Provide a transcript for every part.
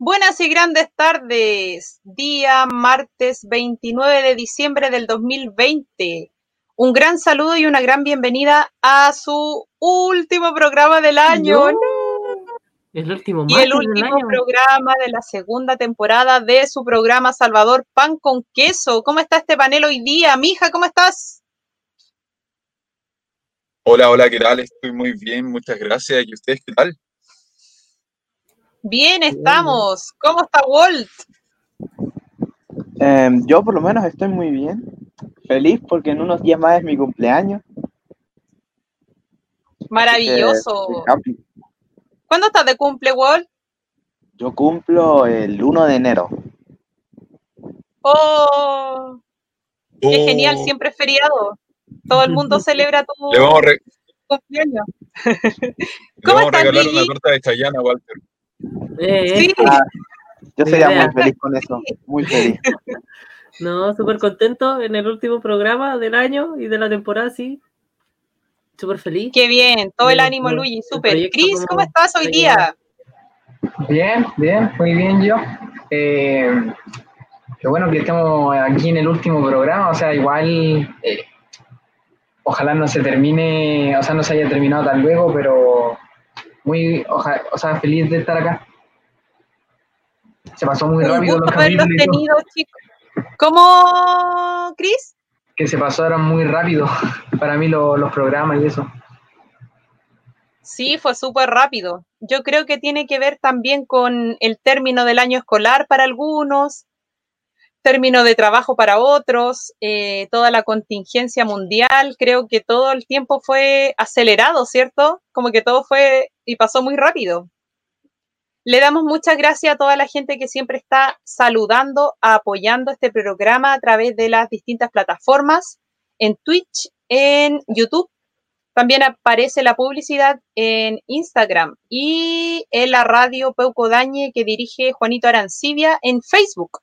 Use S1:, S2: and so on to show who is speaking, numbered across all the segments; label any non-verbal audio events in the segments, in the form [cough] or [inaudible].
S1: Buenas y grandes tardes, día martes 29 de diciembre del 2020. Un gran saludo y una gran bienvenida a su último programa del año.
S2: El último
S1: y el último programa de la segunda temporada de su programa Salvador Pan con Queso. ¿Cómo está este panel hoy día? Mija, ¿cómo estás?
S3: Hola, hola, ¿qué tal? Estoy muy bien, muchas gracias. ¿Y ustedes qué tal?
S1: Bien, estamos. ¿Cómo está Walt?
S4: Em, yo por lo menos estoy muy bien. Feliz porque en unos días más es mi cumpleaños.
S1: Maravilloso. ¿Cuándo estás de cumple, Walt?
S4: Yo cumplo el 1 de enero.
S1: Oh, qué genial, oh. siempre es feriado. Todo el mundo [laughs] celebra tu cumpleaños.
S3: ¿Cómo vamos a [laughs] regalar una torta de Chayana, Walter.
S4: Eh, sí. Ah, yo sería muy feliz con eso, muy feliz. [laughs]
S2: No, súper contento en el último programa del año y de la temporada, sí. Súper feliz.
S1: Qué bien, todo el ánimo, Luigi, súper. Cris, ¿cómo estás hoy día?
S5: Bien, bien, muy bien yo. Eh, qué bueno que estamos aquí en el último programa, o sea, igual, eh, ojalá no se termine, o sea, no se haya terminado tan luego, pero muy, o sea, feliz de estar acá. Se pasó muy rápido los capítulos.
S1: Tenido, chicos. ¿Cómo, Cris?
S5: Que se pasaron muy rápido [laughs] para mí los programas y eso.
S1: Sí, fue súper rápido. Yo creo que tiene que ver también con el término del año escolar para algunos, término de trabajo para otros, eh, toda la contingencia mundial, creo que todo el tiempo fue acelerado, ¿cierto? Como que todo fue y pasó muy rápido. Le damos muchas gracias a toda la gente que siempre está saludando, apoyando este programa a través de las distintas plataformas, en Twitch, en YouTube. También aparece la publicidad en Instagram y en la radio Peuco Dañe que dirige Juanito Arancibia en Facebook.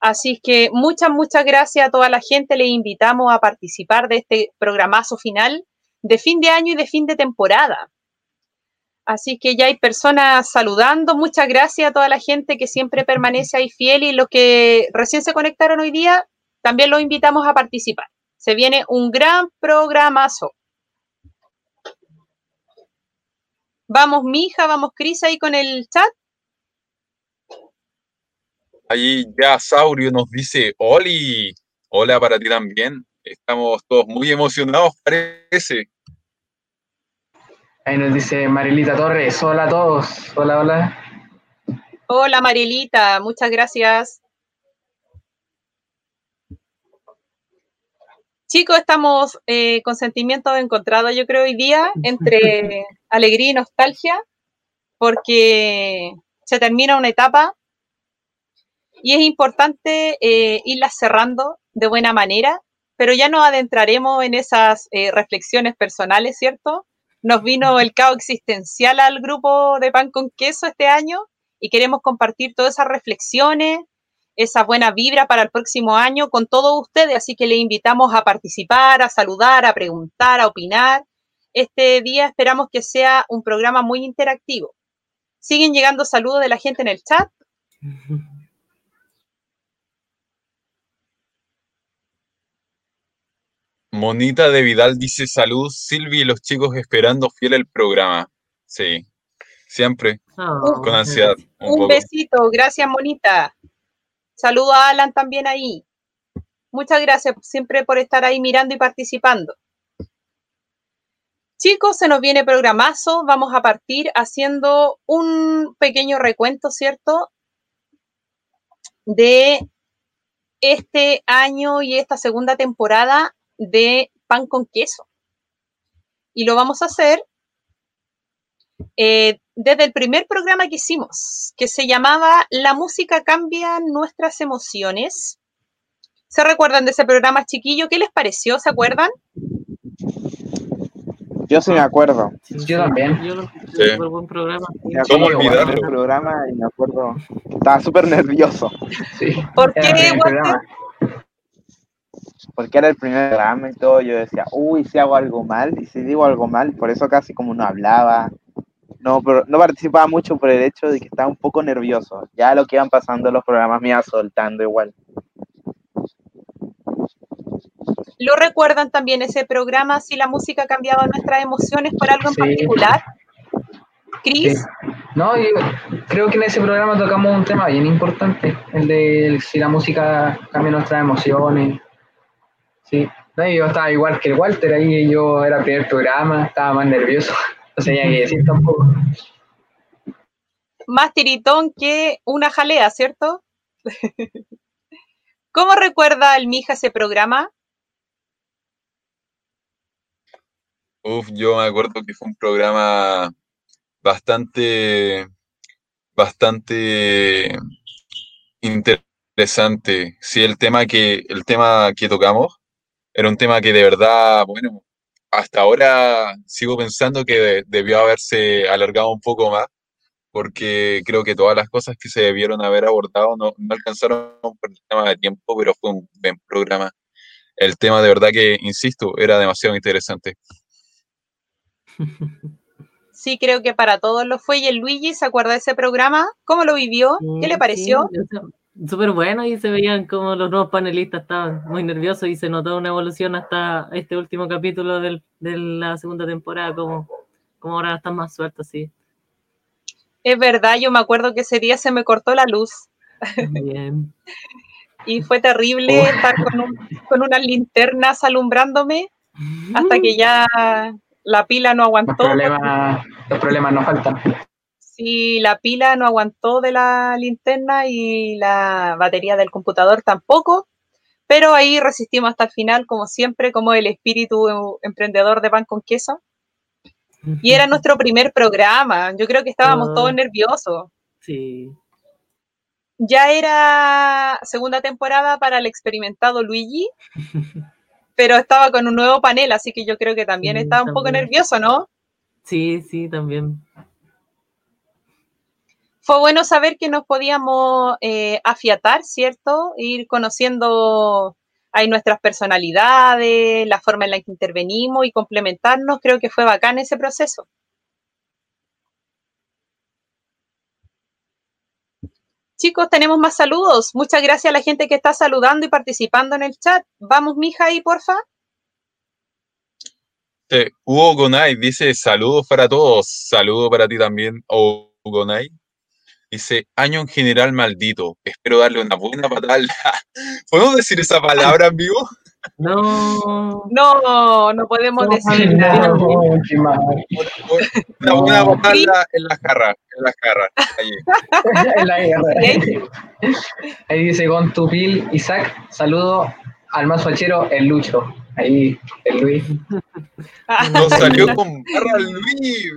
S1: Así que muchas, muchas gracias a toda la gente. Le invitamos a participar de este programazo final de fin de año y de fin de temporada. Así que ya hay personas saludando. Muchas gracias a toda la gente que siempre permanece ahí fiel y los que recién se conectaron hoy día, también los invitamos a participar. Se viene un gran programazo. Vamos, mija, vamos, Cris, ahí con el chat.
S3: Ahí ya Saurio nos dice, Oli, hola para ti también. Estamos todos muy emocionados, parece.
S5: Ahí nos dice Marilita Torres, hola a todos, hola, hola.
S1: Hola Marilita, muchas gracias. Chicos, estamos eh, con sentimientos encontrados, yo creo, hoy día, entre [laughs] alegría y nostalgia, porque se termina una etapa y es importante eh, irla cerrando de buena manera, pero ya nos adentraremos en esas eh, reflexiones personales, ¿cierto? Nos vino el caos existencial al grupo de Pan con Queso este año y queremos compartir todas esas reflexiones, esa buena vibra para el próximo año con todos ustedes, así que les invitamos a participar, a saludar, a preguntar, a opinar. Este día esperamos que sea un programa muy interactivo. Siguen llegando saludos de la gente en el chat. [laughs]
S3: Monita de Vidal dice salud, Silvi y los chicos esperando fiel el programa. Sí, siempre ah, con ansiedad.
S1: Un, besito, gracias Monita. Saludo a Alan también ahí. Muchas gracias siempre por estar ahí mirando y participando. Chicos, se nos viene programazo. Vamos a partir haciendo un pequeño recuento, ¿cierto? De este año y esta segunda temporada de pan con queso. Y lo vamos a hacer eh, desde el primer programa que hicimos, que se llamaba La música cambia nuestras emociones. ¿Se recuerdan de ese programa chiquillo? ¿Qué les pareció? ¿Se acuerdan?
S4: Yo sí me acuerdo.
S5: yo también.
S2: Yo sí. buen programa.
S3: ¿Cómo olvidarlo?
S4: El programa y me acuerdo estaba súper nervioso.
S1: Sí. ¿Por qué,
S4: Porque era el primer programa y todo, yo decía, uy, si hago algo mal, y si digo algo mal, por eso casi como no hablaba, no, pero no participaba mucho por el hecho de que estaba un poco nervioso. Ya lo que iban pasando los programas me iba soltando igual.
S1: ¿Lo recuerdan también ese programa si la música cambiaba nuestras emociones por algo en particular? Cris.
S5: No, yo creo que en ese programa tocamos un tema bien importante, el de si la música cambia nuestras emociones. Sí, yo estaba igual que el Walter, ahí yo era primer programa, estaba más nervioso, [laughs] no sabía qué decir tampoco.
S1: Más tiritón que una jalea, ¿cierto? [laughs] ¿Cómo recuerda el Mija ese programa?
S3: Uf, yo me acuerdo que fue un programa bastante, bastante interesante. Sí, el tema que, el tema que tocamos era un tema que de verdad, bueno, hasta ahora sigo pensando que debió haberse alargado un poco más, porque creo que todas las cosas que se debieron haber abordado no, no alcanzaron por el tema de tiempo, pero fue un buen programa. El tema de verdad que, insisto, era demasiado interesante. [laughs]
S1: Sí, creo que para todos lo fue. ¿Y el Luigi se acuerda de ese programa? ¿Cómo lo vivió? ¿Qué le pareció?
S2: Súper bueno y se veían como los nuevos panelistas estaban muy nerviosos y se notó una evolución hasta este último capítulo de la segunda temporada, como, como ahora están más sueltos, sí.
S1: Es verdad, yo me acuerdo que ese día se me cortó la luz. Bien. [laughs] y fue terrible estar con, con unas linternas alumbrándome hasta que ya la pila no aguantó.
S5: Los problemas, no faltan.
S1: Sí, la pila no aguantó de la linterna y la batería del computador tampoco, pero ahí resistimos hasta el final, como siempre, como el espíritu emprendedor de pan con queso. Y era nuestro primer programa, yo creo que estábamos todos ah. nerviosos.
S2: Sí.
S1: Ya era segunda temporada para el experimentado Luigi. [laughs] pero estaba con un nuevo panel, así que yo creo que también estaba un poco nervioso, ¿no?
S2: Sí, sí, también.
S1: Fue bueno saber que nos podíamos eh, afiatar, ¿cierto? Ir conociendo ahí nuestras personalidades, la forma en la que intervenimos y complementarnos. Creo que fue bacán ese proceso. Chicos, tenemos más saludos. Muchas gracias a la gente que está saludando y participando en el chat. Vamos, mija, ahí, porfa.
S3: Hugo Gonay dice saludos para todos. Saludo para ti también, Hugo Gonay. Dice, año en general maldito. Espero darle una buena patada. [laughs] ¿Podemos decir esa palabra en vivo?
S2: No.
S1: No, no podemos decir nada.
S3: Una buena patada en la jarra, en la jarra. [laughs]
S5: en la [laughs] Ahí dice Gontupil Isaac, saludo al más fachero, el Lucho. Ahí, el Luis.
S3: Nos salió con barra Luis.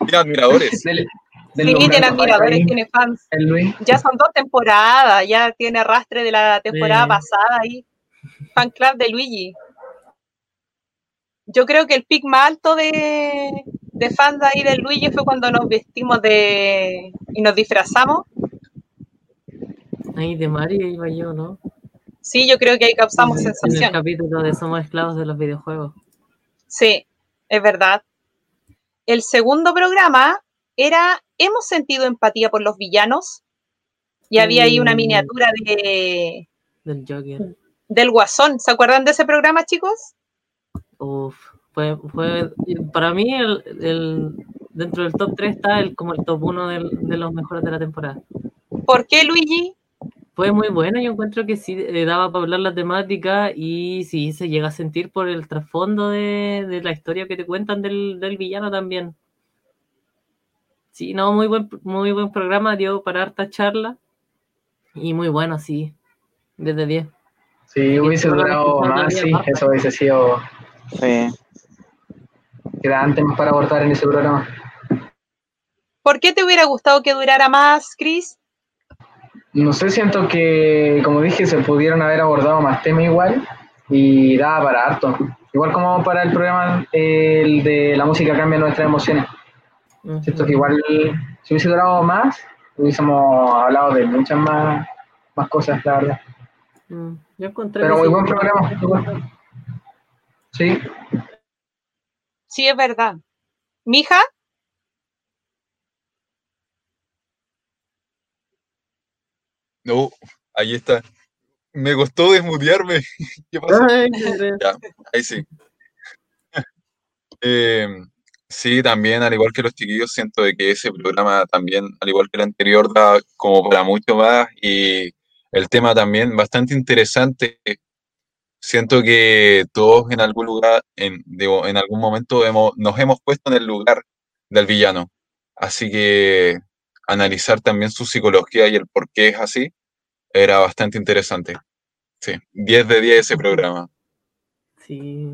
S3: Mira, admiradores.
S1: Sí, tiene admiradores, tiene fans. Ya son dos temporadas, ya tiene arrastre de la temporada pasada ahí. Fan club de Luigi. Yo creo que el pic más alto de, de fans ahí de Luigi fue cuando nos vestimos de y nos disfrazamos.
S2: Ahí de Mario iba yo, ¿no?
S1: Sí, yo creo que ahí causamos sensación. En
S2: el capítulo de Somos esclavos de los videojuegos.
S1: Sí, es verdad. El segundo programa era ¿Hemos sentido empatía por los villanos? Y había ahí una mm. miniatura de...
S2: Del Joker.
S1: Del Guasón. ¿Se acuerdan de ese programa, chicos?
S2: Uf, fue, fue para mí el, dentro del top 3 está el, como el top 1 de los mejores de la temporada.
S1: ¿Por qué, Luigi?
S2: Fue muy bueno, yo encuentro que sí eh, daba para hablar la temática y sí se llega a sentir por el trasfondo de, la historia que te cuentan del, villano también. Sí, no, muy buen, muy buen programa, dio para harta charla y muy bueno, sí, desde 10.
S5: Sí, hubiese durado más, sí, eso hubiese sido... Sí. Queda antes para abortar en ese programa.
S1: ¿Por qué te hubiera gustado que durara más, Chris?
S5: No sé, siento que, como dije, se pudieron haber abordado más temas igual y daba para harto. Igual como para el programa el de la música cambia nuestras emociones. Siento que igual si hubiese durado más, hubiésemos hablado de muchas más, más cosas, la verdad.
S2: Mm, Yo encontré
S5: Pero muy buen programa. Sí,
S1: Sí, es verdad. Mija,
S3: No, ahí está. Me costó desmutearme. [laughs] ¿Qué?
S2: Ay,
S3: Ya, ahí sí. [laughs] Eh, sí, también, al igual que los chiquillos, siento de que ese programa también, al igual que el anterior, da como para mucho más y el tema también bastante interesante. Siento que todos en algún lugar, en, digo, en algún momento hemos, nos hemos puesto en el lugar del villano. Así que analizar también su psicología y el por qué es así era bastante interesante. Sí, 10 de 10 ese programa.
S2: Sí.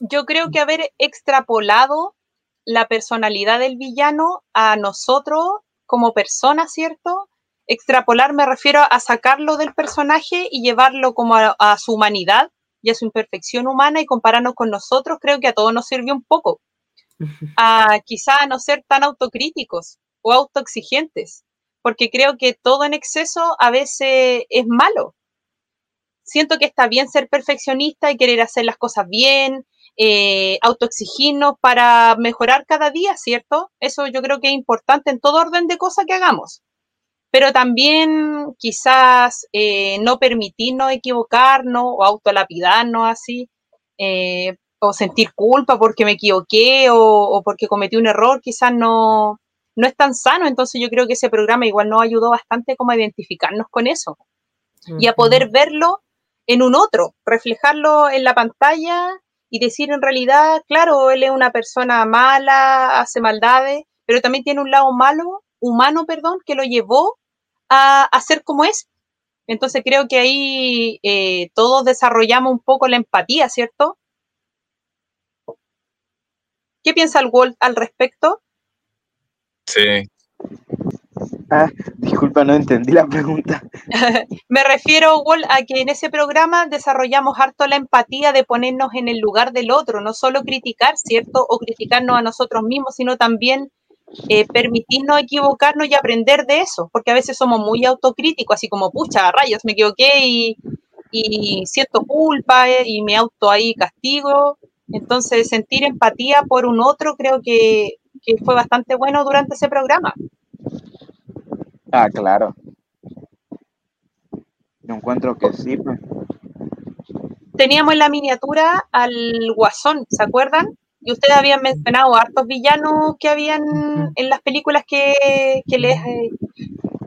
S1: Yo creo que haber extrapolado la personalidad del villano a nosotros como personas, ¿cierto? Extrapolar me refiero a sacarlo del personaje y llevarlo como a, a su humanidad y a su imperfección humana y compararnos con nosotros, creo que a todos nos sirvió un poco. [laughs] A quizá no ser tan autocríticos o autoexigentes, porque creo que todo en exceso a veces es malo. Siento que está bien ser perfeccionista y querer hacer las cosas bien, eh, autoexigirnos para mejorar cada día, ¿cierto? Eso yo creo que es importante en todo orden de cosas que hagamos. Pero también quizás eh, no permitirnos equivocarnos o autolapidarnos así, eh, o sentir culpa porque me equivoqué o, o porque cometí un error, quizás no, no es tan sano. Entonces yo creo que ese programa igual nos ayudó bastante como a identificarnos con eso y a poder verlo en un otro, reflejarlo en la pantalla y decir en realidad, claro, él es una persona mala, hace maldades, pero también tiene un lado malo, humano, perdón, que lo llevó a, a ser como es. Entonces creo que ahí eh, todos desarrollamos un poco la empatía, ¿cierto? ¿Qué piensa el Walt al respecto?
S3: Sí,
S4: Ah, disculpa, no entendí la pregunta. [laughs]
S1: Me refiero, Walt, a que en ese programa desarrollamos harto la empatía de ponernos en el lugar del otro, no solo criticar, ¿cierto? O criticarnos a nosotros mismos, sino también eh, permitirnos equivocarnos y aprender de eso, porque a veces somos muy autocríticos, así como, pucha, rayos, me equivoqué y, y siento culpa eh, y me auto ahí castigo. Entonces, sentir empatía por un otro creo que, que fue bastante bueno durante ese programa.
S4: Ah, claro. Yo encuentro que sí, pues.
S1: teníamos en la miniatura al Guasón, ¿se acuerdan? Y ustedes habían mencionado hartos villanos que habían en las películas que, que les eh,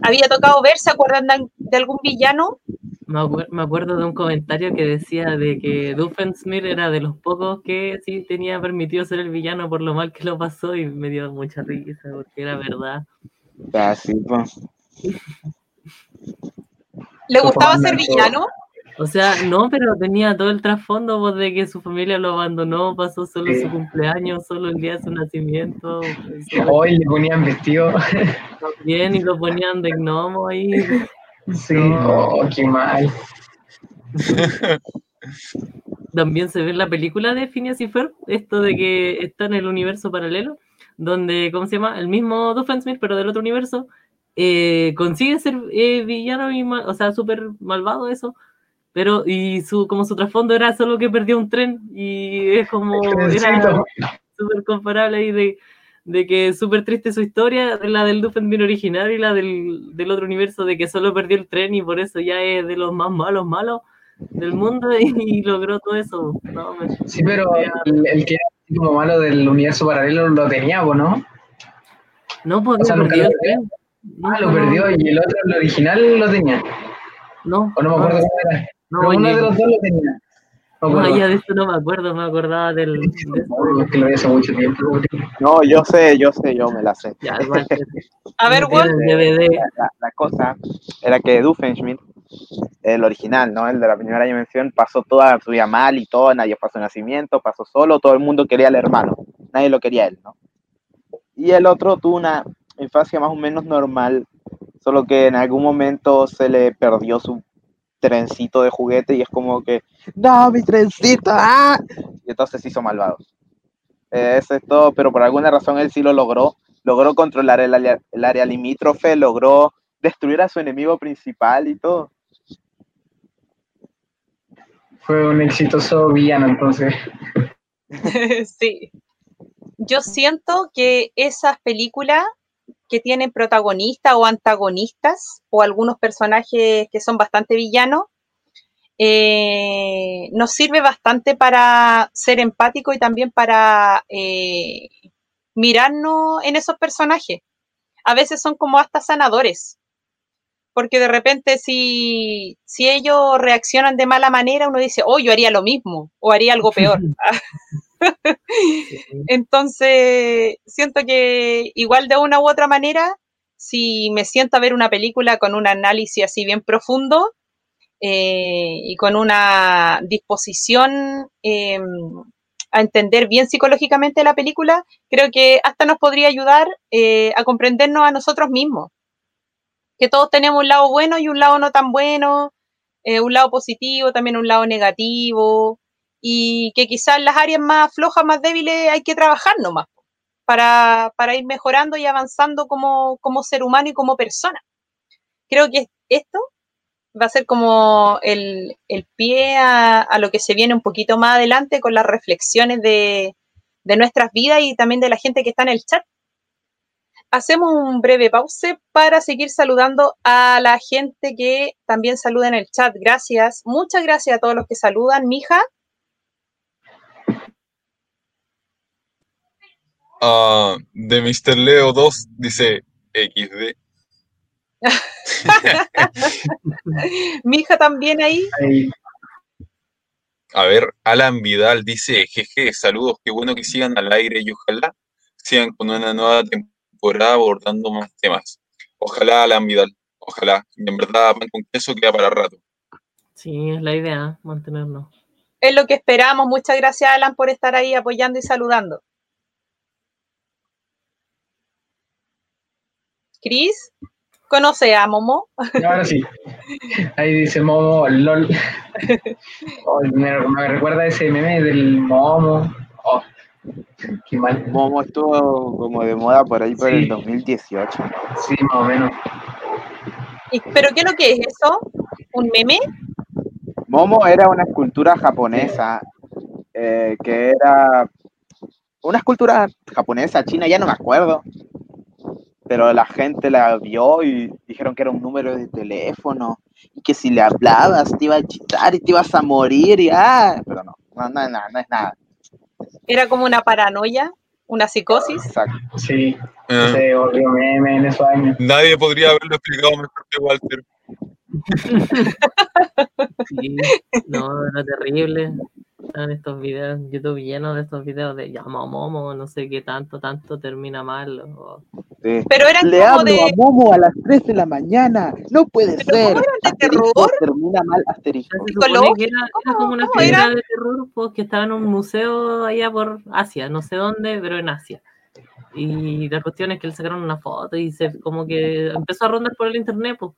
S1: había tocado ver, ¿se acuerdan de, de algún villano?
S2: Me, acuer- me acuerdo de un comentario que decía de que Doofenshmirtz era de los pocos que sí tenía permitido ser el villano por lo mal que lo pasó y me dio mucha risa porque era verdad.
S4: Ah, sí, pues.
S1: ¿Le gustaba ser villano?
S2: O sea, no, pero tenía todo el trasfondo pues, de que su familia lo abandonó, pasó solo
S5: Sí.
S2: su cumpleaños, solo el día de su nacimiento, pues, [laughs]
S5: Hoy le ponían vestido.
S2: bien y lo ponían de gnomo ahí.
S5: Sí, oh, qué mal.
S2: También se ve en la película de Phineas y Ferb esto de que está en el universo paralelo, donde, ¿cómo se llama? El mismo Doofenshmirtz, pero del otro universo, eh, consigue ser eh, villano y, mal- o sea, súper malvado eso, pero y su como su trasfondo era solo que perdió un tren y es como [laughs] era súper comparable ahí de, de que es súper triste su historia, la del Doofenshmirtz original y la del, del otro universo de que solo perdió el tren y por eso ya es de los más malos malos del mundo [laughs] y, logró todo eso. No, me-
S5: Sí, pero el, el que como malo del universo paralelo lo tenía, ¿o ¿no?
S2: no porque
S5: O sea, nunca
S2: perdió
S5: lo.
S2: No,
S5: Ah, lo
S2: no,
S5: perdió y el otro, el original, lo tenía.
S2: No,
S5: O no me acuerdo cómo era.
S2: no,
S5: Pero uno de los dos lo tenía. No
S2: allá de esto no me acuerdo, me acordaba del... de eso.
S5: Es que lo vi hace mucho tiempo.
S4: No, yo sé, yo sé, yo me la sé.
S2: Ya, [laughs]
S1: A ver,
S2: no DVD.
S4: La, la cosa era que Doofenshmirtz, el original, ¿no? El de la primera dimensión, pasó toda su vida mal y todo, nadie pasó nacimiento, pasó solo, todo el mundo quería al hermano, nadie lo quería a él, ¿no? Y el otro tuvo una infancia más o menos normal, solo que en algún momento se le perdió su trencito de juguete y es como que, no, mi trencito, ¡ah! y entonces se hizo malvado. Eh, eso es todo, pero por alguna razón él sí lo logró, logró controlar el área, el área limítrofe, logró destruir a su enemigo principal y todo.
S5: Fue un exitoso villano entonces. [laughs]
S1: sí. Yo siento que esas películas que tienen protagonistas o antagonistas o algunos personajes que son bastante villanos, eh, nos sirve bastante para ser empático y también para eh, mirarnos en esos personajes. A veces son como hasta sanadores, porque de repente si, si ellos reaccionan de mala manera, uno dice, oh, yo haría lo mismo o haría algo peor. [laughs] [laughs] Entonces, siento que igual de una u otra manera, si me siento a ver una película con un análisis así bien profundo eh, y con una disposición eh, a entender bien psicológicamente la película, creo que hasta nos podría ayudar eh, a comprendernos a nosotros mismos. Que todos tenemos un lado bueno y un lado no tan bueno, un lado positivo, también un lado negativo, y que quizás las áreas más flojas, más débiles, hay que trabajar nomás para, para ir mejorando y avanzando como, como, ser humano y como persona. Creo que esto va a ser como el, el pie a, a, lo que se viene un poquito más adelante con las reflexiones de, de nuestras vidas y también de la gente que está en el chat. Hacemos un breve pause para seguir saludando a la gente que también saluda en el chat. Gracias. Muchas gracias a todos los que saludan. Mija,
S3: Uh, de Mr. Leo 2 dice XD. [laughs]
S1: Mi hija también ahí.
S5: Ahí.
S3: A ver, Alan Vidal dice, jeje, saludos, qué bueno que sigan al aire y ojalá sigan con una nueva temporada abordando más temas. Ojalá, Alan Vidal, ojalá. Y en verdad, pan con queso queda para rato.
S2: Sí, es la idea, mantenernos.
S1: Es lo que esperamos. Muchas gracias, Alan, por estar ahí apoyando y saludando. Cris, ¿conoce a Momo?
S5: Ahora sí. Ahí dice Momo, LOL. [laughs] Oh, me, me, recuerda ese meme del Momo. Oh, qué mal.
S4: Momo estuvo como de moda por ahí por
S5: Sí.
S4: el 2018.
S5: Sí, más o menos.
S1: ¿Y- ¿Pero qué es lo que es eso? ¿Un meme?
S4: Momo era una escultura japonesa eh, que era una escultura japonesa, china, ya no me acuerdo. Pero la gente la vio y dijeron que era un número de teléfono y que si le hablabas te iba a hechitar y te ibas a morir y ah, pero no, no, no, no, no es nada.
S1: ¿Era como una paranoia? ¿Una psicosis?
S4: Exacto.
S5: Sí,
S3: Eh,
S5: se volvió meme en esos años.
S3: nadie podría haberlo explicado mejor que Walter. [laughs]
S2: Sí, no, era terrible. Estaban estos videos en YouTube llenos de estos videos de llama Momo, no sé qué tanto, tanto termina mal. o-
S4: Sí.
S1: Pero eran
S4: Le
S1: como
S4: hablo
S1: de...
S4: a Momo a las 3 de la mañana. No puede
S1: ¿Pero cómo
S4: ser.
S1: eran de
S4: Asterisco,
S1: terror?
S4: Termina mal asterisco.
S2: Era, era como una
S1: ¿Cómo
S2: figura de terror pues, que estaba en un museo allá por Asia, no sé dónde, pero en Asia. Y la cuestión es que le sacaron una foto y se como que empezó a rondar por el internet, pues.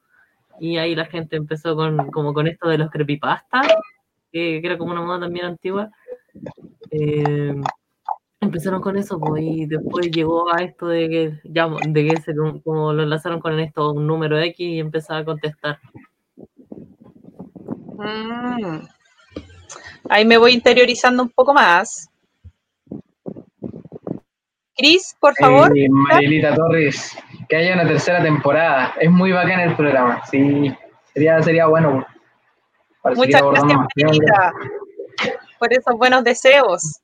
S2: Y ahí la gente empezó con, como con esto de los creepypastas, que, que era como una moda también antigua. Eh, empezaron con eso, pues, y después llegó a esto de que, ya, de que se, como, como lo enlazaron con esto, un número X y empezaba a contestar.
S1: Mm. Ahí me voy interiorizando un poco más. Cris, por favor.
S5: Eh, Marielita Torres, que haya una tercera temporada. Es muy bacán el programa. Sí, sería, sería bueno.
S1: Muchas gracias. Margarita, por esos buenos deseos.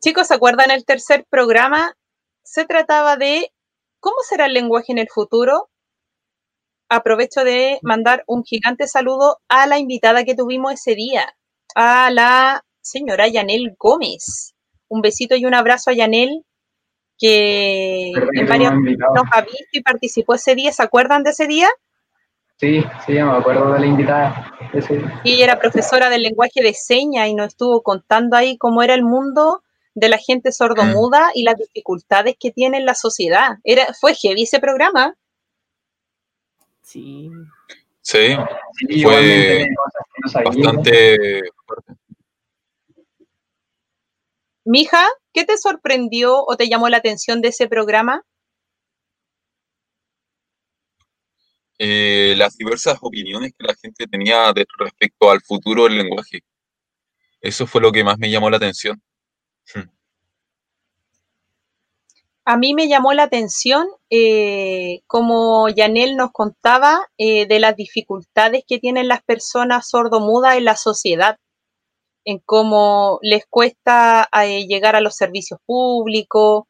S1: Chicos, ¿se acuerdan el tercer programa? Se trataba de cómo será el lenguaje en el futuro. Aprovecho de mandar un gigante saludo a la invitada que tuvimos ese día, a la señora Yanel Gómez. Un besito y un abrazo a Yanel, que en
S5: invitado.
S1: nos ha visto y participó ese día. ¿Se acuerdan de ese día?
S5: Sí, sí, me acuerdo de la invitada. Ese-
S1: Y ella era profesora del lenguaje de señas y nos estuvo contando ahí cómo era el mundo de la gente sordomuda y las dificultades que tiene en la sociedad. Era, fue heavy ese programa.
S2: Sí,
S3: Sí,
S5: Sí,
S3: Fue
S5: no
S3: bastante fuerte.
S1: Mija, ¿qué te sorprendió o te llamó la atención de ese programa?
S3: Eh, las diversas opiniones que la gente tenía respecto al futuro del lenguaje. Eso fue lo que más me llamó la atención.
S1: A mí me llamó la atención, eh, como Yanel nos contaba, eh, de las dificultades que tienen las personas sordomudas en la sociedad, en cómo les cuesta llegar a los servicios públicos,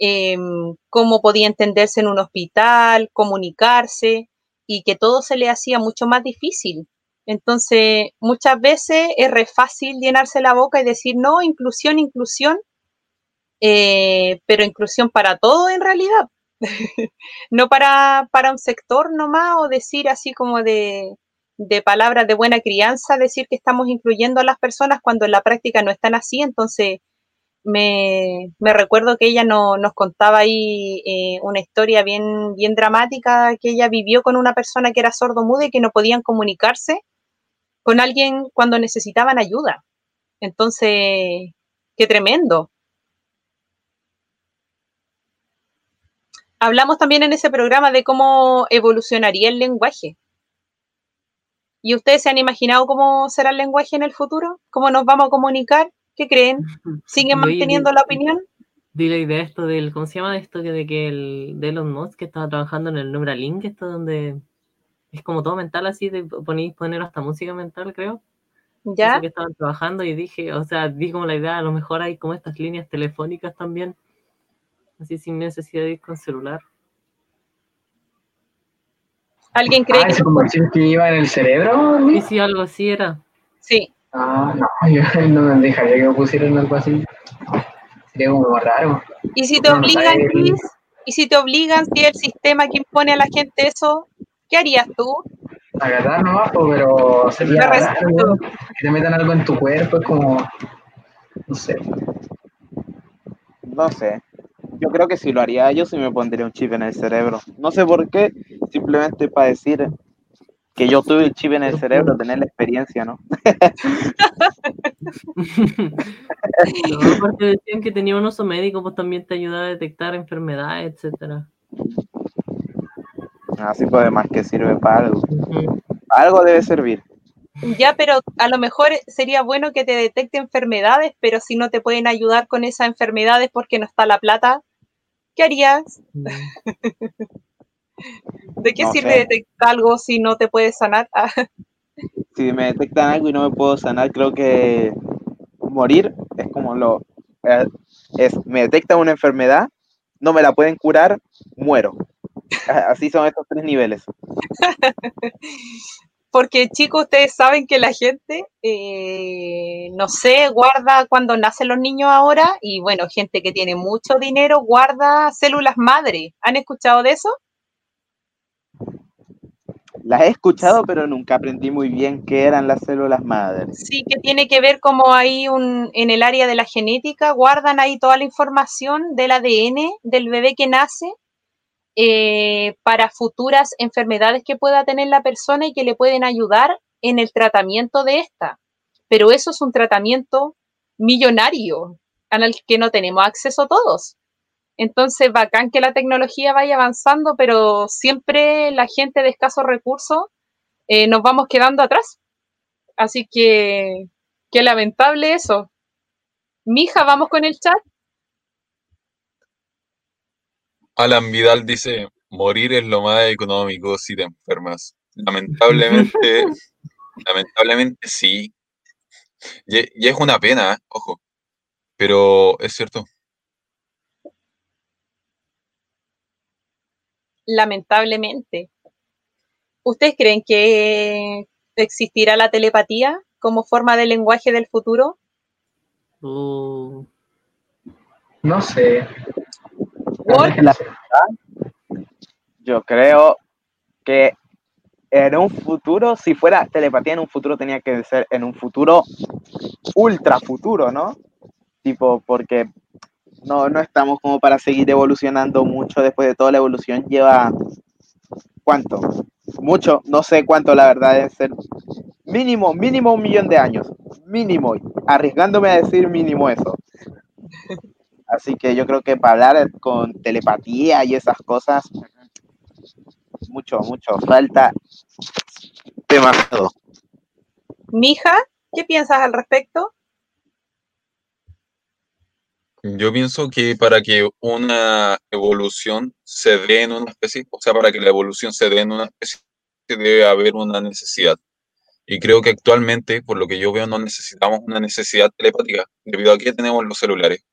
S1: em, cómo podía entenderse en un hospital, comunicarse, y que todo se le hacía mucho más difícil. Entonces, muchas veces es re fácil llenarse la boca y decir, no, inclusión, inclusión, eh, pero inclusión para todo en realidad, [laughs] no para, para un sector nomás o decir así como de, de palabras de buena crianza, decir que estamos incluyendo a las personas cuando en la práctica no están así. Entonces, me, me recuerdo que ella no, nos contaba ahí eh, una historia bien, bien dramática que ella vivió con una persona que era sordo-muda y que no podían comunicarse con alguien cuando necesitaban ayuda. Entonces, qué tremendo. Hablamos también en ese programa de cómo evolucionaría el lenguaje. ¿Y ustedes se han imaginado cómo será el lenguaje en el futuro? ¿Cómo nos vamos a comunicar? ¿Qué creen? [laughs] ¿Siguen manteniendo la opinión?
S2: Di la idea esto del, ¿cómo se llama esto? Que de que el de Elon Musk que estaba trabajando en el Neuralink, esto donde es como todo mental así, de ponéis poner hasta música mental, creo.
S1: ¿Ya?
S2: Eso que estaban trabajando y dije, o sea, di como la idea, a lo mejor hay como estas líneas telefónicas también, así sin necesidad de ir con celular.
S1: ¿Alguien cree
S5: Ah,
S1: que
S5: ese conversión que iba en el cerebro.
S2: Y
S5: ¿sí?
S2: si algo así era,
S1: sí?
S5: Ah, no, [laughs] yo no me dejaría que me pusieran algo así. Sería como raro.
S1: ¿Y si te
S5: no
S1: obligan, Chris? ¿Y si te obligan, si es el sistema que impone a la gente eso? ¿Qué harías tú?
S5: Agarrar nomás, pero sería raro, que te metan algo en tu cuerpo, es como. No sé.
S4: No sé. Yo creo que si lo haría yo, sí me pondría un chip en el cerebro. No sé por qué, simplemente para decir que yo tuve el chip en el cerebro, tener la experiencia, ¿no? [laughs]
S2: No, aparte decían que tenía un uso médico, pues también te ayudaba a detectar enfermedades, etcétera.
S4: Así pues, además que sirve para algo.
S2: Ujú.
S4: Algo debe servir.
S1: Ya, pero a lo mejor sería bueno que te detecte enfermedades, pero si no te pueden ayudar con esas enfermedades porque no está la plata, ¿qué harías? [laughs] ¿De qué
S4: No
S1: sirve
S4: sé.
S1: detectar algo si no te puedes sanar? [laughs] Ah,
S4: Si me detectan algo y no me puedo sanar, creo que morir es como lo... eh, es, me detectan una enfermedad, no me la pueden curar, muero. Así son estos tres niveles. [laughs]
S1: Porque chicos, ustedes saben que la gente, eh, no sé, guarda cuando nacen los niños ahora y bueno, gente que tiene mucho dinero guarda células madre. ¿Han escuchado de eso?
S4: Las he escuchado, pero nunca aprendí muy bien qué eran las células madres.
S1: Sí, que tiene que ver como ahí un, en el área de la genética, guardan ahí toda la información del ADN del bebé que nace eh, para futuras enfermedades que pueda tener la persona y que le pueden ayudar en el tratamiento de esta. Pero eso es un tratamiento millonario al que no tenemos acceso todos. Entonces, bacán que la tecnología vaya avanzando, pero siempre la gente de escasos recursos eh, nos vamos quedando atrás. Así que, qué lamentable eso. Mija, vamos con el chat.
S3: Alan Vidal dice, morir es lo más económico si te enfermas. Lamentablemente, [laughs] lamentablemente sí. Y, y es una pena, ¿eh? ojo, pero es cierto.
S1: Lamentablemente. ¿Ustedes creen que existirá la telepatía como forma de lenguaje del futuro?
S2: Uh,
S5: No sé.
S4: Yo creo que en un futuro, si fuera telepatía en un futuro, tenía que ser en un futuro ultra futuro, ¿no? Tipo, porque no, no estamos como para seguir evolucionando mucho después de toda la evolución. Lleva, ¿cuánto? mucho, no sé cuánto la verdad debe ser, mínimo, mínimo un millón de años, mínimo, arriesgándome a decir mínimo eso. Así que yo creo que para hablar con telepatía y esas cosas, mucho, mucho, falta demasiado.
S1: Mija, ¿qué piensas al respecto?
S3: Yo pienso que para que una evolución se dé en una especie, o sea, para que la evolución se dé en una especie, debe haber una necesidad. Y creo que actualmente, por lo que yo veo, no necesitamos una necesidad telepática, debido a que tenemos los celulares.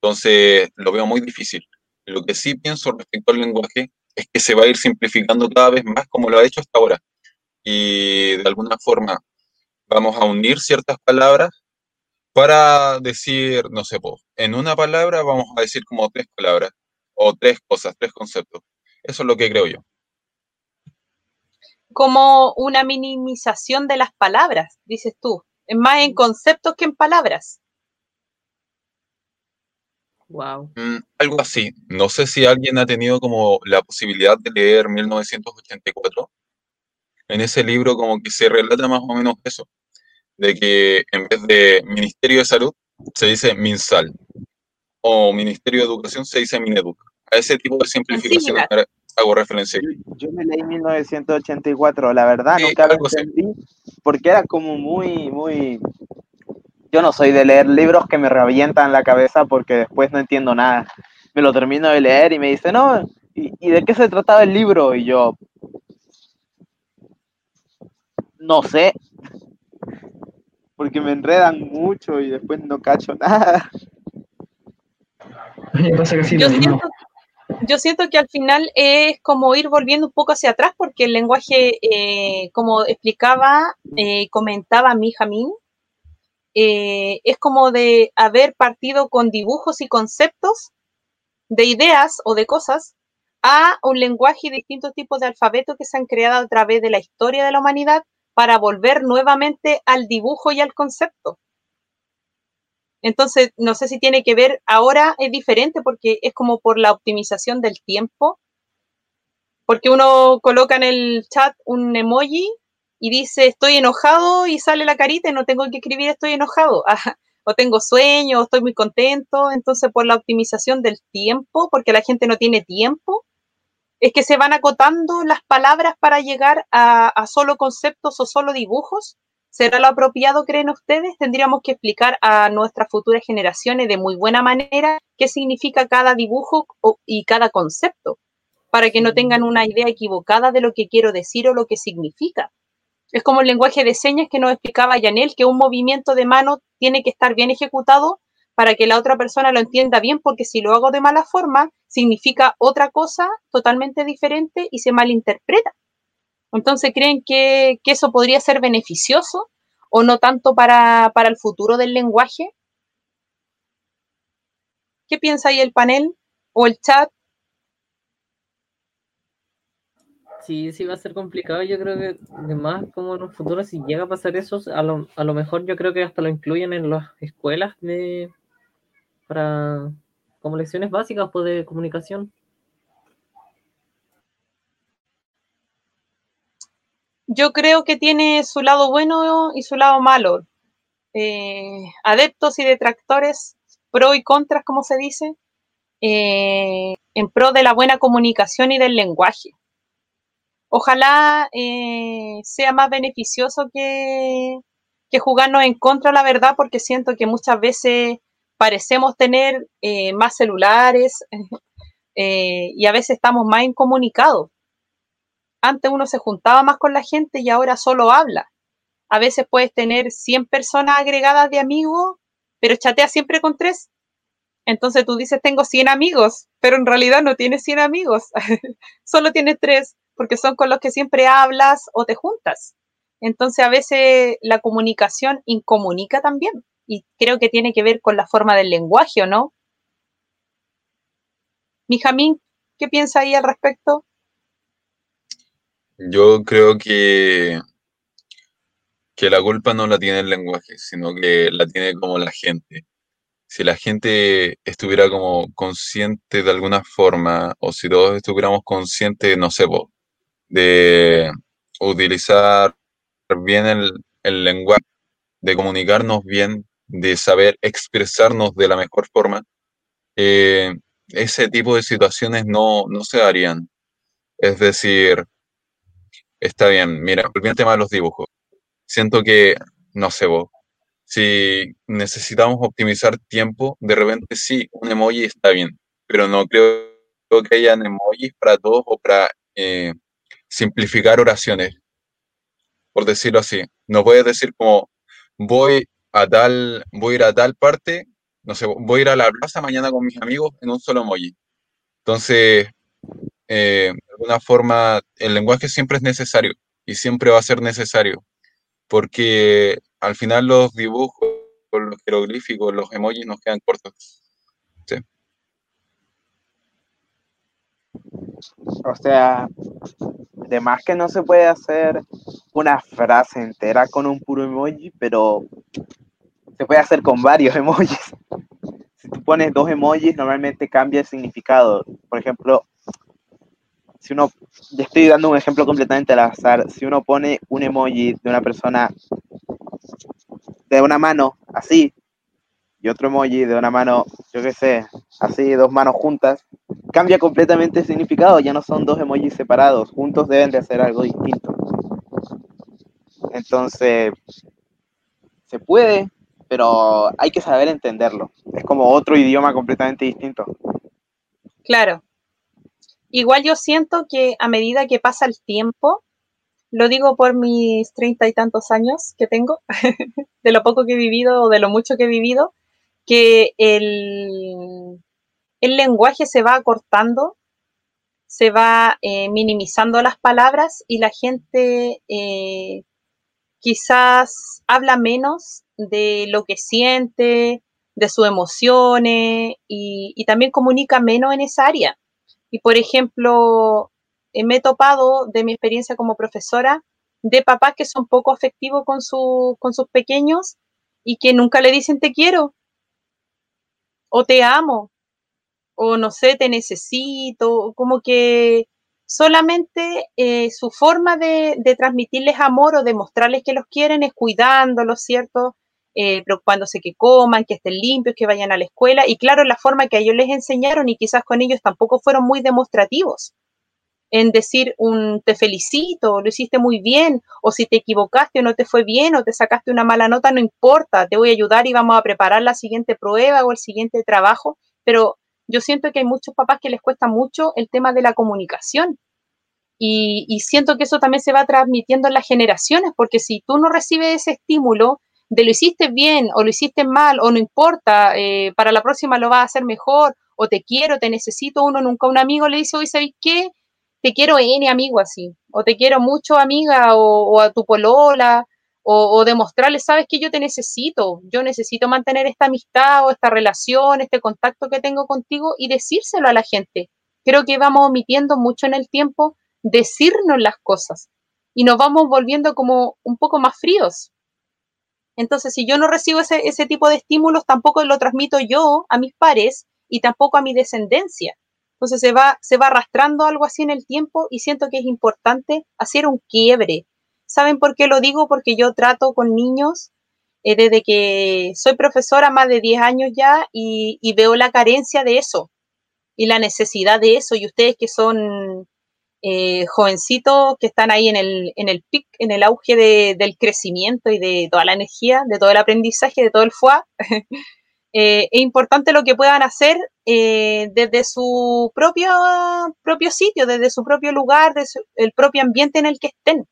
S3: Entonces, lo veo muy difícil. Lo que sí pienso respecto al lenguaje es que se va a ir simplificando cada vez más como lo ha hecho hasta ahora. Y de alguna forma vamos a unir ciertas palabras para decir, no sé, en una palabra vamos a decir como tres palabras o tres cosas, tres conceptos. Eso es lo que creo yo.
S1: Como una minimización de las palabras, dices tú. Es más en conceptos que en palabras.
S2: Wow.
S3: Mm, algo así. No sé si alguien ha tenido como la posibilidad de leer 1984. En ese libro como que se relata más o menos eso de que en vez de Ministerio de Salud se dice MinSal o Ministerio de Educación se dice Mineduc. A ese tipo de simplificación hago referencia.
S4: Yo, yo, me leí 1984, la verdad, nunca lo entendí porque era como muy, muy... Yo no soy de leer libros que me revientan la cabeza porque después no entiendo nada. Me lo termino de leer y me dice, no, ¿y, y de qué se trataba el libro? Y yo, no sé, porque me enredan mucho y después no cacho nada.
S1: yo, siento, yo, siento, que al final es como ir volviendo un poco hacia atrás porque el lenguaje, eh, como explicaba, eh, comentaba mi Jamín, eh, es como de haber partido con dibujos y conceptos de ideas o de cosas a un lenguaje y distintos tipos de alfabeto que se han creado a través de la historia de la humanidad para volver nuevamente al dibujo y al concepto. Entonces, no sé si tiene que ver, ahora es diferente porque es como por la optimización del tiempo, porque uno coloca en el chat un emoji y dice estoy enojado y sale la carita y no tengo que escribir estoy enojado, [laughs] o tengo sueño, o estoy muy contento, entonces por la optimización del tiempo, porque la gente no tiene tiempo, es que se van acotando las palabras para llegar a, solo conceptos o solo dibujos. ¿Será lo apropiado, creen ustedes? Tendríamos que explicar a nuestras futuras generaciones de muy buena manera qué significa cada dibujo y cada concepto, para que no tengan una idea equivocada de lo que quiero decir o lo que significa. Es como el lenguaje de señas que nos explicaba Yanel, que un movimiento de mano tiene que estar bien ejecutado para que la otra persona lo entienda bien, porque si lo hago de mala forma, significa otra cosa totalmente diferente y se malinterpreta. Entonces, ¿creen que, eso podría ser beneficioso o no tanto para, el futuro del lenguaje? ¿Qué piensa ahí el panel o el chat?
S2: Sí, sí va a ser complicado. Yo creo que además, como en un futuro, si llega a pasar eso, a lo, a lo mejor yo creo que hasta lo incluyen en las escuelas de, para como lecciones básicas pues, de comunicación.
S1: Yo creo que tiene su lado bueno y su lado malo. Eh, adeptos y detractores, pro y contras, como se dice, eh, en pro de la buena comunicación y del lenguaje. Ojalá eh, sea más beneficioso que, que jugarnos en contra, la verdad, porque siento que muchas veces parecemos tener eh, más celulares [laughs] eh, y a veces estamos más incomunicados. Antes uno se juntaba más con la gente y ahora solo habla. A veces puedes tener 100 personas agregadas de amigos, pero chateas siempre con tres. Entonces tú dices, tengo 100 amigos, pero en realidad no tienes 100 amigos, [laughs] solo tienes tres, porque son con los que siempre hablas o te juntas. Entonces a veces la comunicación incomunica también y creo que tiene que ver con la forma del lenguaje, ¿o no? Mijamín, ¿qué piensa ahí al respecto?
S3: Yo creo que, que la culpa no la tiene el lenguaje, sino que la tiene como la gente. Si la gente estuviera como consciente de alguna forma, o si todos estuviéramos conscientes, no sé, de utilizar bien el, el lenguaje, de comunicarnos bien, de saber expresarnos de la mejor forma, eh, ese tipo de situaciones no, no se darían. Es decir, está bien, mira, volviendo al tema de los dibujos. Siento que, no sé vos, si necesitamos optimizar tiempo, de repente sí, un emoji está bien, pero no creo que hayan emojis para todos o para eh, simplificar oraciones, por decirlo así. No puedes decir como voy a tal, voy a ir a tal parte, no sé, voy a ir a la plaza mañana con mis amigos en un solo emoji. Entonces, eh, de alguna forma, el lenguaje siempre es necesario y siempre va a ser necesario, porque al final los dibujos, los jeroglíficos, los emojis nos quedan cortos. Sí.
S4: O sea, de más que no se puede hacer una frase entera con un puro emoji, pero se puede hacer con varios [laughs] emojis. Si tú pones dos emojis, normalmente cambia el significado. Por ejemplo, si uno, ya estoy dando un ejemplo completamente al azar, si uno pone un emoji de una persona de una mano así y otro emoji de una mano, yo qué sé, así, dos manos juntas, cambia completamente el significado, ya no son dos emojis separados, juntos deben de hacer algo distinto. Entonces, se puede, pero hay que saber entenderlo. Es como otro idioma completamente distinto.
S1: Claro. Igual yo siento que a medida que pasa el tiempo, lo digo por mis treinta y tantos años que tengo, [laughs] de lo poco que he vivido o de lo mucho que he vivido, que el, el lenguaje se va acortando, se va eh, minimizando las palabras y la gente eh, quizás habla menos de lo que siente, de sus emociones y, también comunica menos en esa área. Y por ejemplo, eh, me he topado de mi experiencia como profesora de papás que son poco afectivos con, su, con sus pequeños y que nunca le dicen te quiero o te amo o no sé, te necesito, como que solamente eh, su forma de, transmitirles amor o de mostrarles que los quieren es cuidándolos, ¿cierto? Eh, preocupándose que coman, que estén limpios, que vayan a la escuela. Y claro, la forma que a ellos les enseñaron y quizás con ellos tampoco fueron muy demostrativos en decir un te felicito, lo hiciste muy bien, o si te equivocaste o no te fue bien, o te sacaste una mala nota, no importa, te voy a ayudar y vamos a preparar la siguiente prueba o el siguiente trabajo, pero yo siento que hay muchos papás que les cuesta mucho el tema de la comunicación. Y, y siento que eso también se va transmitiendo en las generaciones, porque si tú no recibes ese estímulo de lo hiciste bien o lo hiciste mal o no importa, eh, para la próxima lo vas a hacer mejor, o te quiero, te necesito, uno nunca un amigo le dice, oye, ¿sabes qué? te quiero N amigo así, o te quiero mucho amiga, o, o a tu polola, o, o, demostrarle, sabes que yo te necesito, yo necesito mantener esta amistad o esta relación, este contacto que tengo contigo y decírselo a la gente. Creo que vamos omitiendo mucho en el tiempo decirnos las cosas y nos vamos volviendo como un poco más fríos. Entonces, si yo no recibo ese, ese tipo de estímulos, tampoco lo transmito yo a mis pares y tampoco a mi descendencia. Entonces se va, se va arrastrando algo así en el tiempo y siento que es importante hacer un quiebre. ¿Saben por qué lo digo? Porque yo trato con niños eh, desde que soy profesora más de 10 años ya y, veo la carencia de eso y la necesidad de eso. Y ustedes que son eh, jovencitos, que están ahí en el, en el pic, en el auge de, del crecimiento y de toda la energía, de todo el aprendizaje, de todo el FUA, [laughs] Eh, es importante lo que puedan hacer eh, desde su propio, propio sitio, desde su propio lugar, desde el propio ambiente en el que estén.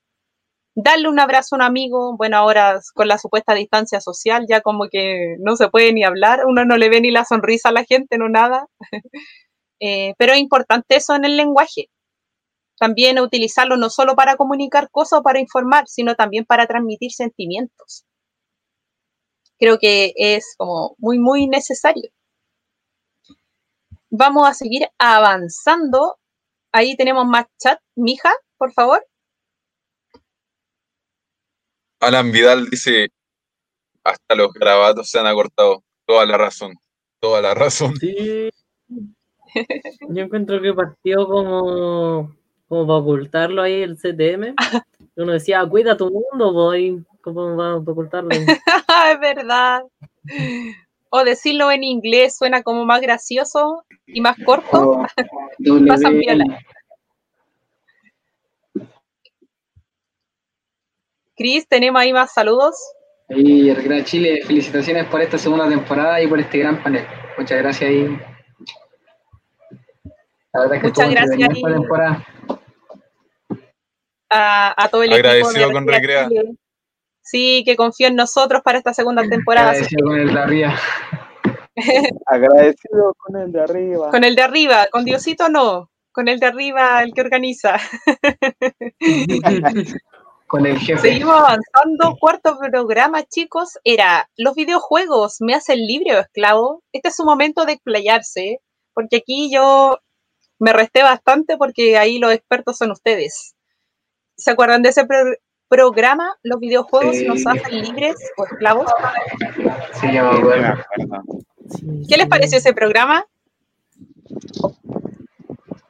S1: Darle un abrazo a un amigo, bueno, ahora con la supuesta distancia social ya como que no se puede ni hablar, uno no le ve ni la sonrisa a la gente, no nada. [laughs] eh, pero es importante eso en el lenguaje. También utilizarlo no solo para comunicar cosas o para informar, sino también para transmitir sentimientos creo que es como muy, muy necesario. Vamos a seguir avanzando. Ahí tenemos más chat. Mija, por favor.
S3: Alan Vidal dice, hasta los grabados se han acortado. Toda la razón, toda la razón.
S2: Sí. Yo encuentro que partió como como para ocultarlo ahí el CTM. Uno decía, cuida tu mundo, voy. ¿Cómo va a ocultarlo? [laughs]
S1: es verdad. O decirlo en inglés suena como más gracioso y más corto.
S5: O [laughs]
S1: Pasan
S5: W-
S1: Cris, tenemos ahí más saludos.
S5: Y el Gran Chile, felicitaciones por esta segunda temporada y por este gran panel. Muchas gracias ahí. La verdad es que
S1: Muchas gracias
S5: esta temporada.
S1: A, a todo el
S3: Agradecido
S1: equipo de
S3: con
S1: Recrea. Chile. Sí, que confió en nosotros para esta segunda temporada.
S5: Agradecido con el de arriba.
S4: Agradecido con el de arriba.
S1: Con el de arriba, con Diosito no, con el de arriba, el que organiza. [laughs]
S5: Con el jefe.
S1: Seguimos avanzando. Cuarto programa, chicos, era los videojuegos, ¿me hacen libre o esclavo? Este es su momento de explayarse, porque aquí yo me resté bastante porque ahí los expertos son ustedes. ¿Se acuerdan de ese pro- programa? ¿Los videojuegos
S5: Sí.
S1: nos hacen libres o esclavos?
S5: Sí, yo me acuerdo.
S1: ¿Qué les pareció ese programa?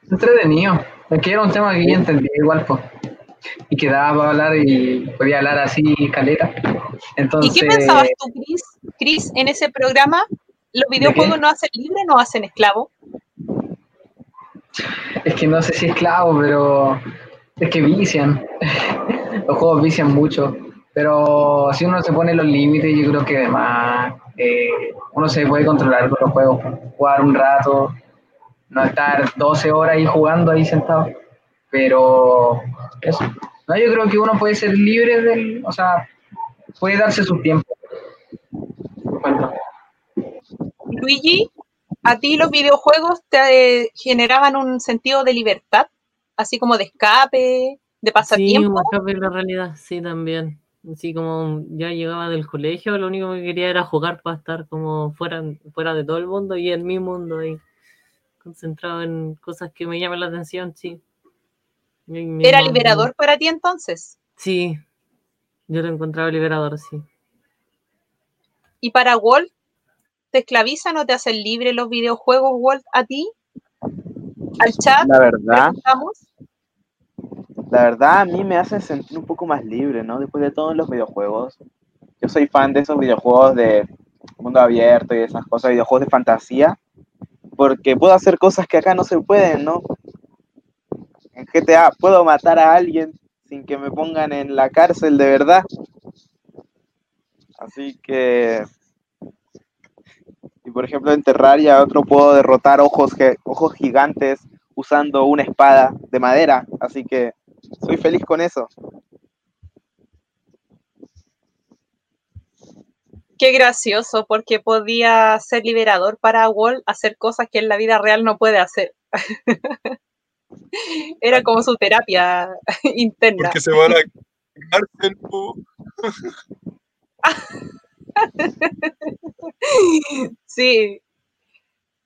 S5: Entretenido. Que era un tema que yo entendía igual, pues. Y que daba para hablar y podía hablar así, caleta. Entonces,
S1: ¿Y qué pensabas tú, Cris? Cris, en ese programa, ¿los videojuegos no hacen libre o no hacen esclavo?
S5: es que no sé si es clavo, pero es que vician. [laughs] los juegos vician mucho. Pero si uno se pone los límites, yo creo que además eh, uno se puede controlar con los juegos. Jugar un rato, no estar 12 horas ahí jugando ahí sentado. Pero eso. No, yo creo que uno puede ser libre del, o sea, puede darse su tiempo. Bueno,
S1: Luigi, ¿a ti los videojuegos te eh, generaban un sentido de libertad? Así como de escape, de
S2: Sí,
S1: pasatiempo.
S2: un escape de la realidad, sí, también. Así como ya llegaba del colegio, lo único que quería era jugar para estar como fuera, fuera de todo el mundo y en mi mundo ahí, concentrado en cosas que me llaman la atención, sí. Mi
S1: ¿Era liberador para ti entonces?
S2: Sí, yo lo encontraba liberador, sí.
S1: ¿Y para Walt? ¿Te esclavizan o te hacen libre los videojuegos, Walt, a ti? ¿Al chat?
S4: La verdad, la verdad a mí me hacen sentir un poco más libre, ¿no? Después de todos los videojuegos. Yo soy fan de esos videojuegos de mundo abierto y esas cosas, videojuegos de fantasía, porque puedo hacer cosas que acá no se pueden, ¿no? En GTA puedo matar a alguien sin que me pongan en la cárcel de verdad. Así que... Y por ejemplo en Terraria otro puedo derrotar ojos, ojos gigantes usando una espada de madera. Así que soy feliz con eso.
S1: Qué gracioso, porque podía ser liberador para Walt hacer cosas que en la vida real no puede hacer. [laughs] [laughs] Era como su terapia [laughs] interna.
S3: Porque se va a la cárcel. [laughs]
S1: Sí.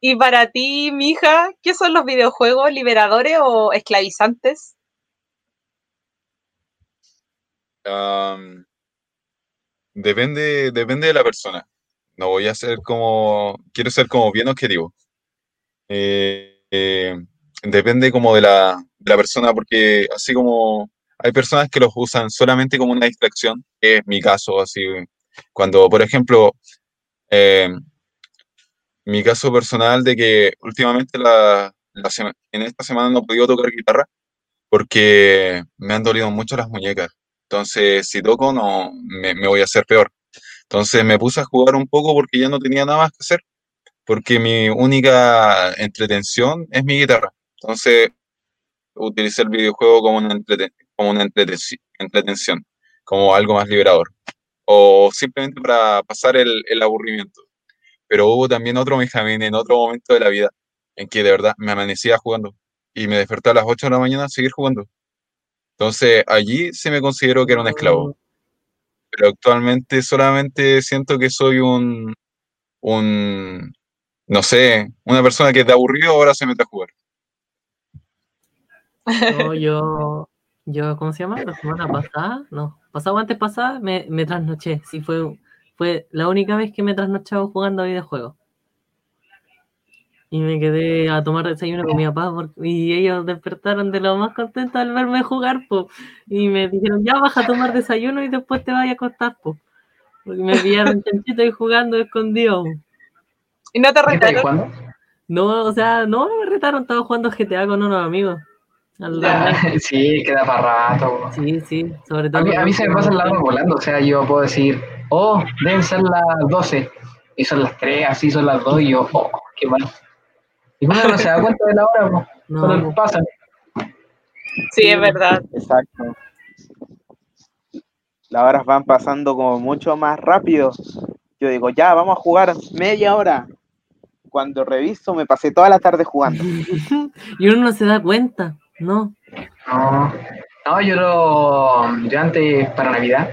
S1: Y para ti, mija, ¿qué son los videojuegos liberadores o esclavizantes?
S3: Depende, depende de la persona. No voy a ser como, quiero ser como bien objetivo. Eh, eh, depende como de la, persona, porque así como hay personas que los usan solamente como una distracción, que es mi caso, así, cuando, por ejemplo, eh, mi caso personal de que últimamente la, la en esta semana no he podido tocar guitarra porque me han dolido mucho las muñecas. Entonces, si toco, no me, me voy a hacer peor. Entonces me puse a jugar un poco porque ya no tenía nada más que hacer, porque mi única entretención es mi guitarra. Entonces, utilicé el videojuego como una, entrete- como una entretenci- entretención, como algo más liberador, o simplemente para pasar el, aburrimiento. Pero hubo también otro Benjamín en otro momento de la vida en que de verdad me amanecía jugando y me desperté a las 8 de la mañana a seguir jugando. Entonces allí sí me considero que era un esclavo, pero actualmente solamente siento que soy un, un, no sé, una persona que de aburrido ahora se mete a jugar.
S2: No, yo, yo, ¿cómo se llama? La semana pasada, no, pasado antes pasada, me, me trasnoché. Sí, fue, fue la única vez que me he trasnochado jugando a videojuegos. y me quedé a tomar desayuno con mi papá y ellos despertaron de lo más contentos al verme jugar, po. Y me dijeron, ya vas a tomar desayuno y después te vas a acostar, po. Porque me pillaron chanchito y jugando escondido.
S1: ¿Y no te
S5: ¿Qué estáis
S1: retaron?
S2: No, o sea, no me retaron, estaba jugando GTA con unos amigos. Al- [laughs]
S5: Sí, queda para rato.
S2: Sí, sí, sobre todo.
S5: A mí, a mí se me pasa la hora volando, o sea, yo puedo decir, oh, deben ser las 12, y son las 3, así son las 2, y yo, oh, qué mal. Y uno no se da cuenta de la hora,
S2: No,
S5: solo pasan.
S1: Sí, es verdad.
S4: Exacto. Las horas van pasando como mucho más rápido. Yo digo, ya, vamos a jugar media hora. Cuando reviso, me pasé toda la tarde jugando. [laughs]
S2: y uno no se da cuenta, ¿no?
S5: No, no, yo lo, yo antes, para Navidad,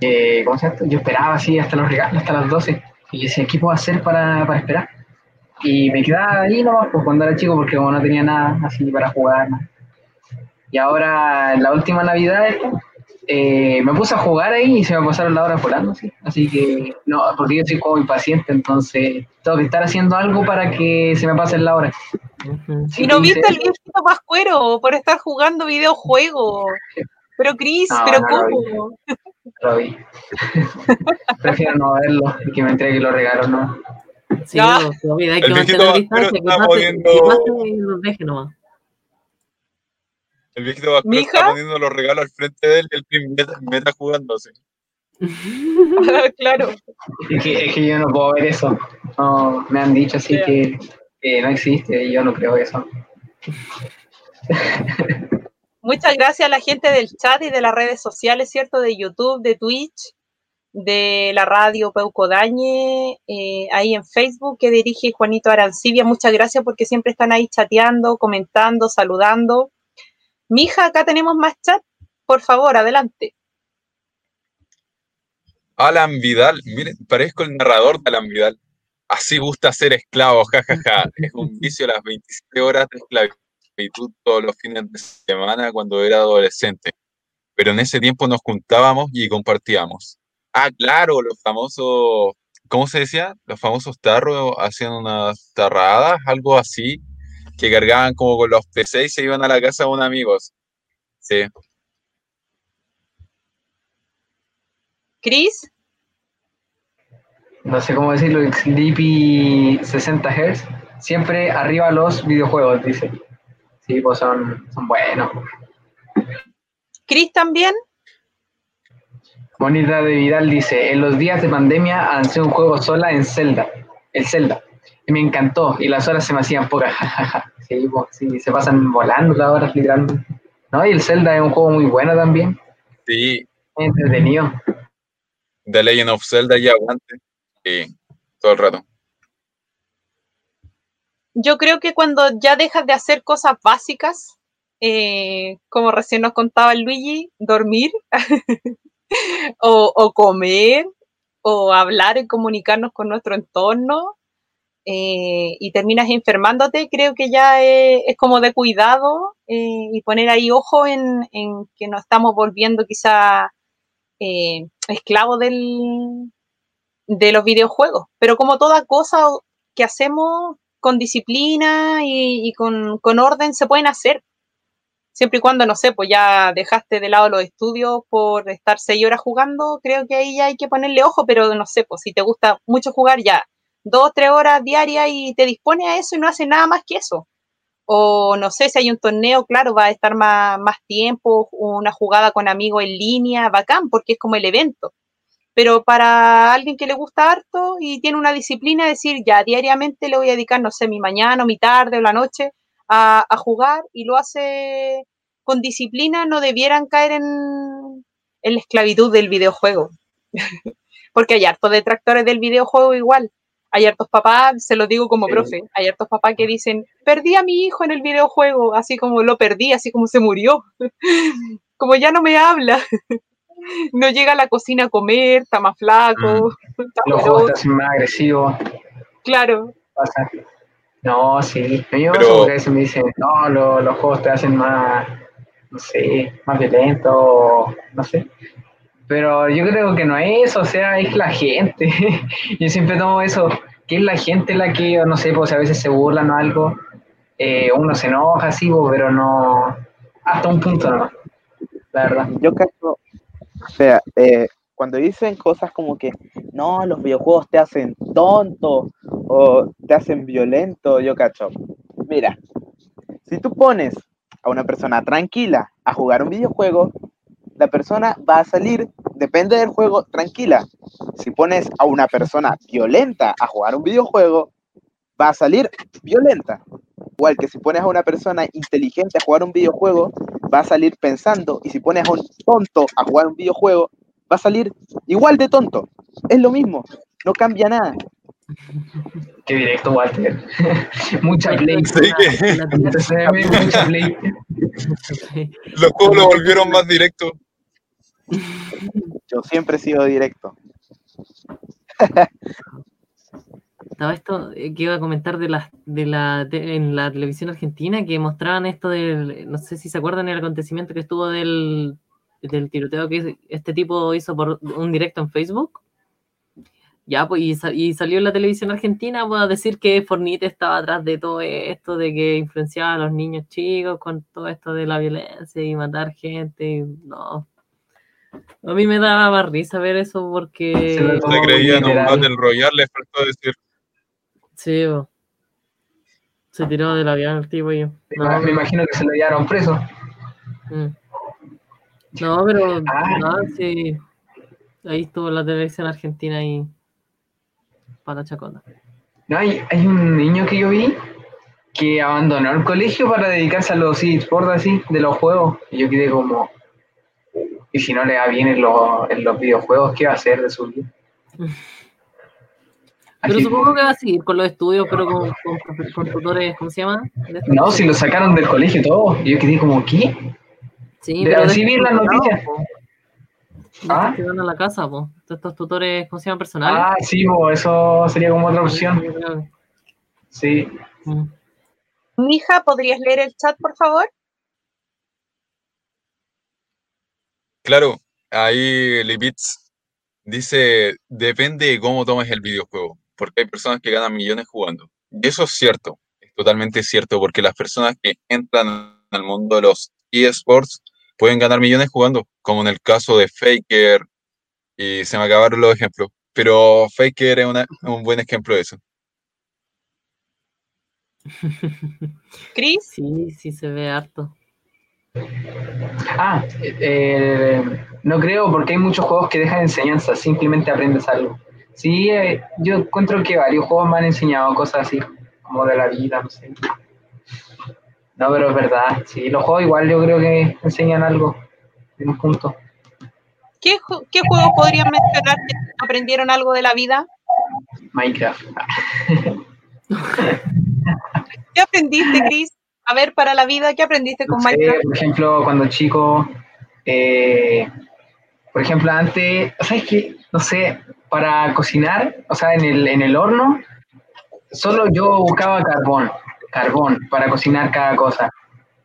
S5: eh, ¿cómo se? Yo esperaba así hasta los regalos, hasta las 12, y decía, ¿qué puedo hacer para, para esperar? Y me quedaba ahí nomás, pues cuando era chico, porque como no tenía nada así para jugar. nada. Y ahora, la última Navidad, esta, eh, me puse a jugar ahí y se me pasaron las horas volando, sí. Así que, no, porque yo soy como impaciente, entonces tengo que estar haciendo algo para que se me pasen las horas. Sí,
S1: ¿Y no viste el viejito pascuero por estar jugando videojuegos? Pero Cris,
S5: No,
S1: ¿pero
S5: no lo vi.
S1: cómo?
S5: Lo vi. [laughs] Prefiero no verlo y que me entregue los regalos, ¿no?
S2: Sí,
S1: No.
S2: hay
S3: El
S2: que
S3: viejito
S2: mantener distancia, que pase,
S3: poniendo-
S2: que pase y los deje nomás.
S3: El viejito Vasco
S1: ¿Mi
S3: está poniendo los regalos al frente de él y el pin meta, meta jugándose. [laughs]
S1: claro.
S5: Es que, es que yo no puedo ver eso. No, me han dicho así que, que no existe y yo no creo eso.
S1: Muchas gracias a la gente del chat y de las redes sociales, ¿cierto? De YouTube, de Twitch, de la radio Peuco Dañe, eh, ahí en Facebook que dirige Juanito Arancibia. Muchas gracias porque siempre están ahí chateando, comentando, saludando. Mija, acá tenemos más chat. Por favor, adelante.
S3: Alan Vidal, miren, parezco el narrador de Alan Vidal. Así gusta ser esclavo, jajaja. [laughs] Es un vicio las 27 horas de esclavitud todos los fines de semana cuando era adolescente. Pero en ese tiempo nos juntábamos y compartíamos. Ah, claro, los famosos, ¿cómo se decía? Los famosos tarros hacían unas tarradas, algo así, que cargaban como con los PC y se iban a la casa de unos amigos. Sí.
S1: Cris,
S5: No sé cómo decirlo, Sleepy 60 Hz. Siempre arriba los videojuegos, dice. Sí, pues son, son buenos.
S1: Cris también.
S5: Bonita de Vidal dice, en los días de pandemia avancé un juego sola en Zelda, el Zelda, y me encantó, y las horas se me hacían pocas, [laughs] sí, pues, sí, se pasan volando las horas literalmente. ¿No? Y el Zelda es un juego muy bueno también,
S3: Sí,
S5: entretenido.
S3: The Legend of Zelda y aguante. Sí, todo el rato.
S1: Yo creo que cuando ya dejas de hacer cosas básicas, eh, como recién nos contaba Luigi, dormir [laughs] o, o comer o hablar y comunicarnos con nuestro entorno eh, y terminas enfermándote, creo que ya es, es como de cuidado eh, y poner ahí ojo en, en que nos estamos volviendo quizá eh, esclavos del, de los videojuegos. Pero como toda cosa que hacemos con disciplina y, y con, con orden se pueden hacer. Siempre y cuando, no sé, pues ya dejaste de lado los estudios por estar seis horas jugando, creo que ahí ya hay que ponerle ojo, pero no sé, pues si te gusta mucho jugar ya dos, tres horas diarias y te dispone a eso y no hace nada más que eso. O no sé, si hay un torneo, claro, va a estar más, más tiempo, una jugada con amigos en línea, bacán, porque es como el evento. Pero para alguien que le gusta harto y tiene una disciplina, decir, ya diariamente le voy a dedicar, no sé, mi mañana o mi tarde o la noche a, a jugar y lo hace con disciplina, no debieran caer en, en la esclavitud del videojuego. [laughs] porque hay hartos detractores del videojuego igual. Hay hartos papás, se lo digo como
S5: Sí.
S1: profe, hay hartos papás que dicen, perdí a mi hijo en el videojuego, así como lo perdí, así como se murió. [laughs] como ya no me habla. [laughs] no llega a la cocina a comer, está más flaco. [laughs] está
S5: Los juegos te hacen más agresivos,
S1: Claro,
S5: pasa. No, sí, a mí me
S3: Pero-
S5: pasa porque a veces me dicen, no, lo- los juegos te hacen más, no sé, más violento, no sé. Pero yo creo que no es o sea, es la gente. [laughs] yo siempre tomo eso, que es la gente la que, no sé, pues a veces se burlan o algo, eh, uno se enoja así, pues, pero no, hasta un punto no, la verdad.
S4: Yo cacho, o sea, cuando dicen cosas como que no, los videojuegos te hacen tonto o te hacen violento, yo cacho. Mira, si tú pones a una persona tranquila a jugar un videojuego, la persona va a salir, depende del juego, tranquila. Si pones a una persona violenta a jugar un videojuego, va a salir violenta. Igual que si pones a una persona inteligente a jugar un videojuego, va a salir pensando. Y si pones a un tonto a jugar un videojuego, va a salir igual de tonto. Es lo mismo, no cambia nada.
S5: Qué directo, Walter. [laughs] Mucha play.
S3: Sí, que
S5: Mucha play.
S3: los juegos lo volvieron más directos.
S4: Yo siempre he sido directo. [laughs]
S2: Estaba esto eh, que iba a comentar de la, de la en la televisión argentina que mostraban esto del, no sé si se acuerdan el acontecimiento que estuvo del, del tiroteo que este tipo hizo por un directo en Facebook. Ya, pues, y salió en la televisión argentina pues, a decir que Fornite estaba atrás de todo esto, de que influenciaba a los niños chicos con todo esto de la violencia y matar gente. y no. A mí me daba más risa ver eso porque...
S5: Se lo tomó
S3: Se creía en un. Battle Royale, le faltó decir.
S2: Sí, bo. se tiró del avión el tipo y yo. No,
S5: Me imagino que se lo llevaron preso.
S2: mm. No, pero
S5: Ah.
S2: no, sí. Ahí estuvo la televisión argentina y para la chacota.
S5: No, hay, hay un niño que yo vi que abandonó el colegio para dedicarse a los eSports así, de los juegos. Y yo quedé como, y si no le va bien en los, en los videojuegos, ¿qué va a hacer de su vida?
S2: Pero
S5: Así-
S2: supongo que va a seguir con los estudios, pero con, con, tutores, ¿cómo se llama?
S5: No, si lo sacaron del colegio todo. Y yo quedé como, ¿qué?
S2: Sí,
S5: de-
S2: pero
S5: así vi en las noticias.
S2: po.
S5: Ah.
S2: que van a la casa, po. De estos tutores, ¿cómo se llama? Personales.
S5: Ah, sí, bo, eso sería como otra opción. Sí.
S2: Mm.
S1: Mija, ¿podrías leer el chat, por favor?
S3: Claro, ahí Lipitz dice, depende de cómo tomes el videojuego, porque hay personas que ganan millones jugando. Y eso es cierto, es totalmente cierto, porque las personas que entran al mundo de los eSports pueden ganar millones jugando, como en el caso de Faker, y se me acabaron los ejemplos, pero Faker es una- un buen ejemplo de eso. [laughs]
S1: Chris,
S2: Sí, sí se ve harto.
S5: Ah, eh, no creo porque hay muchos juegos que dejan enseñanza, simplemente aprendes algo. Sí, eh, yo encuentro que varios juegos me han enseñado cosas así, como de la vida, no sé. No, pero es verdad, sí, los juegos igual yo creo que enseñan algo en un punto.
S1: ¿qué, qué juegos podrían mencionar que aprendieron algo de la vida?
S5: Minecraft.
S1: ¿Qué aprendiste, Chris? A ver, para la vida, ¿qué aprendiste con
S5: No sé,
S1: Minecraft?
S5: por ejemplo, cuando chico, eh, por ejemplo, antes, ¿sabes qué? No sé, para cocinar, o sea, en el, en el horno, solo yo buscaba carbón, carbón, para cocinar cada cosa.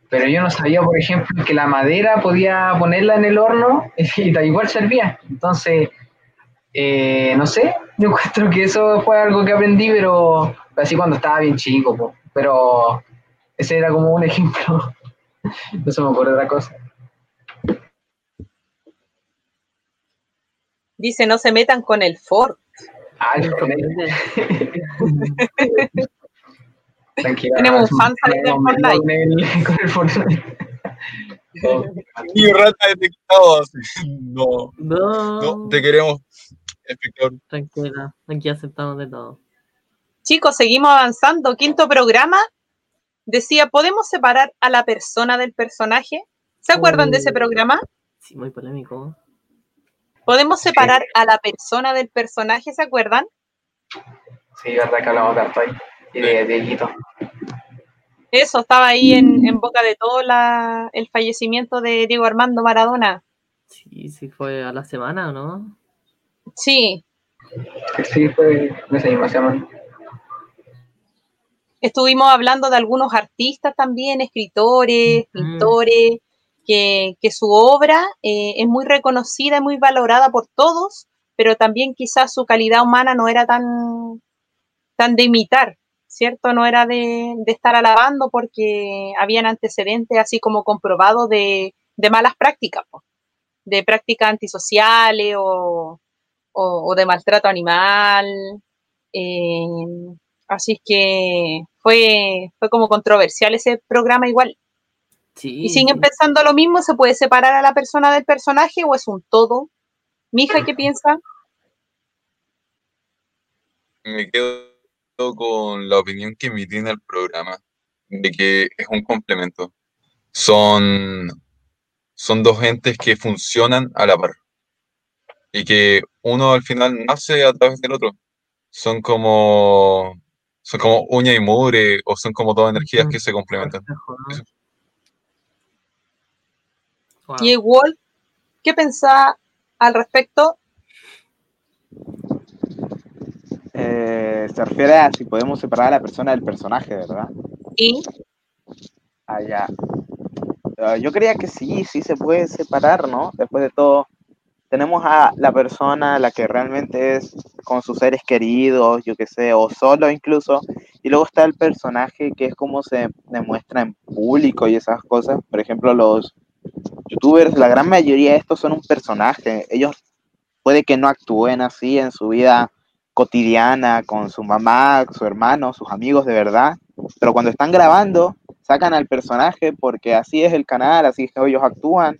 S5: Pero yo no sabía, por ejemplo, que la madera podía ponerla en el horno [laughs] y da igual servía. Entonces, eh, no sé, [laughs] yo encuentro que eso fue algo que aprendí, pero así cuando estaba bien chico, po. pero ese era como un ejemplo. No se me ocurre otra cosa.
S1: Dice, no se metan con el Ford.
S5: Ah, el. [laughs] Tranquila.
S1: Tenemos un fan saliendo
S5: no, no. Con el, Fortnite. Oh,
S3: Y rata detectado. [laughs] No,
S2: No,
S3: no, te queremos, espectador.
S2: tranquila, aquí aceptamos de todo.
S1: Chicos, seguimos avanzando. Quinto programa. Decía, ¿podemos separar a la persona del personaje? ¿Se acuerdan de ese
S2: Oh.
S1: programa?
S2: Sí, muy polémico.
S1: ¿Podemos separar a la persona del personaje? ¿Se acuerdan?
S5: Sí, verdad que hablamos de Artoy y de Dieguito.
S1: Eso estaba ahí en, en boca de todo la- el fallecimiento de Diego Armando Maradona.
S2: Sí, sí fue a la semana, ¿o no?
S1: Sí,
S5: Sí, fue esa misma semana.
S1: Estuvimos hablando de algunos artistas también, escritores, pintores, que, que su obra eh, es muy reconocida y muy valorada por todos, pero también quizás su calidad humana no era tan, tan de imitar, ¿cierto? No era de, estar alabando porque habían antecedentes así como comprobados de, malas prácticas, de prácticas antisociales o, de maltrato animal. Eh, así que fue, fue como controversial ese programa igual. Y siguen pensando lo mismo, ¿se puede separar a la persona del personaje o es un todo? Mija, ¿qué piensa?
S3: Me quedo con la opinión que emití en el programa, de que es un complemento. Son, son dos entes que funcionan a la par. Y que uno al final nace a través del otro. Son como, son como uña y mugre, o son como dos energías que se complementan.
S1: Y igual, ¿qué pensás al respecto?
S4: Eh, se refiere a si podemos separar a la persona del personaje, ¿verdad?
S1: Sí.
S4: Ah, ya. Ah, yo creía que sí, sí se puede separar, ¿no? Después de todo, tenemos a la persona, la que realmente es con sus seres queridos, yo qué sé, o solo incluso, y luego está el personaje que es como se demuestra en público y esas cosas. Por ejemplo, los youtubers, la gran mayoría de estos son un personaje. Ellos puede que no actúen así en su vida cotidiana con su mamá, su hermano, sus amigos de verdad, pero cuando están grabando sacan al personaje porque así es el canal, así es que ellos actúan.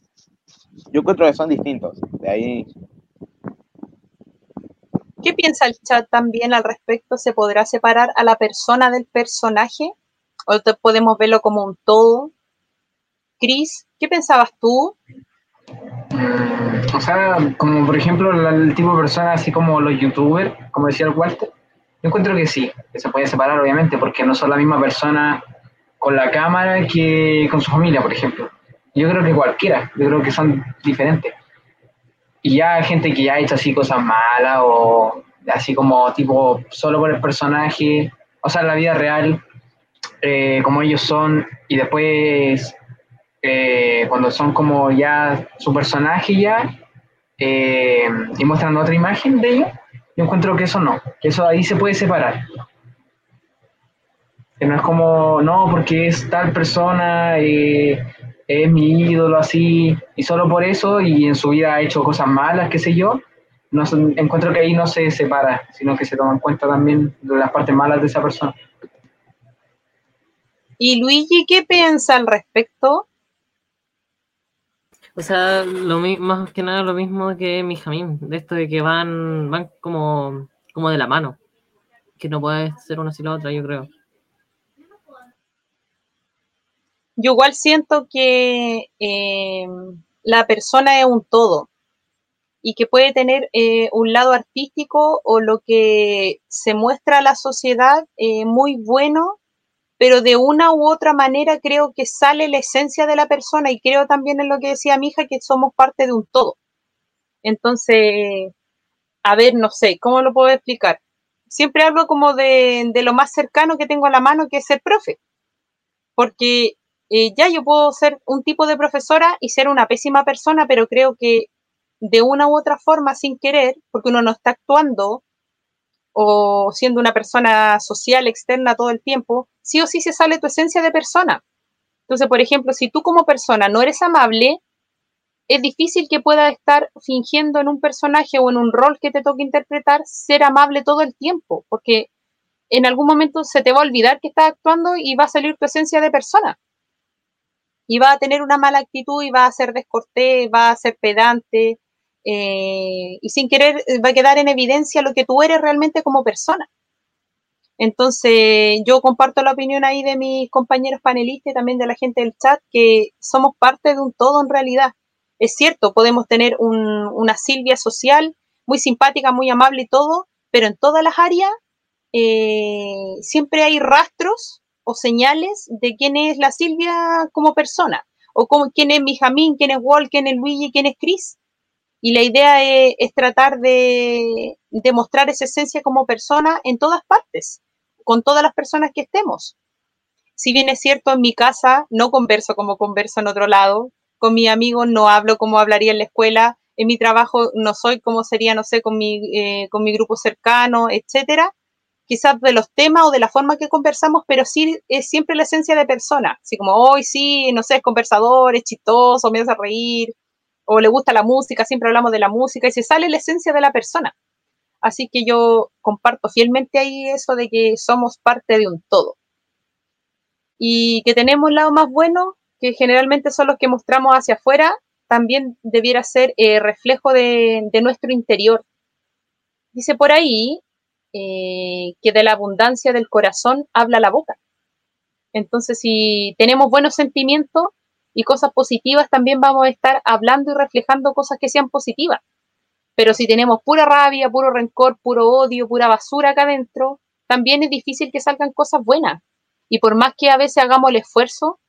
S4: Yo creo que son distintos. De ahí.
S1: ¿Qué piensa el chat también al respecto? ¿Se podrá separar a la persona del personaje? ¿O podemos verlo como un todo? Cris, ¿qué pensabas tú?
S5: O sea, como por ejemplo el tipo de persona así como los youtubers, como decía el Walter, yo encuentro que sí, que se puede separar obviamente, porque no son la misma persona con la cámara que con su familia, por ejemplo. Yo creo que cualquiera, yo creo que son diferentes. Y ya hay gente que ya ha hecho así cosas malas o así como tipo solo por el personaje, o sea, la vida real, eh, como ellos son, y después eh, cuando son como ya su personaje ya, eh, y muestran otra imagen de ellos, yo encuentro que eso no, que eso ahí se puede separar. Que no es como, no, porque es tal persona, eh, es mi ídolo así, y solo por eso, y en su vida ha hecho cosas malas, qué sé yo, no, encuentro que ahí no se separa, sino que se toma en cuenta también las partes malas de esa persona.
S1: ¿Y Luigi qué piensa al respecto?
S2: O sea, lo más que nada lo mismo que mi jamín, de esto de que van, van como, como de la mano. Que no puede ser una sin la otra, yo creo.
S1: Yo igual siento que eh, la persona es un todo y que puede tener eh, un lado artístico o lo que se muestra a la sociedad eh, muy bueno pero de una u otra manera creo que sale la esencia de la persona y creo también en lo que decía mi hija, que somos parte de un todo. Entonces, a ver, no sé, ¿cómo lo puedo explicar? Siempre hablo como de, lo más cercano que tengo a la mano, que es ser profe, porque eh, ya yo puedo ser un tipo de profesora y ser una pésima persona, pero creo que de una u otra forma, sin querer, porque uno no está actuando o siendo una persona social externa todo el tiempo, sí o sí se sale tu esencia de persona. Entonces, por ejemplo, si tú como persona no eres amable, es difícil que puedas estar fingiendo en un personaje o en un rol que te toque interpretar ser amable todo el tiempo, porque en algún momento se te va a olvidar que estás actuando y va a salir tu esencia de persona. Y va a tener una mala actitud y va a ser descortés, va a ser pedante, eh, y sin querer eh, va a quedar en evidencia lo que tú eres realmente como persona. Entonces, yo comparto la opinión ahí de mis compañeros panelistas y también de la gente del chat, que somos parte de un todo en realidad. Es cierto, podemos tener una Silvia social muy simpática, muy amable y todo, pero en todas las áreas eh, siempre hay rastros o señales de quién es la Silvia como persona, o como, quién es Mijamín, quién es Walt, quién es Luigi, quién es Chris. Y la idea es, tratar de, demostrar esa esencia como persona en todas partes, con todas las personas que estemos. Si bien es cierto, en mi casa no converso como converso en otro lado, con mi amigo no hablo como hablaría en la escuela, en mi trabajo no soy como sería, no sé, con mi, eh, con mi grupo cercano, etcétera. Quizás de los temas o de la forma que conversamos, pero sí es siempre la esencia de persona. Así como hoy sí, no sé, es conversador, es chistoso, me hace reír, o le gusta la música, siempre hablamos de la música y se sale la esencia de la persona. Así que yo comparto fielmente ahí eso de que somos parte de un todo. Y que tenemos un lado más bueno, que generalmente son los que mostramos hacia afuera, también debiera ser eh, reflejo de nuestro interior. Dice por ahí eh, que de la abundancia del corazón habla la boca. Entonces, si tenemos buenos sentimientos y cosas positivas, también vamos a estar hablando y reflejando cosas que sean positivas. Pero si tenemos pura rabia, puro rencor, puro odio, pura basura acá adentro, también es difícil que salgan cosas buenas. Y por más que a veces hagamos el esfuerzo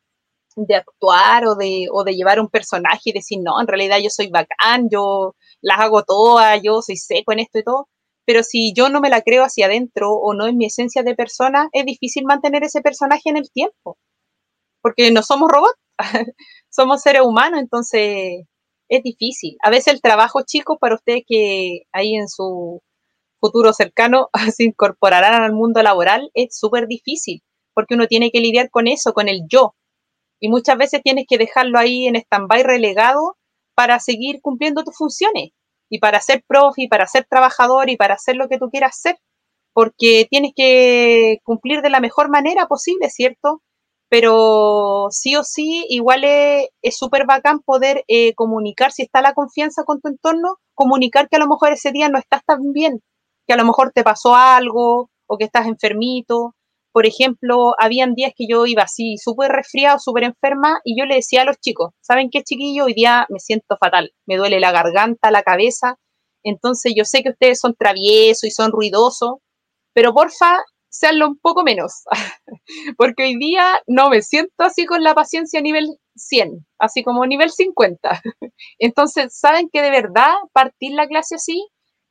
S1: de actuar o de, o de llevar un personaje y decir, no, en realidad yo soy bacán, yo las hago todas, yo soy seco en esto y todo, pero si yo no me la creo hacia adentro o no en mi esencia de persona, es difícil mantener ese personaje en el tiempo, porque no somos robots, [laughs] somos seres humanos, entonces es difícil. A veces el trabajo, chicos, para ustedes que ahí en su futuro cercano [laughs] se incorporarán al mundo laboral, es súper difícil, porque uno tiene que lidiar con eso, con el yo. Y muchas veces tienes que dejarlo ahí en stand-by relegado para seguir cumpliendo tus funciones y para ser profe, para ser trabajador y para hacer lo que tú quieras hacer, porque tienes que cumplir de la mejor manera posible, ¿cierto? Pero sí o sí, igual es súper bacán poder eh, comunicar, si está la confianza con tu entorno, comunicar que a lo mejor ese día no estás tan bien, que a lo mejor te pasó algo o que estás enfermito, por ejemplo, habían días que yo iba así, súper resfriado, súper enferma, y yo le decía a los chicos, ¿saben qué, chiquillo? Hoy día me siento fatal, me duele la garganta, la cabeza, entonces yo sé que ustedes son traviesos y son ruidosos, pero porfa, seanlo un poco menos, [laughs] porque hoy día no me siento así con la paciencia a nivel 100, así como nivel 50. [laughs] Entonces, ¿saben que de verdad partir la clase así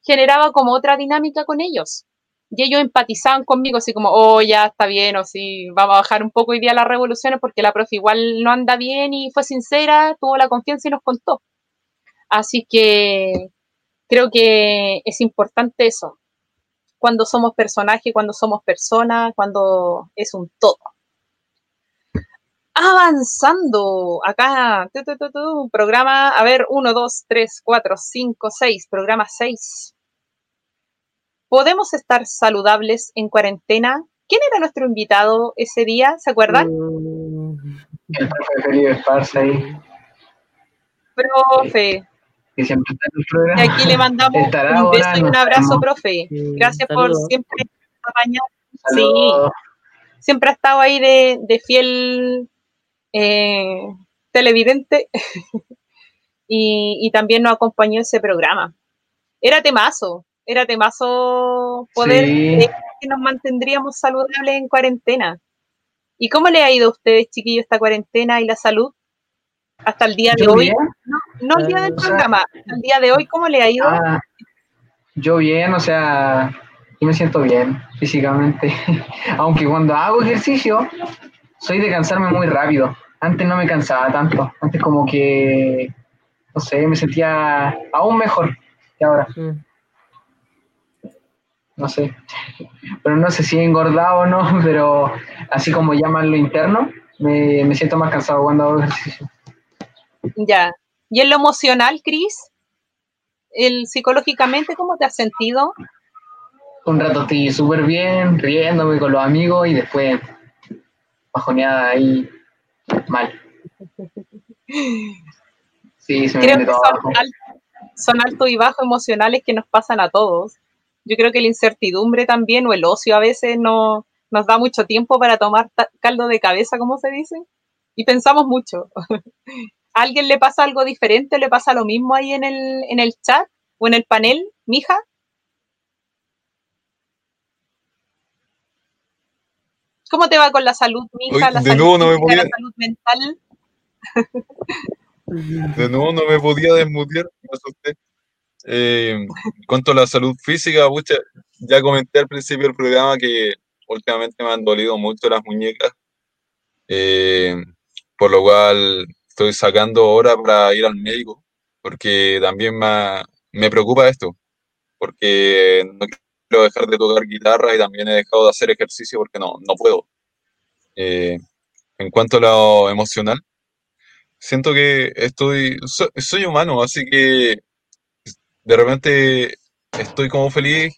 S1: generaba como otra dinámica con ellos? Y ellos empatizaban conmigo, así como, oh, ya está bien, o sí, vamos a bajar un poco hoy día las revoluciones porque la profe igual no anda bien y fue sincera, tuvo la confianza y nos contó. Así que creo que es importante eso, cuando somos personajes, cuando somos personas, cuando es un todo. Avanzando, acá, un programa, a ver, 1, 2, 3, 4, 5, 6, programa 6 ¿Podemos estar saludables en cuarentena? ¿Quién era nuestro invitado ese día? ¿Se acuerdan?
S5: Mm, el profe Esparza ahí.
S1: Profe.
S5: Que siempre está en el programa.
S1: Y aquí le mandamos un beso y un abrazo, profe. Gracias por siempre acompañar. Sí. Siempre ha estado ahí de, fiel eh, televidente [laughs] y, y también nos acompañó ese programa. Era temazo, era temazo poder que nos mantendríamos saludables en cuarentena. ¿Y cómo le ha ido a ustedes, chiquillos, esta cuarentena y la salud? Hasta el día de hoy. No, no el día del programa, el día de hoy, ¿cómo le ha ido? Ah,
S5: yo bien, o sea, yo me siento bien físicamente. [laughs] Aunque cuando hago ejercicio, soy de cansarme muy rápido. Antes no me cansaba tanto. Antes como que, no sé, me sentía aún mejor que ahora. Mm no sé. Pero no sé si he engordado o no, [laughs] pero así como llaman lo interno, me, siento más cansado cuando hago ejercicio.
S1: Ya. ¿Y en lo emocional, Cris? ¿El psicológicamente cómo te has sentido?
S5: Un rato estoy súper bien, riéndome con los amigos y después bajoneada ahí mal.
S1: Sí, se me Creo que son, son altos y bajos emocionales que nos pasan a todos yo creo que la incertidumbre también o el ocio a veces no, nos da mucho tiempo para tomar caldo de cabeza, como se dice, y pensamos mucho. [laughs] ¿A alguien le pasa algo diferente? ¿Le pasa lo mismo ahí en el, en el chat o en el panel, mija? ¿Cómo te va con la salud, mija? la, salud
S3: no me la salud mental. De nuevo no me podía desmutear, me asusté. Eh, cuanto a la salud física, ya comenté al principio del programa que últimamente me han dolido mucho las muñecas, eh, por lo cual estoy sacando hora para ir al médico, porque también me, me preocupa esto, porque no quiero dejar de tocar guitarra y también he dejado de hacer ejercicio porque no, no puedo. Eh, en cuanto a lo emocional, siento que estoy, soy humano, así que de repente estoy como feliz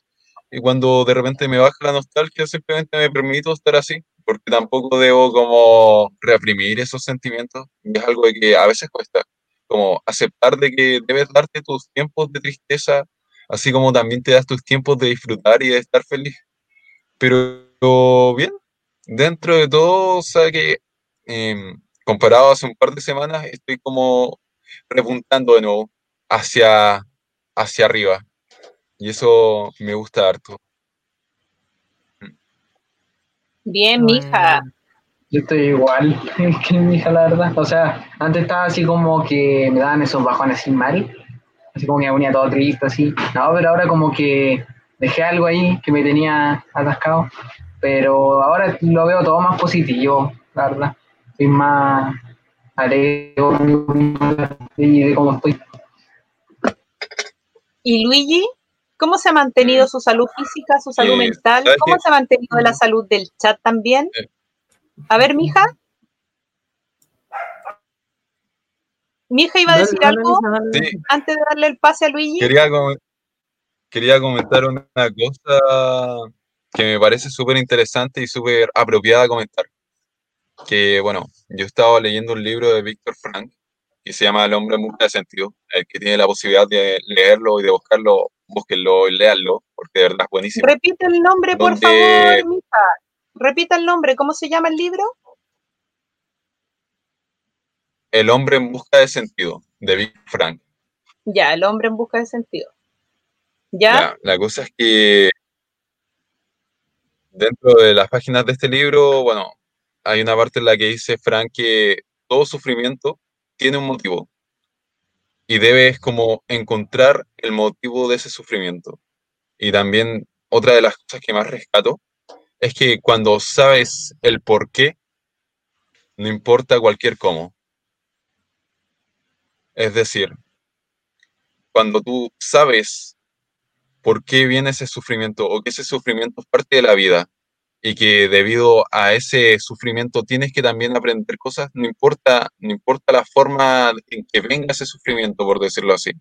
S3: y cuando de repente me baja la nostalgia simplemente me permito estar así, porque tampoco debo como reprimir esos sentimientos, y es algo que a veces cuesta, como aceptar de que debes darte tus tiempos de tristeza, así como también te das tus tiempos de disfrutar y de estar feliz. Pero bien, dentro de todo, o sea que em, comparado hace un par de semanas, estoy como repuntando de nuevo hacia, hacia arriba. Y eso me gusta harto.
S1: Bien, mija.
S5: Yo estoy igual [laughs] que mi hija, la verdad. O sea, antes estaba así como que me daban esos bajones así mal. Así como que me ponía todo triste, así. No, pero ahora como que dejé algo ahí que me tenía atascado. Pero ahora lo veo todo más positivo, la verdad. Estoy más alegre de cómo estoy.
S1: ¿Y Luigi? ¿Cómo se ha mantenido mm. su salud física, su salud mental? ¿Cómo se ha mantenido la salud del chat también? A ver, mija. Mija iba a decir algo antes de darle el pase a Luigi.
S3: Quería, quería comentar una cosa que me parece súper interesante y súper apropiada comentar. Que, bueno, yo estaba leyendo un libro de Víctor Frank que se llama El hombre en busca de sentido. El que tiene la posibilidad de leerlo y de buscarlo, búsquenlo y léanlo, porque de verdad es buenísimo.
S1: Repite el nombre, por favor, mija. Repita el nombre, ¿cómo se llama el libro?
S3: El hombre en busca de sentido, de Vic Frank.
S1: Ya, el hombre en busca de sentido. ¿Ya?
S3: la cosa es que dentro de las páginas de este libro, bueno, hay una parte en la que dice Frank que todo sufrimiento tiene un motivo y debes como encontrar el motivo de ese sufrimiento. Y también otra de las cosas que más rescato es que cuando sabes el por qué, no importa cualquier cómo. Es decir, cuando tú sabes por qué viene ese sufrimiento o que ese sufrimiento es parte de la vida y que debido a ese sufrimiento tienes que también aprender cosas, no importa, no importa la forma en que venga ese sufrimiento, por decirlo así.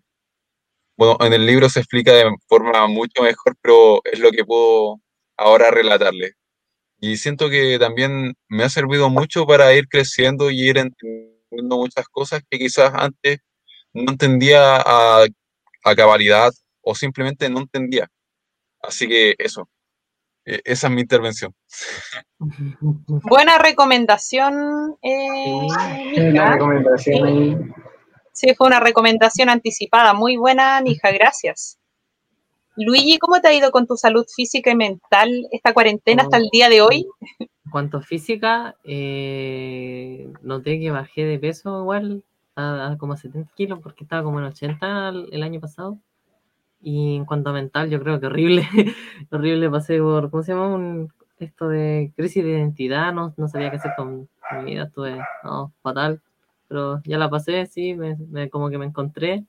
S3: Bueno, en el libro se explica de forma mucho mejor, pero es lo que puedo ahora relatarle. Y siento que también me ha servido mucho para ir creciendo y ir entendiendo muchas cosas que quizás antes no entendía a, cabalidad o simplemente no entendía. Así que eso, e, esa es mi intervención.
S1: Buena recomendación. Eh, recomendación. Sí, fue una recomendación anticipada. Muy buena, mija, gracias. Luigi, ¿cómo te ha ido con tu salud física y mental esta cuarentena hasta el día de hoy?
S2: En cuanto a física, eh, noté que bajé de peso igual a, como 70 kilos porque estaba como en 80 el, año pasado. Y en cuanto a mental, yo creo que horrible, [laughs] horrible pasé por, ¿cómo se llama? esto de crisis de identidad, no, no sabía qué hacer con mi vida, estuve fatal, pero ya la pasé, sí, me, como que me encontré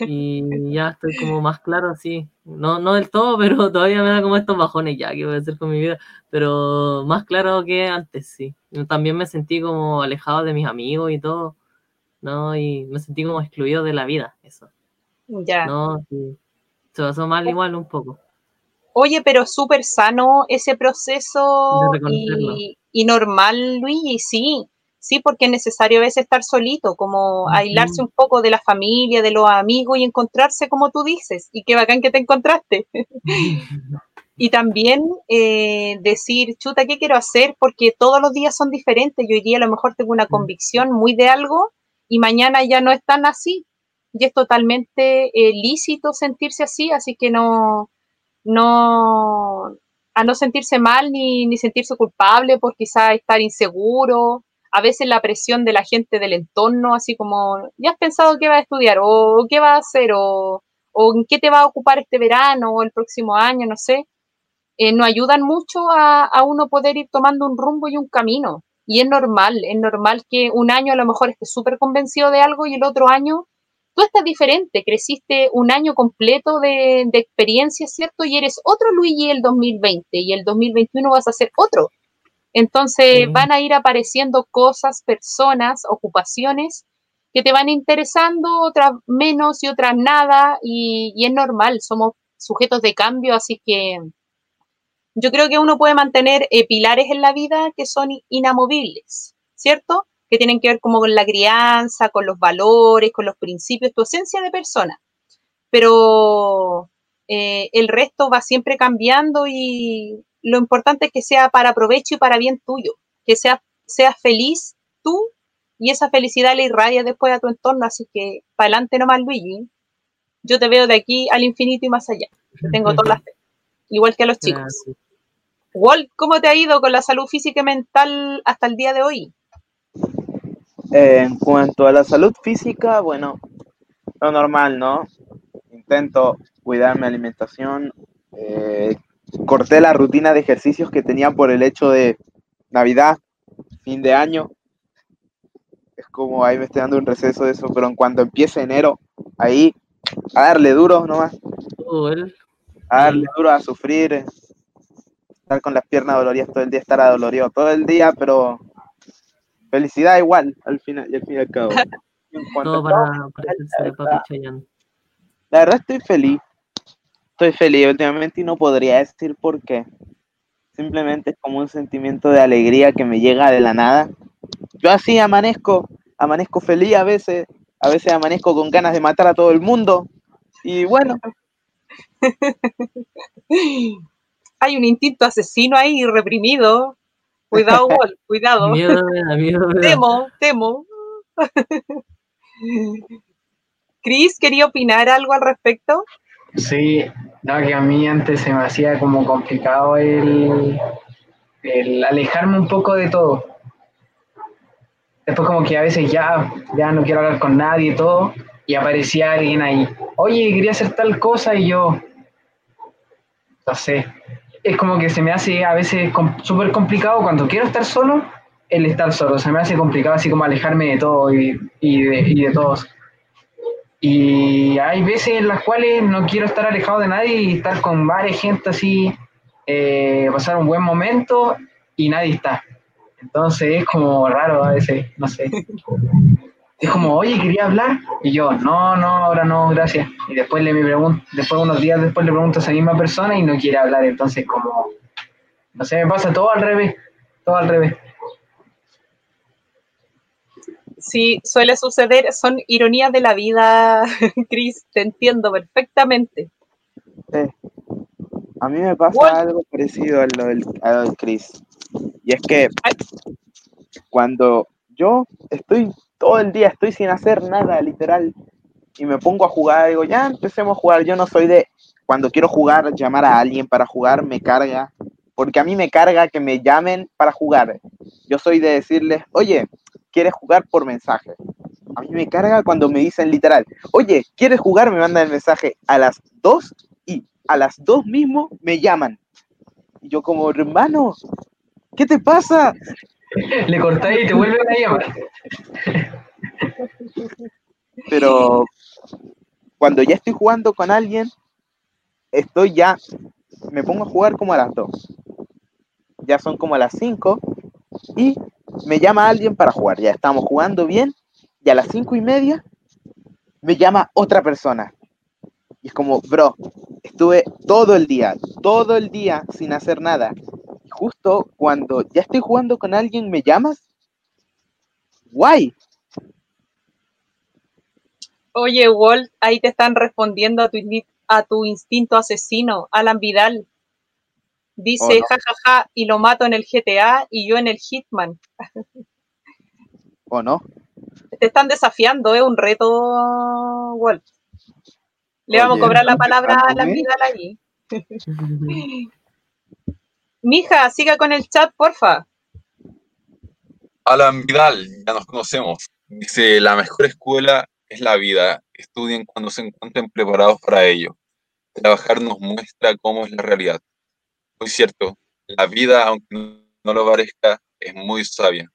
S2: y [laughs] ya estoy como más claro, sí. No, no del todo, [laughs] pero todavía me da como estos bajones ya, que voy a hacer con mi vida, pero más claro que antes, sí. También me sentí como alejado de mis amigos y todo, ¿no? Y me sentí como excluido de la vida, eso.
S1: Ya.
S2: No, sí. Se pasó mal igual un poco.
S1: Oye, pero súper sano ese proceso y, y, normal, Luis, y sí, sí, porque es necesario a veces estar solito, como aislarse un poco de la familia, de los amigos y encontrarse como tú dices. Y qué bacán que te encontraste. [laughs] y también eh, decir, chuta, ¿qué quiero hacer? Porque todos los días son diferentes. Yo hoy día a lo mejor tengo una convicción muy de algo y mañana ya no es tan así. Y es totalmente eh, lícito sentirse así, así que no, no, a no sentirse mal ni, ni sentirse culpable por quizá estar inseguro a veces la presión de la gente del entorno, así como, ¿ya has pensado qué va a estudiar? ¿O qué va a hacer? ¿O, en qué te va a ocupar este verano o el próximo año? No sé. Eh, nos ayudan mucho a, uno poder ir tomando un rumbo y un camino. Y es normal, es normal que un año a lo mejor esté súper convencido de algo y el otro año tú estás diferente, creciste un año completo de, de experiencia, ¿cierto? Y eres otro Luigi el 2020 y el 2021 vas a ser otro. Entonces van a ir apareciendo cosas, personas, ocupaciones que te van interesando, otras menos y otras nada, y, y es normal, somos sujetos de cambio, así que yo creo que uno puede mantener eh, pilares en la vida que son inamovibles, ¿cierto? Que tienen que ver como con la crianza, con los valores, con los principios, tu esencia de persona. Pero eh, el resto va siempre cambiando y lo importante es que sea para provecho y para bien tuyo, que sea, seas feliz tú y esa felicidad le irradia después a tu entorno, así que para adelante nomás Luigi. Yo te veo de aquí al infinito y más allá. Te tengo todas las fe, igual que a los chicos.
S2: Gracias.
S1: Walt, ¿cómo te ha ido con la salud física y mental hasta el día de hoy?
S4: Eh, en cuanto a la salud física, bueno, lo normal, ¿no? Intento cuidar mi alimentación. eh, corté la rutina de ejercicios que tenía por el hecho de Navidad, fin de año. Es como ahí me estoy dando un receso de eso, pero en cuanto empiece enero, ahí a darle duro nomás, a darle duro a sufrir, estar con las piernas doloridas todo el día, estar adolorido todo el día, pero felicidad igual, al final y al fin y al cabo. [laughs]
S2: Todo para de Papi Chayanne.
S4: La verdad estoy feliz. Estoy feliz últimamente y no podría decir por qué. Simplemente es como un sentimiento de alegría que me llega de la nada. Yo así amanezco, amanezco feliz a veces, a veces amanezco con ganas de matar a todo el mundo. Y bueno, [laughs]
S1: Hay un instinto asesino ahí reprimido. Cuidado, [laughs] Walt, cuidado.
S2: Miedo me da, miedo me da.
S1: Temo, temo. Cris, ¿quería opinar algo al respecto?
S5: Sí, no, que a mí antes se me hacía como complicado el, el alejarme un poco de todo. Después como que a veces ya, ya no quiero hablar con nadie y todo, y aparecía alguien ahí, oye, quería hacer tal cosa y yo, no sé, es como que se me hace a veces súper complicado cuando quiero estar solo, el estar solo, se me hace complicado así como alejarme de todo y, y de, y de todos. Y hay veces en las cuales no quiero estar alejado de nadie y estar con varias gente así, eh, pasar un buen momento y nadie está. Entonces es como raro a veces, no sé. [laughs] Es como, oye, quería hablar. Y yo, no, no, ahora no, gracias. Y después le me pregunto, después unos días después le pregunto a esa misma persona y no quiere hablar. Entonces como, no sé, me pasa todo al revés, todo al revés.
S1: Sí, suele suceder, son ironías de la vida, [laughs] Cris, te entiendo perfectamente.
S4: eh, a mí me pasa algo parecido a lo del, a lo del Chris. Y es que cuando yo estoy todo el día, estoy sin hacer nada, literal, y me pongo a jugar, digo, ya empecemos a jugar. Yo no soy de, cuando quiero jugar, llamar a alguien para jugar, me carga, porque a mí me carga que me llamen para jugar. Yo soy de decirles, oye, ¿quieres jugar por mensaje? A mí me carga cuando me dicen literal, oye, ¿quieres jugar? Me mandan el mensaje a las 2 y a las 2 mismo me llaman. Y yo como, hermano, ¿qué te pasa? [laughs]
S5: Le cortáis y te vuelven a llamar.
S4: pero cuando ya estoy jugando con alguien, estoy ya, me pongo a jugar como a las 2. Ya son como a las 5 y me llama alguien para jugar. Ya estamos jugando bien y a las 5 y media me llama otra persona. Y es como, bro, estuve todo el día, todo el día sin hacer nada. Justo cuando ya estoy jugando con alguien, me llamas. Guay,
S1: Oye, Walt, ahí te están respondiendo a tu, a tu instinto asesino, Alan Vidal. Dice,
S4: Oh, no.
S1: jajaja, y lo mato en el GTA y yo en el Hitman.
S4: ¿o no?
S1: Te están desafiando, es un reto, Walt. Le vamos a cobrar la palabra a Alan
S4: ¿eh?
S1: Vidal ahí. [laughs] Mija, siga con el chat, porfa.
S3: Alan Vidal, ya nos conocemos. Dice, la mejor escuela es la vida. Estudien cuando se encuentren preparados para ello. Trabajar nos muestra cómo es la realidad. Muy cierto, la vida, aunque no lo parezca, es muy sabia.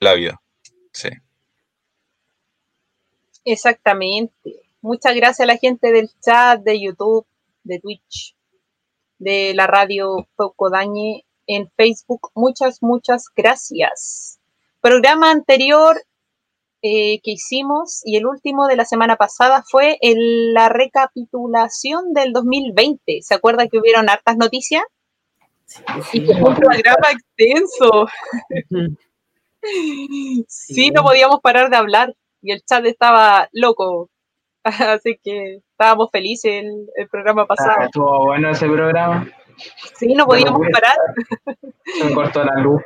S3: La vida, sí.
S1: Exactamente. Muchas gracias a la gente del chat, de YouTube, de Twitch, de la radio Poco Dañe en Facebook. Muchas, muchas gracias. Programa anterior eh, que hicimos y el último de la semana pasada fue el- la recapitulación del 2020. ¿Se acuerda que hubieron hartas noticias?
S2: Sí,
S1: Y
S2: sí.
S1: que fue un programa extenso. Sí, no podíamos parar de hablar y el chat estaba loco. [laughs] Así que estábamos felices el, el programa
S5: Ah,
S1: pasado.
S5: estuvo bueno ese programa.
S1: Sí, no podíamos
S5: bueno.
S1: parar.
S5: Se me cortó la luz.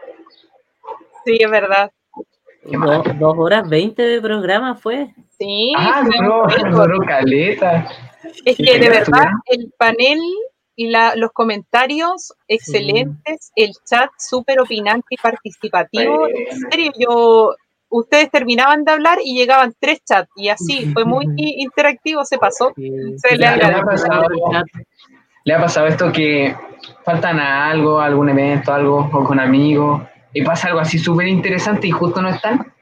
S1: Sí, es verdad.
S2: Do- dos horas veinte de programa fue.
S1: Sí,
S5: Ah,
S1: récord.
S5: duró caleta.
S1: es
S5: ¿Y
S1: que de verdad el panel y la- los comentarios excelentes, el chat súper opinante y participativo. En
S5: Bueno.
S1: serio, yo, ustedes terminaban de hablar y llegaban tres chats y así, fue muy interactivo, se pasó.
S2: Sí,
S1: Se
S2: sí,
S1: le
S2: sí,
S1: agradece.
S2: pasado el chat.
S5: ¿Le ha pasado esto que faltan a algo, a algún evento, algo, o con amigos, y pasa algo así súper interesante y justo no están?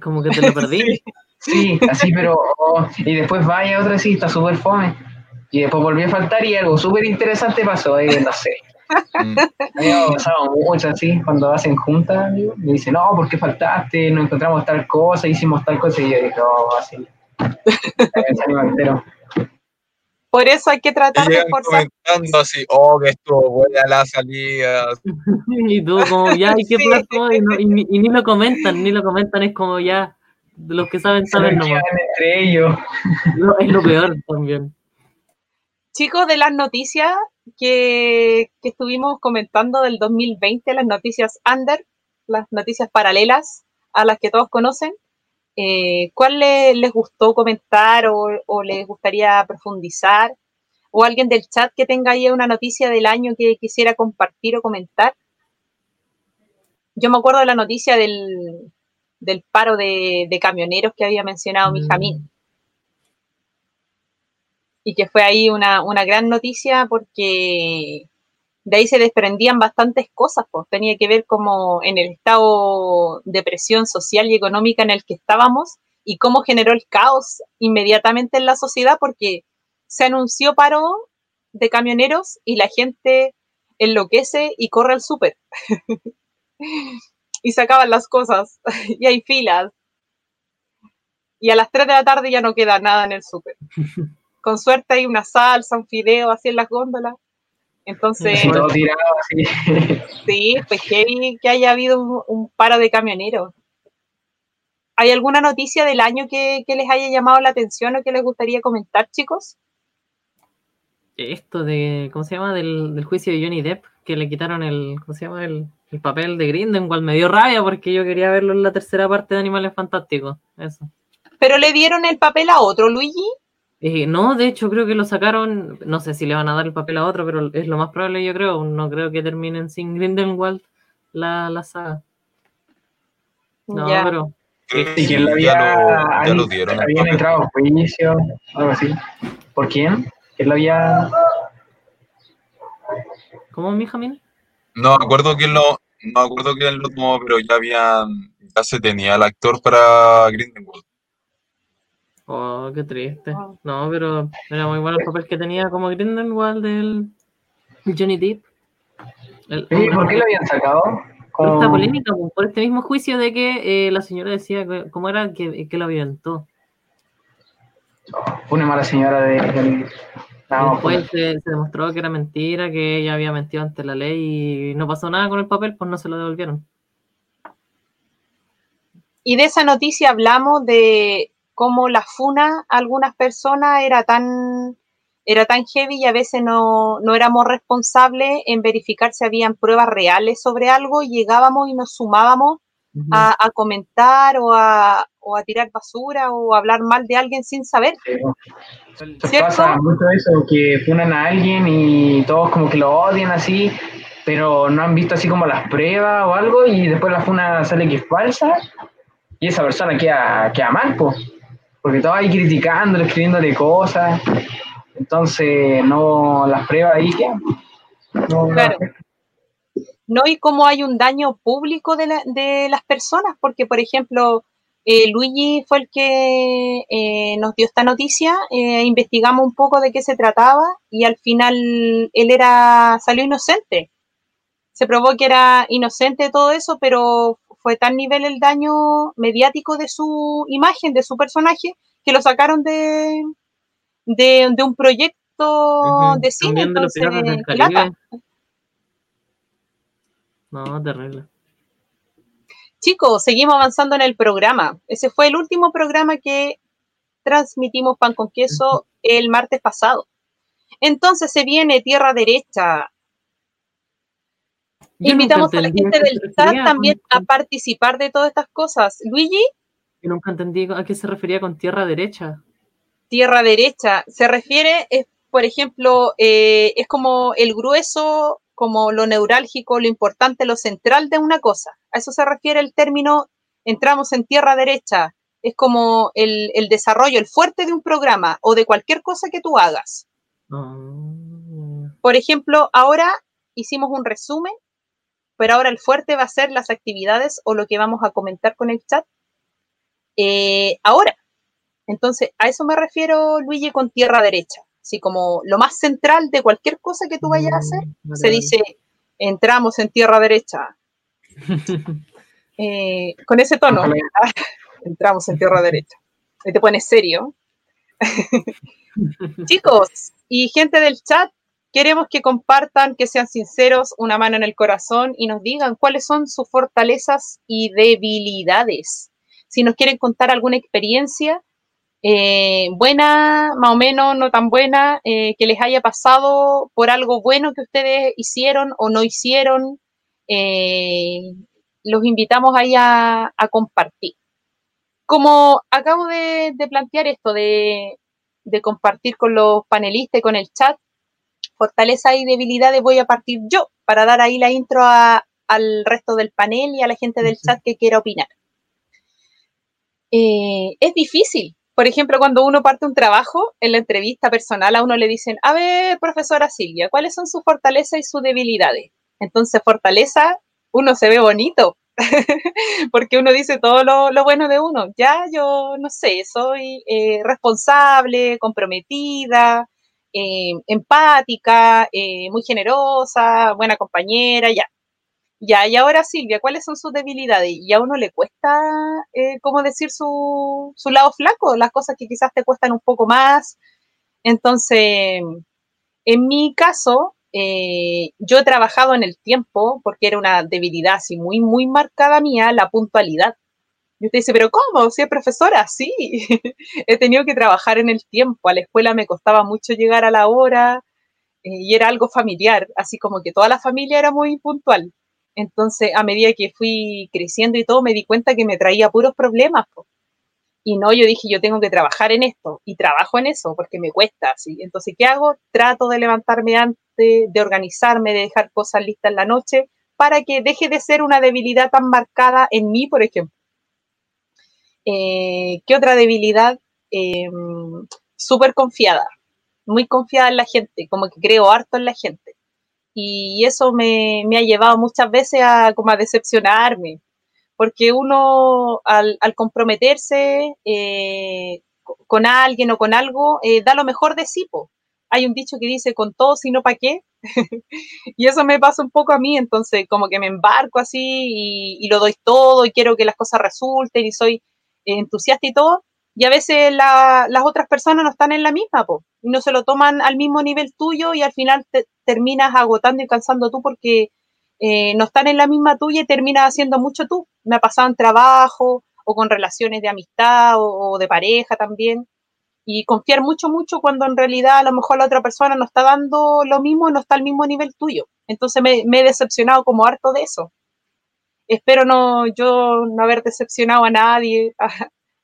S2: Como que te lo perdí.
S5: Sí, así, pero. oh, y después vaya otra así, está súper fome. Y después volvió a faltar y algo súper interesante pasó, eh, no sé.
S3: Mm.
S5: A mí me ha pasado mucho así, cuando hacen juntas, amigo, me dicen, no, ¿por qué faltaste? No encontramos tal cosa, hicimos tal cosa, y yo digo, no, así. Entero. [laughs]
S1: Por eso hay que tratar de esforzar.
S3: comentando así, oh, que estuvo buena la salida. [laughs]
S2: Y tú como ya, ¿y qué
S1: Sí.
S2: pasó? Y, no- y ni- y ni lo comentan, ni lo comentan, es como ya, los que saben, saben nomás.
S5: entre ellos.
S2: No, es lo peor también.
S1: Chicos, de las noticias que, que estuvimos comentando del 2020, las noticias under, las noticias paralelas a las que todos conocen, eh, ¿cuál le- les gustó comentar o, o les gustaría profundizar? ¿O alguien del chat que tenga ahí una noticia del año que quisiera compartir o comentar? Yo me acuerdo de la noticia del, del paro de, de camioneros que había mencionado mi
S2: Mm.
S1: Jamín y que fue ahí una, una gran noticia porque de ahí se desprendían bastantes cosas, pues tenía que ver como en el estado de presión social y económica en el que estábamos y cómo generó el caos inmediatamente en la sociedad porque se anunció paro de camioneros y la gente enloquece y corre al súper. [laughs] y se acaban las cosas [laughs] y hay filas. Y a las 3 de la tarde ya no queda nada en el súper [laughs] con suerte hay una salsa, un fideo así en las góndolas. Entonces,
S5: todo tirado, así. [laughs]
S1: sí, pues que haya habido un, un paro de camioneros. ¿Hay alguna noticia del año que, que les haya llamado la atención o que les gustaría comentar, chicos?
S2: Esto de, ¿cómo se llama? Del, del juicio de Johnny Depp, que le quitaron el, ¿cómo se llama? El, el papel de Grindelwald. Me dio rabia porque yo quería verlo en la tercera parte de Animales Fantásticos. Eso.
S1: Pero le dieron el papel a otro, Luigi.
S2: Eh, no, de hecho creo que lo sacaron, no sé si le van a dar el papel a otro, pero es lo más probable yo creo, no creo que terminen sin Grindelwald la, la saga. No,
S1: Ya.
S2: pero
S3: Creo que
S5: Y que él
S3: sí,
S5: había,
S3: ya lo, ya
S5: ahí
S3: lo dieron.
S5: habían
S3: papel.
S5: entrado a juicio, algo así. ¿Por quién? Él había.
S2: ¿cómo mi Jamín?
S3: No me acuerdo quién lo, no me acuerdo quién lo tomó, pero ya habían, ya se tenía el actor para Grindelwald.
S2: Oh, qué triste.
S1: Ah.
S2: No, pero era muy bueno el papel que tenía como Grindelwald del Johnny Depp. El-
S5: Sí, ¿Por qué lo habían sacado?
S2: por esta polémica, pues, por este mismo juicio de que eh, la señora decía que, cómo era que, que lo.
S5: Fue una mala señora de. No,
S2: después se, se demostró que era mentira, que ella había mentido ante la ley y no pasó nada con el papel, pues no se lo devolvieron.
S1: Y de esa noticia hablamos de cómo la funa a algunas personas era tan, era tan heavy y a veces no, no éramos responsables en verificar si habían pruebas reales sobre algo y llegábamos y nos sumábamos a, a comentar o a, o a tirar basura o a hablar mal de alguien sin saber. ¿Cierto?
S5: pasa mucho eso, que funan a alguien y todos como que lo odian así, pero no han visto así como las pruebas o algo y después la funa sale que es falsa y esa persona queda, queda mal, pues, porque todos ahí criticándole, escribiéndole cosas, entonces no, las pruebas ahí quedan. No,
S1: Claro. ¿no? Y cómo hay un daño público de, la- de las personas, porque, por ejemplo, eh, Luigi fue el que eh, nos dio esta noticia, eh, investigamos un poco de qué se trataba y al final él era, salió inocente. Se probó que era inocente todo eso, pero fue tan nivel el daño mediático de su imagen, de su personaje, que lo sacaron de, de, un proyecto de cine. Entonces,
S2: no, terrible.
S1: Chicos, seguimos avanzando en el programa. Ese fue el último programa que transmitimos Pan con Queso el martes pasado. Entonces se viene Tierra Derecha. Invitamos a la gente del chat también a participar de todas estas cosas. Luigi.
S2: Yo nunca entendí a qué se refería con Tierra Derecha.
S1: Tierra Derecha se refiere, es, por ejemplo, eh, es como el grueso como lo neurálgico, lo importante, lo central de una cosa. A eso se refiere el término entramos en tierra derecha. Es como el, desarrollo, el fuerte de un programa o de cualquier cosa que tú hagas. Ah. Por ejemplo, ahora hicimos un resumen, pero ahora el fuerte va a ser las actividades o lo que vamos a comentar con el chat. Eh, ahora, entonces, a eso me refiero, Luigi, con tierra derecha así como lo más central de cualquier cosa que tú vayas a hacer, mm, se dice, entramos en tierra derecha. [laughs] Eh, con ese tono, [laughs] entramos en tierra derecha. Y te pones serio. [laughs] Chicos y gente del chat, queremos que compartan, que sean sinceros, una mano en el corazón y nos digan cuáles son sus fortalezas y debilidades. Si nos quieren contar alguna experiencia, eh, buena, más o menos, no tan buena, eh, que les haya pasado por algo bueno que ustedes hicieron o no hicieron. Eh, los invitamos ahí a, compartir. Como acabo de, plantear esto de, compartir con los panelistas y con el chat, fortaleza y debilidades voy a partir yo para dar ahí la intro al resto del panel y a la gente del chat que quiera opinar. es difícil, por ejemplo, cuando uno parte un trabajo, en la entrevista personal a uno le dicen, a ver, profesora Silvia, ¿cuáles son sus fortalezas y sus debilidades? Entonces, fortaleza, uno se ve bonito, [laughs] porque uno dice todo lo, bueno de uno. Ya yo, no sé, soy eh, responsable, comprometida, eh, empática, eh, muy generosa, buena compañera, ya. Ya, y ahora Silvia, ¿cuáles son sus debilidades? Y a uno le cuesta, eh, ¿cómo decir su, su lado flaco? Las cosas que quizás te cuestan un poco más. Entonces, en mi caso, eh, yo he trabajado en el tiempo, porque era una debilidad así muy, muy marcada mía, la puntualidad. Y usted dice, pero ¿cómo? Si es profesora, sí. [laughs] he tenido que trabajar en el tiempo. A la escuela me costaba mucho llegar a la hora eh, y era algo familiar, así como que toda la familia era muy puntual. Entonces, a medida que fui creciendo y todo, me di cuenta que me traía puros problemas. Y no, yo dije, yo tengo que trabajar en esto. Y trabajo en eso porque me cuesta. ¿sí? Entonces, ¿qué hago? Trato de levantarme antes, de organizarme, de dejar cosas listas en la noche para que deje de ser una debilidad tan marcada en mí, por ejemplo. Eh, ¿Qué otra debilidad? Em, súper confiada, muy confiada en la gente, como que creo harto en la gente y eso me, ha llevado muchas veces a, como decepcionarme, porque uno al, comprometerse eh, con alguien o con algo, eh, da lo mejor de sí. Hay un dicho que dice, con todo, sino para qué. [laughs] y eso me pasa un poco a mí, entonces como que me embarco así y, lo doy todo y quiero que las cosas resulten y soy entusiasta y todo, y a veces las otras personas no están en la misma, po, y no se lo toman al mismo nivel tuyo y al final te, terminas agotando y cansando tú porque eh, no están en la misma tuya y terminas haciendo mucho tú. Me ha pasado en trabajo o con relaciones de amistad o, de pareja también. Y confiar mucho, mucho cuando en realidad a lo mejor la otra persona no está dando lo mismo, no está al mismo nivel tuyo. Entonces me, me he decepcionado como harto de eso. Espero no yo no haber decepcionado a nadie,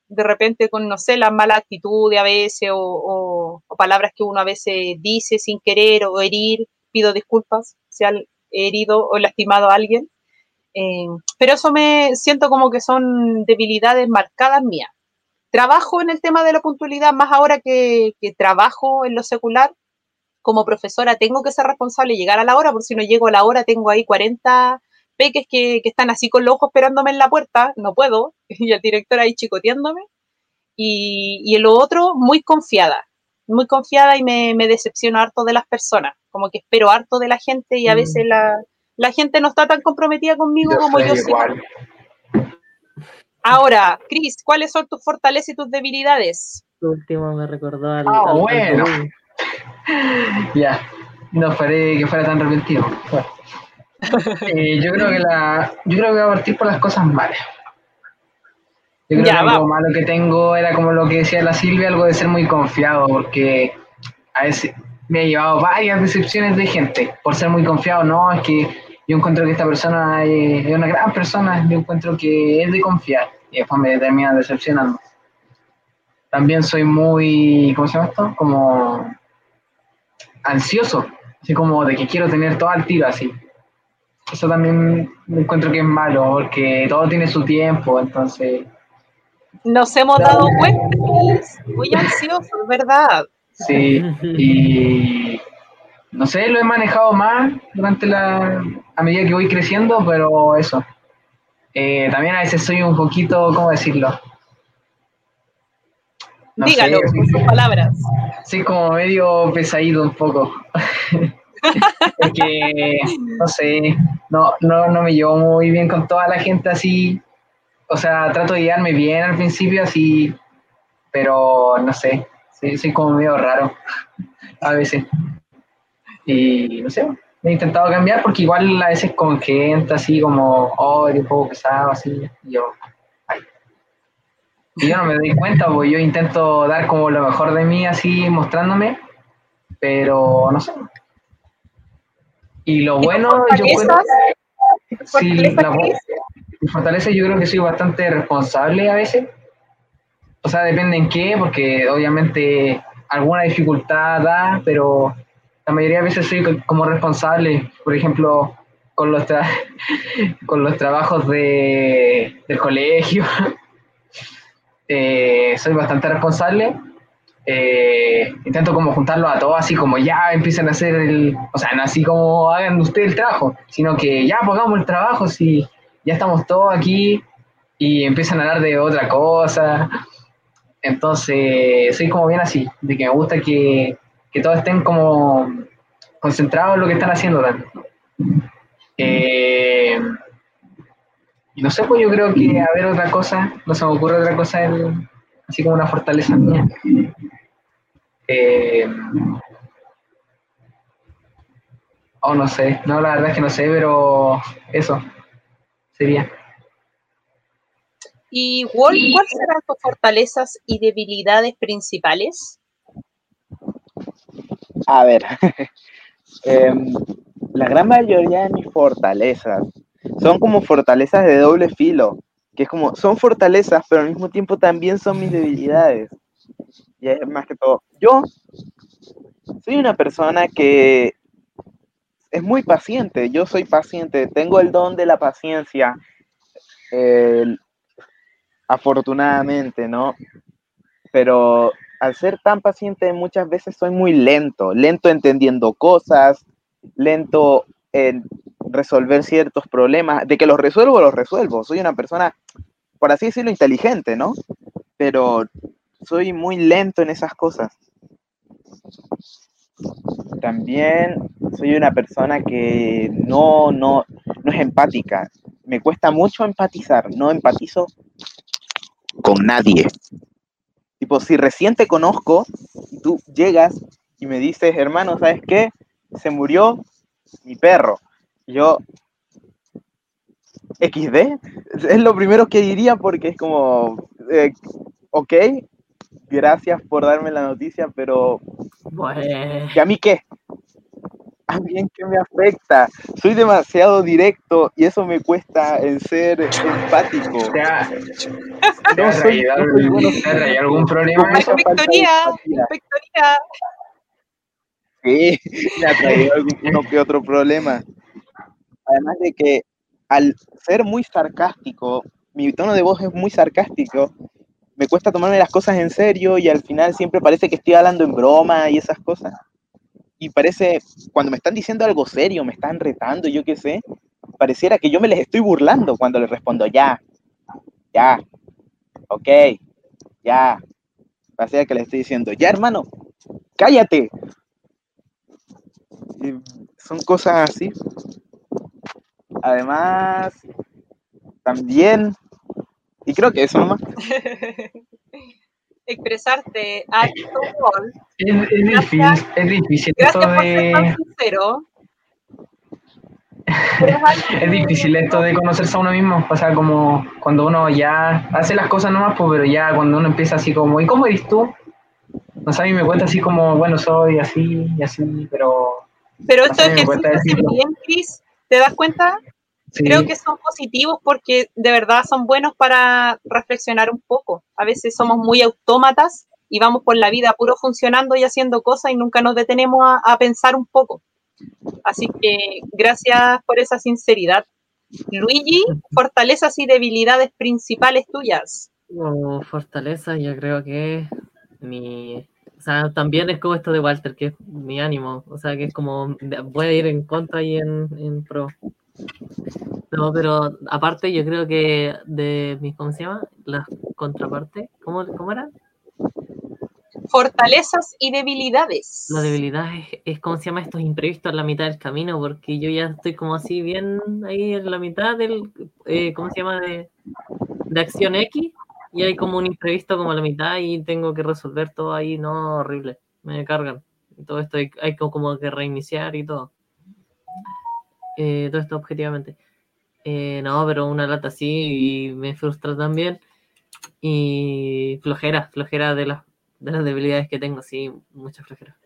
S1: de repente con, no sé, la mala actitud a veces o, palabras que uno a veces dice sin querer o herir, pido disculpas si han herido o lastimado a alguien. Eh, pero eso me siento como que son debilidades marcadas mías. Trabajo en el tema de la puntualidad, más ahora que, trabajo en lo secular. Como profesora tengo que ser responsable y llegar a la hora, porque si no llego a la hora tengo ahí 40 peques que, que están así con los ojos esperándome en la puerta, no puedo, [laughs] y el director ahí chicoteándome. Y, y lo otro, muy confiada, muy confiada y me, me decepciono harto de las personas, como que espero harto de la gente y a
S5: Mm.
S1: veces la, la gente no está tan comprometida conmigo como
S5: soy
S1: yo
S5: igual.
S1: Ahora, Cris, ¿cuáles son tus fortalezas y tus debilidades?
S2: Lo último me recordó al.
S5: Ah,
S2: al-
S5: bueno. [laughs] Ya, no esperé que fuera tan repentino. Bueno. Eh, yo creo que la, yo creo que voy a partir por las cosas malas. Yo creo
S1: Ya,
S5: que algo
S1: vamos.
S5: malo que tengo era como lo que decía la Silvia, algo de ser muy confiado, porque a veces me he llevado varias decepciones de gente por ser muy confiado. No, es que yo encuentro que esta persona es, es una gran persona, yo encuentro que es de confiar y después me termina decepcionando. También soy muy, ¿cómo se llama esto? Como ansioso, así como de que quiero tener todo al tiro así. Eso también me encuentro que es malo, porque todo tiene su tiempo, entonces,
S1: Nos hemos dado cuenta, Cris, muy ansioso, ¿verdad?
S5: sí, y no sé, lo he manejado más durante la, a medida que voy creciendo, pero eso. Eh, también a veces soy un poquito, ¿cómo decirlo? No
S1: Dígalo
S5: sé,
S1: con sus palabras.
S5: Sí, como medio pesadito un poco. [laughs] es que, no sé, no, no, no me llevo muy bien con toda la gente así. O sea, trato de guiarme bien al principio así, pero no sé, soy como medio raro a veces. Y no sé, he intentado cambiar porque igual a veces con gente así como, oh, eres un poco pesado así, y yo. Y yo no me doy cuenta, porque yo intento dar como lo mejor de mí así mostrándome, pero no sé. Y lo
S1: ¿Y
S5: bueno, yo?
S1: ¿Tus
S5: sí, la- mi fortaleza yo creo que soy bastante responsable a veces. O sea, depende en qué, porque obviamente alguna dificultad da, pero la mayoría de veces soy co- como responsable. Por ejemplo, con los, tra- [laughs] con los trabajos de, del colegio. [laughs] Eh, soy bastante responsable. Eh, intento como juntarlo a todos, así como ya empiezan a hacer el, o sea, no así como hagan ustedes el trabajo, sino que ya pongamos el trabajo, si ya estamos todos aquí y empiezan a hablar de otra cosa. Entonces, soy como bien así, de que me gusta que, que todos estén como concentrados en lo que están haciendo. Eh, no sé, pues yo creo que a ver otra cosa, no se me ocurre otra cosa, el- así como una fortaleza mía. Eh, oh, no sé, no, la verdad es que no sé, pero eso sería.
S1: ¿Y Wolf, cuáles serán tus fortalezas y debilidades principales?
S4: A ver, [laughs] em, la gran mayoría de mis fortalezas son como fortalezas de doble filo, que es como, son fortalezas, pero al mismo tiempo también son mis debilidades. Y es más que todo, yo soy una persona que es muy paciente, yo soy paciente, tengo el don de la paciencia, el- afortunadamente, ¿no? Pero al ser tan paciente muchas veces soy muy lento, lento entendiendo cosas, lento en resolver ciertos problemas, de que los resuelvo, los resuelvo. Soy una persona, por así decirlo, inteligente, ¿no? Pero soy muy lento en esas cosas. También soy una persona que no, no, no es empática. Me cuesta mucho empatizar, no empatizo con nadie. Tipo, si recién te conozco tú llegas y me dices, hermano, ¿sabes qué? Se murió mi perro. Yo, XD, es lo primero que diría porque es como, eh, ok, gracias por darme la noticia, pero
S2: Bueno,
S4: ¿y a mí qué? ¿A mí en qué me afecta? Soy demasiado directo y eso me cuesta en ser empático.
S5: ¿Te ha, te
S4: No soy- no soy bueno.
S5: algún problema
S1: Inspectoría, inspectoría.
S4: Sí, [laughs] me ha traído [laughs] que otro problema. Además de que al ser muy sarcástico, mi tono de voz es muy sarcástico, me cuesta tomarme las cosas en serio y al final siempre parece que estoy hablando en broma y esas cosas. Y parece, cuando me están diciendo algo serio, me están retando, yo qué sé, pareciera que yo me les estoy burlando cuando les respondo ya, ya, ok, ya. Pareciera que les estoy diciendo, ya hermano, cállate. Y son cosas así. Además, también, y creo que eso nomás. [laughs]
S1: Expresarte a tu
S5: Es, es difícil, es difícil esto
S1: Gracias por ser tan
S5: de...
S1: sincero. [laughs]
S5: Es difícil esto de conocerse a uno mismo, o sea, como cuando uno ya hace las cosas nomás, pues, pero ya cuando uno empieza así como, ¿y cómo eres tú? No sé, a mí me cuenta así como, bueno, soy así y así, pero
S1: Pero estos ejercicios bien, Cris, ¿te das cuenta?
S5: sí,
S1: Creo que son positivos porque de verdad son buenos para reflexionar un poco. A veces somos muy autómatas y vamos por la vida puro funcionando y haciendo cosas y nunca nos detenemos a, a pensar un poco. Así que gracias por esa sinceridad. Luigi, fortalezas y debilidades principales tuyas.
S2: Como fortaleza, yo creo que mi. O sea, también es como esto de Walter, que es mi ánimo. O sea, que es como. Puede ir en contra y en, en pro. No, pero aparte, yo creo que de mis. ¿Cómo se llama? Las contrapartes. ¿Cómo, cómo eran?
S1: Fortalezas y debilidades.
S2: La debilidad es, es, ¿cómo se llama? Estos imprevistos en la mitad del camino, porque yo ya estoy como así bien ahí en la mitad del, eh, ¿cómo se llama? De, de acción X, y hay como un imprevisto como a la mitad y tengo que resolver todo ahí, no, horrible, me cargan. Y todo esto hay, hay como- que reiniciar y todo. Eh, todo esto objetivamente. Eh, no, pero una lata así y me frustra también. Y flojera, flojera de las, de las debilidades que tengo, sí, mucha flojera.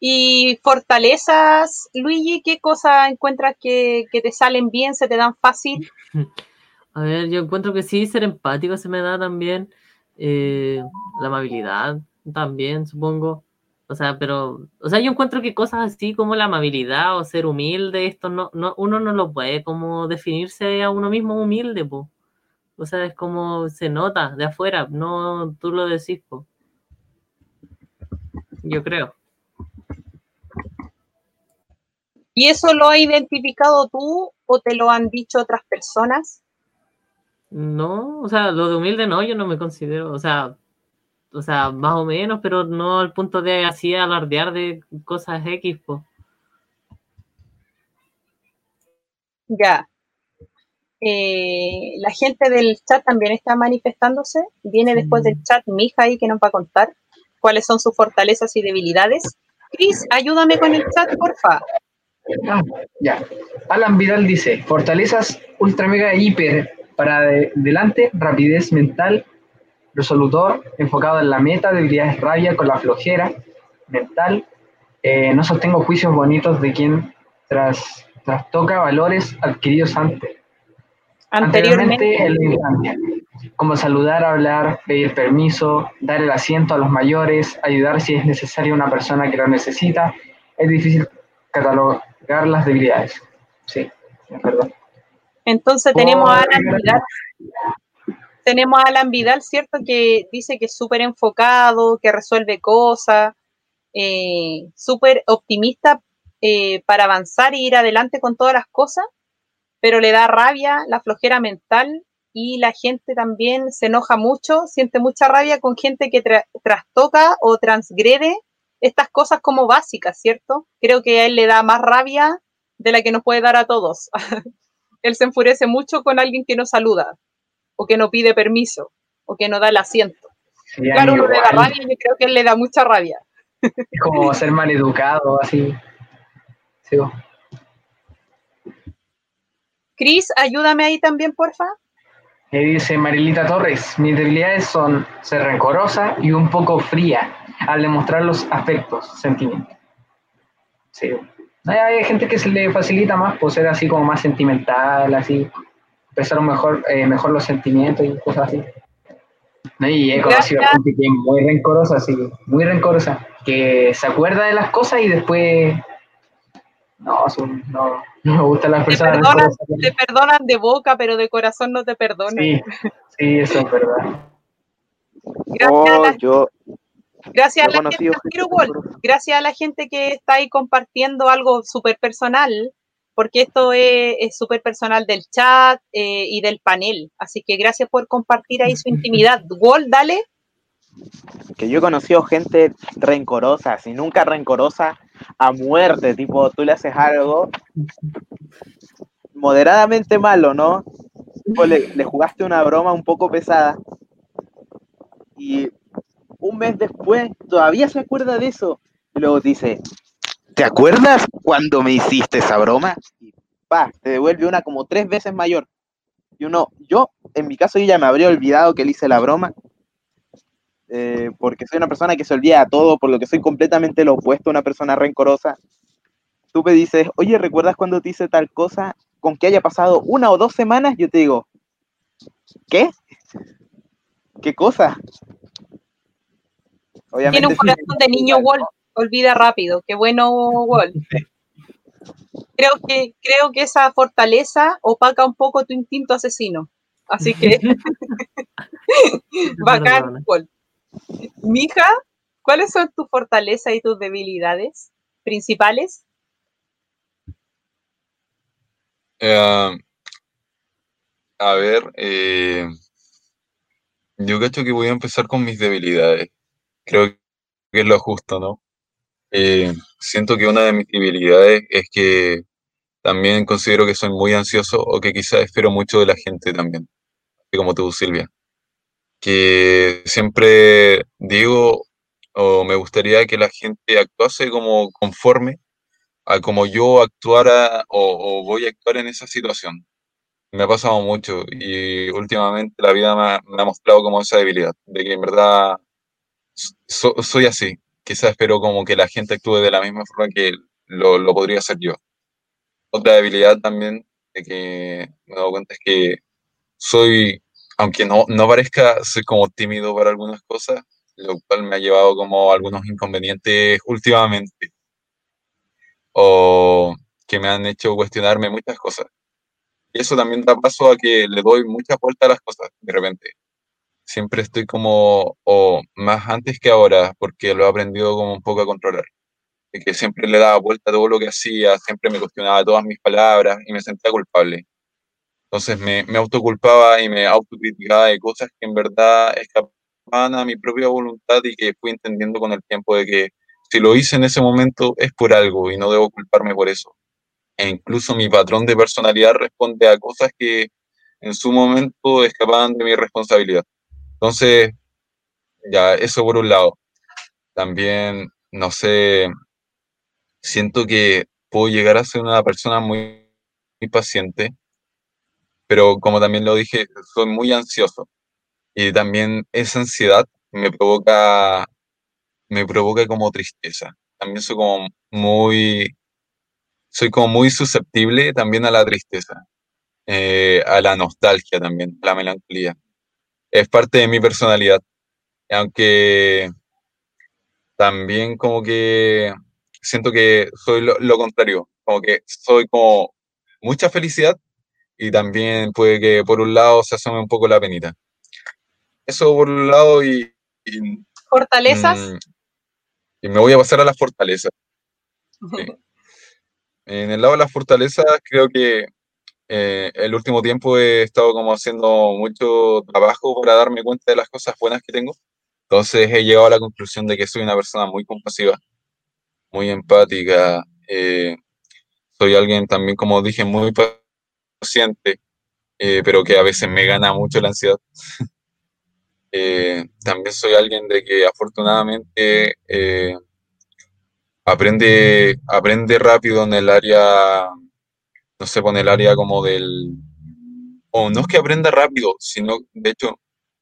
S1: Y fortalezas, Luigi, ¿qué cosas encuentras que, que te salen bien, se te dan fácil? [laughs]
S2: A ver, yo encuentro que sí, ser empático se me da también. eh, la amabilidad también, supongo. O sea, pero, o sea, yo encuentro que cosas así como la amabilidad o ser humilde, esto no, no, uno no lo puede como definirse a uno mismo humilde, po. O sea, es como se nota de afuera, no tú lo decís, po. Yo creo.
S1: ¿Y eso lo has identificado tú o te lo han dicho otras personas?
S2: No, o sea, lo de humilde no, yo no me considero, o sea, o sea, más o menos, pero no al punto de así alardear de cosas X, po.
S1: Ya. Eh, la gente del chat también está manifestándose. Viene
S2: Sí.
S1: después del chat Mija ahí que nos va a contar cuáles son sus fortalezas y debilidades. Cris, ayúdame con el chat, porfa.
S5: Ah, ya. Alan Vidal dice, fortalezas ultra mega hiper para de- delante, rapidez mental, resolutor, enfocado en la meta, debilidades rabia con la flojera mental, eh, no sostengo juicios bonitos de quien tras, trastoca valores adquiridos antes,
S1: Anteriormente,
S5: en la infancia, como saludar, hablar, pedir permiso, dar el asiento a los mayores, ayudar si es necesario a una persona que lo necesita, es difícil catalogar las debilidades. Sí, es verdad.
S1: Entonces tenemos a Alan Vidal. Tenemos a Alan Vidal, ¿cierto? Que dice que es súper enfocado, que resuelve cosas, eh, súper optimista eh, para avanzar y ir adelante con todas las cosas, pero le da rabia la flojera mental y la gente también se enoja mucho, siente mucha rabia con gente que tra- trastoca o transgrede estas cosas como básicas, ¿cierto? Creo que a él le da más rabia de la que nos puede dar a todos. [laughs] él se enfurece mucho con alguien que no saluda o que no pide permiso o que no da el asiento.
S5: Sí,
S1: Claro, uno le da rabia y yo creo que él le da mucha rabia.
S5: Es como ser maleducado, así. Sí.
S1: Cris, ayúdame ahí también, porfa.
S5: Y dice Marilita Torres, mis debilidades son ser rencorosa y un poco fría al demostrar los afectos, sentimientos. Sí. Hay, hay gente que se le facilita más por ser así como más sentimental, así, expresar mejor, eh, mejor los sentimientos y cosas así. No, Y he conocido
S1: Gracias.
S5: gente que es muy rencorosa, sí, muy rencorosa, que se acuerda de las cosas y después... No, son- no, no me gustan las
S1: Te
S5: personas
S1: perdonan,
S5: rencorosas.
S1: te perdonan de boca, pero de corazón no te perdonan.
S5: Sí, sí, eso es verdad.
S1: Gracias, a
S4: Oh,
S1: la,
S4: yo,
S1: gracias a la gente, gracias a la gente que está ahí compartiendo algo súper personal. porque esto es súper personal del chat eh, y del panel. Así que gracias por compartir ahí su intimidad. [laughs] Wall, dale.
S4: Que yo he conocido gente rencorosa, si nunca rencorosa, a muerte, tipo, tú le haces algo moderadamente malo, ¿no? O le, le jugaste una broma un poco pesada y un mes después todavía se acuerda de eso. Y luego dice, ¿te acuerdas cuando me hiciste esa broma? Y pa, te devuelve una como tres veces mayor. Y uno, yo, en mi caso, yo ya me habría olvidado que le hice la broma. eh, porque soy una persona que se olvida de todo, por lo que soy completamente lo opuesto a una persona rencorosa. Tú me dices, oye, ¿recuerdas cuando te hice tal cosa? Con que haya pasado una o dos semanas, yo te digo, ¿qué? ¿Qué cosa?
S1: Tiene un corazón de niño Wall, olvida rápido. Qué bueno, Wall. Creo que, creo que esa fortaleza opaca un poco tu instinto asesino. Así que, [laughs] bacán, Wall. Mija, ¿cuáles son tus fortalezas y tus debilidades principales?
S3: Eh, a ver, eh, yo cacho que voy a empezar con mis debilidades. Creo que es lo justo, ¿no? Eh, siento que una de mis debilidades es que también considero que soy muy ansioso o que quizás espero mucho de la gente también, como tú, Silvia. Que siempre digo o me gustaría que la gente actuase como conforme a como yo actuara o, o voy a actuar en esa situación. Me ha pasado mucho y últimamente la vida me ha, me ha mostrado como esa debilidad, de que en verdad so- soy así. Quizás espero como que la gente actúe de la misma forma que lo, podría hacer yo. Otra debilidad también de que me dado cuenta es que soy, aunque no, no parezca, soy como tímido para algunas cosas, lo cual me ha llevado como algunos inconvenientes últimamente o que me han hecho cuestionarme muchas cosas. Y eso también da paso a que le doy mucha vuelta a las cosas de repente. Siempre estoy como, o más antes que ahora, porque lo he aprendido como un poco a controlar. Que siempre le daba vuelta a todo lo que hacía, siempre me cuestionaba todas mis palabras y me sentía culpable. Entonces me, me autoculpaba y me autocriticaba de cosas que en verdad escapaban a mi propia voluntad y que fui entendiendo con el tiempo de que si lo hice en ese momento es por algo y no debo culparme por eso. E incluso mi patrón de personalidad responde a cosas que en su momento escapaban de mi responsabilidad. Entonces, ya, eso por un lado. También, no sé, siento que puedo llegar a ser una persona muy, muy paciente, pero como también lo dije, soy muy ansioso. Y también esa ansiedad me provoca, me provoca como tristeza. También soy como muy, soy como muy susceptible también a la tristeza, eh, a la nostalgia también, a la melancolía. Es parte de mi personalidad, aunque también como que siento que soy lo, lo contrario, como que soy como mucha felicidad y también puede que por un lado se asome un poco la penita. Eso por un lado y, y,
S1: ¿Fortalezas?
S3: mm, y me voy a pasar a las fortalezas. [laughs] Sí. En el lado de las fortalezas, creo que eh, el último tiempo he estado como haciendo mucho trabajo para darme cuenta de las cosas buenas que tengo. Entonces he llegado a la conclusión de que soy una persona muy compasiva, muy empática. eh, soy alguien también, como dije, muy paciente, eh, pero que a veces me gana mucho la ansiedad. [laughs] Eh, también soy alguien de que afortunadamente eh, aprende, aprende rápido en el área, no sé, en el área como del, o no es que aprenda rápido, sino, de hecho,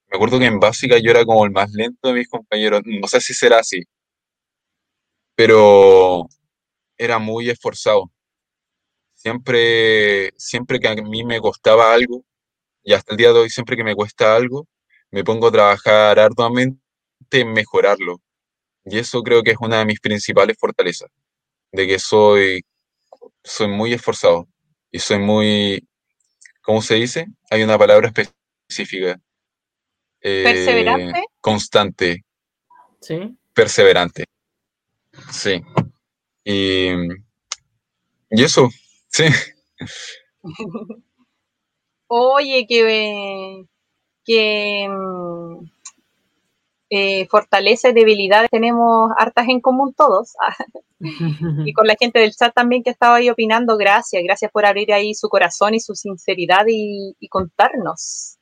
S3: me acuerdo que en básica yo era como el más lento de mis compañeros, no sé si será así, pero era muy esforzado. Siempre, siempre que a mí me costaba algo, y hasta el día de hoy, siempre que me cuesta algo, me pongo a trabajar arduamente en mejorarlo. Y eso creo que es una de mis principales fortalezas, de que soy, soy muy esforzado y soy muy, ¿cómo se dice? Hay una palabra específica. Eh,
S1: ¿Perseverante?
S3: Constante,
S2: ¿Sí?
S3: perseverante. Sí. Y, y eso, Sí. [laughs]
S1: Oye, que, que mm, eh, fortaleza y debilidades tenemos hartas en común todos. [laughs] y con la gente del chat también que estaba ahí opinando, gracias, gracias por abrir ahí su corazón y su sinceridad y, contarnos.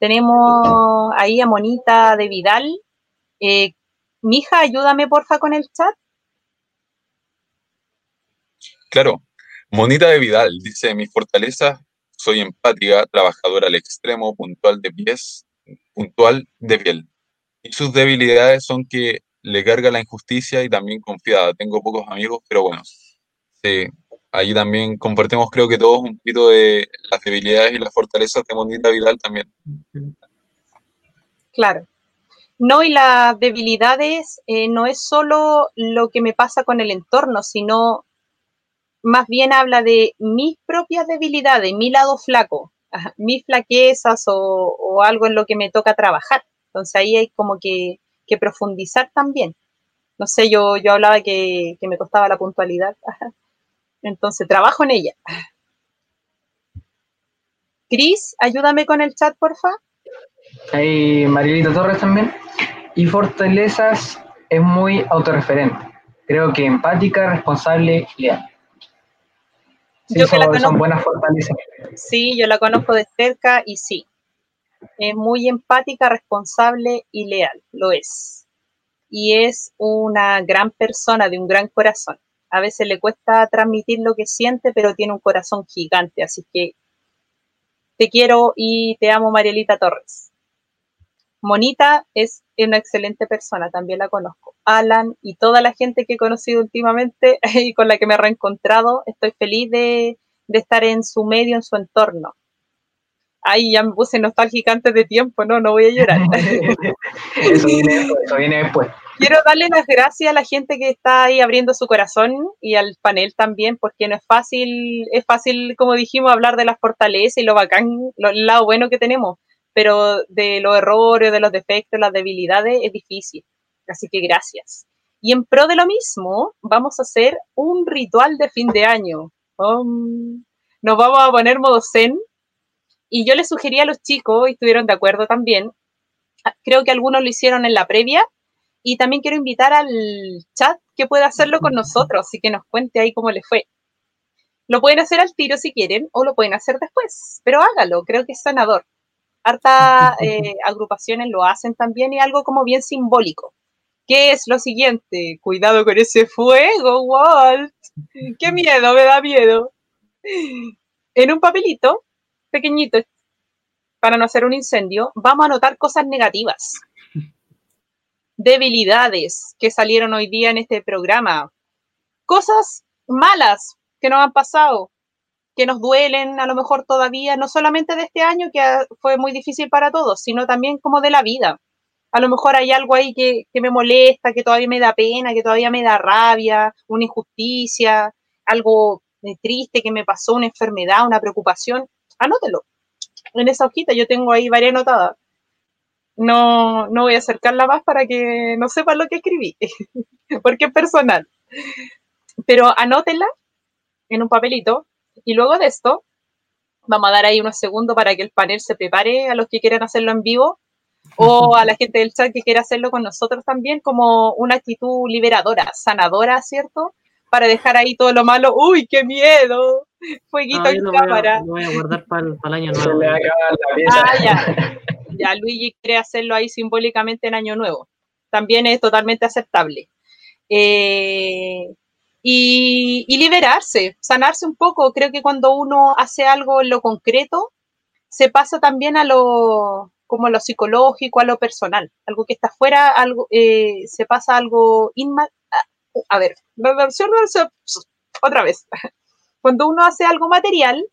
S1: Tenemos ahí a Monita de Vidal. Eh, Mija, ayúdame porfa con el chat.
S3: Claro, Monita de Vidal dice, mi fortaleza, soy empática, trabajadora al extremo, puntual de pies, puntual de piel. Y sus debilidades son que le carga la injusticia y también confiada. Tengo pocos amigos, pero bueno, sí, ahí también compartimos creo que todos un poquito de las debilidades y las fortalezas de Monita Vidal también.
S1: Claro. No, y las debilidades eh, no es solo lo que me pasa con el entorno, sino más bien habla de mis propias debilidades, mi lado flaco, [laughs] mis flaquezas o, algo en lo que me toca trabajar. Entonces ahí hay como que, profundizar también. No sé, yo, yo hablaba que, que me costaba la puntualidad. [laughs] Entonces trabajo en ella. Cris, ayúdame con el chat, porfa.
S5: Hay Marilita Torres también. Y Fortalezas es muy autorreferente. Creo que empática, responsable y leal.
S1: Sí, yo son, buenas fortalezas. Sí, yo la conozco de cerca y sí. Es muy empática, responsable y leal, lo es. Y es una gran persona de un gran corazón. A veces le cuesta transmitir lo que siente, pero tiene un corazón gigante. Así que te quiero y te amo, Marielita Torres. Monita es una excelente persona, también la conozco. Alan y toda la gente que he conocido últimamente [laughs] y con la que me he reencontrado, estoy feliz de, estar en su medio, en su entorno. Ay, ya me puse nostálgica antes de tiempo, no, no voy a llorar. [laughs]
S5: eso, viene después,
S1: Quiero darle las gracias a la gente que está ahí abriendo su corazón y al panel también, porque no es fácil, es fácil, como dijimos, hablar de las fortalezas y lo bacán, lo, el lado bueno que tenemos, pero de los errores, de los defectos, las debilidades es difícil. Así que gracias. Y en pro de lo mismo, vamos a hacer un ritual de fin de año. Um, nos vamos a poner modo zen. Y yo les sugerí a los chicos, y estuvieron de acuerdo también, creo que algunos lo hicieron en la previa, y también quiero invitar al chat que pueda hacerlo con nosotros y que nos cuente ahí cómo le fue. Lo pueden hacer al tiro si quieren o lo pueden hacer después, pero hágalo, creo que es sanador. Harta [laughs] eh, agrupaciones lo hacen también y algo como bien simbólico. ¿Qué es lo siguiente? Cuidado con ese fuego, Walt. Qué miedo, me da miedo. En un papelito pequeñito, para no hacer un incendio, vamos a anotar cosas negativas. Debilidades que salieron hoy día en este programa. Cosas malas que nos han pasado, que nos duelen a lo mejor todavía, no solamente de este año, que fue muy difícil para todos, sino también como de la vida a lo mejor hay algo ahí que, me molesta, que todavía me da pena, que todavía me da rabia, una injusticia, algo eh, triste que me pasó, una enfermedad, una preocupación, anótelo. En esa hojita yo tengo ahí varias anotadas. No, no voy a acercarla más para que no sepan lo que escribí, [laughs] porque es personal. Pero anótela en un papelito y luego de esto vamos a dar ahí unos segundos para que el panel se prepare a los que quieran hacerlo en vivo [laughs] o a la gente del chat que quiera hacerlo con nosotros también, como una actitud liberadora, sanadora, ¿cierto? Para dejar ahí todo lo malo. ¡Uy, qué miedo! Fueguito en cámara.
S2: Voy a, guardar para el, año nuevo.
S1: ah, ya. ya, Luigi quiere hacerlo ahí simbólicamente en año nuevo. También es totalmente aceptable. Eh, y, y, liberarse, sanarse un poco. Creo que cuando uno hace algo en lo concreto, se pasa también a lo, como lo psicológico, a lo personal, algo que está fuera, algo, eh, se pasa algo inma a ver, otra vez. Cuando uno hace algo material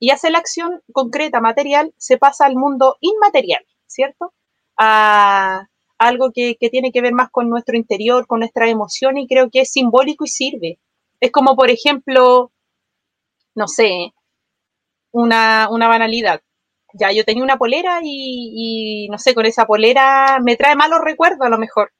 S1: y hace la acción concreta, material, se pasa al mundo inmaterial, ¿cierto? A algo que, tiene que ver más con nuestro interior, con nuestra emoción y creo que es simbólico y sirve. Es como, por ejemplo, no sé, una, una banalidad ya yo tenía una polera y, no sé, con esa polera me trae malos recuerdos a lo mejor.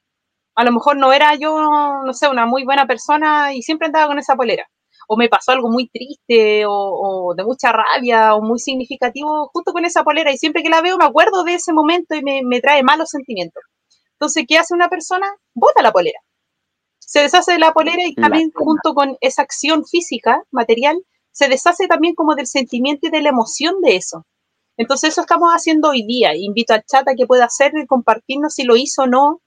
S1: A lo mejor no era yo, no sé, una muy buena persona y siempre andaba con esa polera. O me pasó algo muy triste o, de mucha rabia o muy significativo justo con esa polera y siempre que la veo me acuerdo de ese momento y me, me trae malos sentimientos. Entonces, ¿qué hace una persona? Bota la polera. Se deshace de la polera y también junto con esa acción física, material, se deshace también como del sentimiento y de la emoción de eso. Entonces eso estamos haciendo hoy día. Invito al chat a que pueda hacer y compartirnos si lo hizo o no,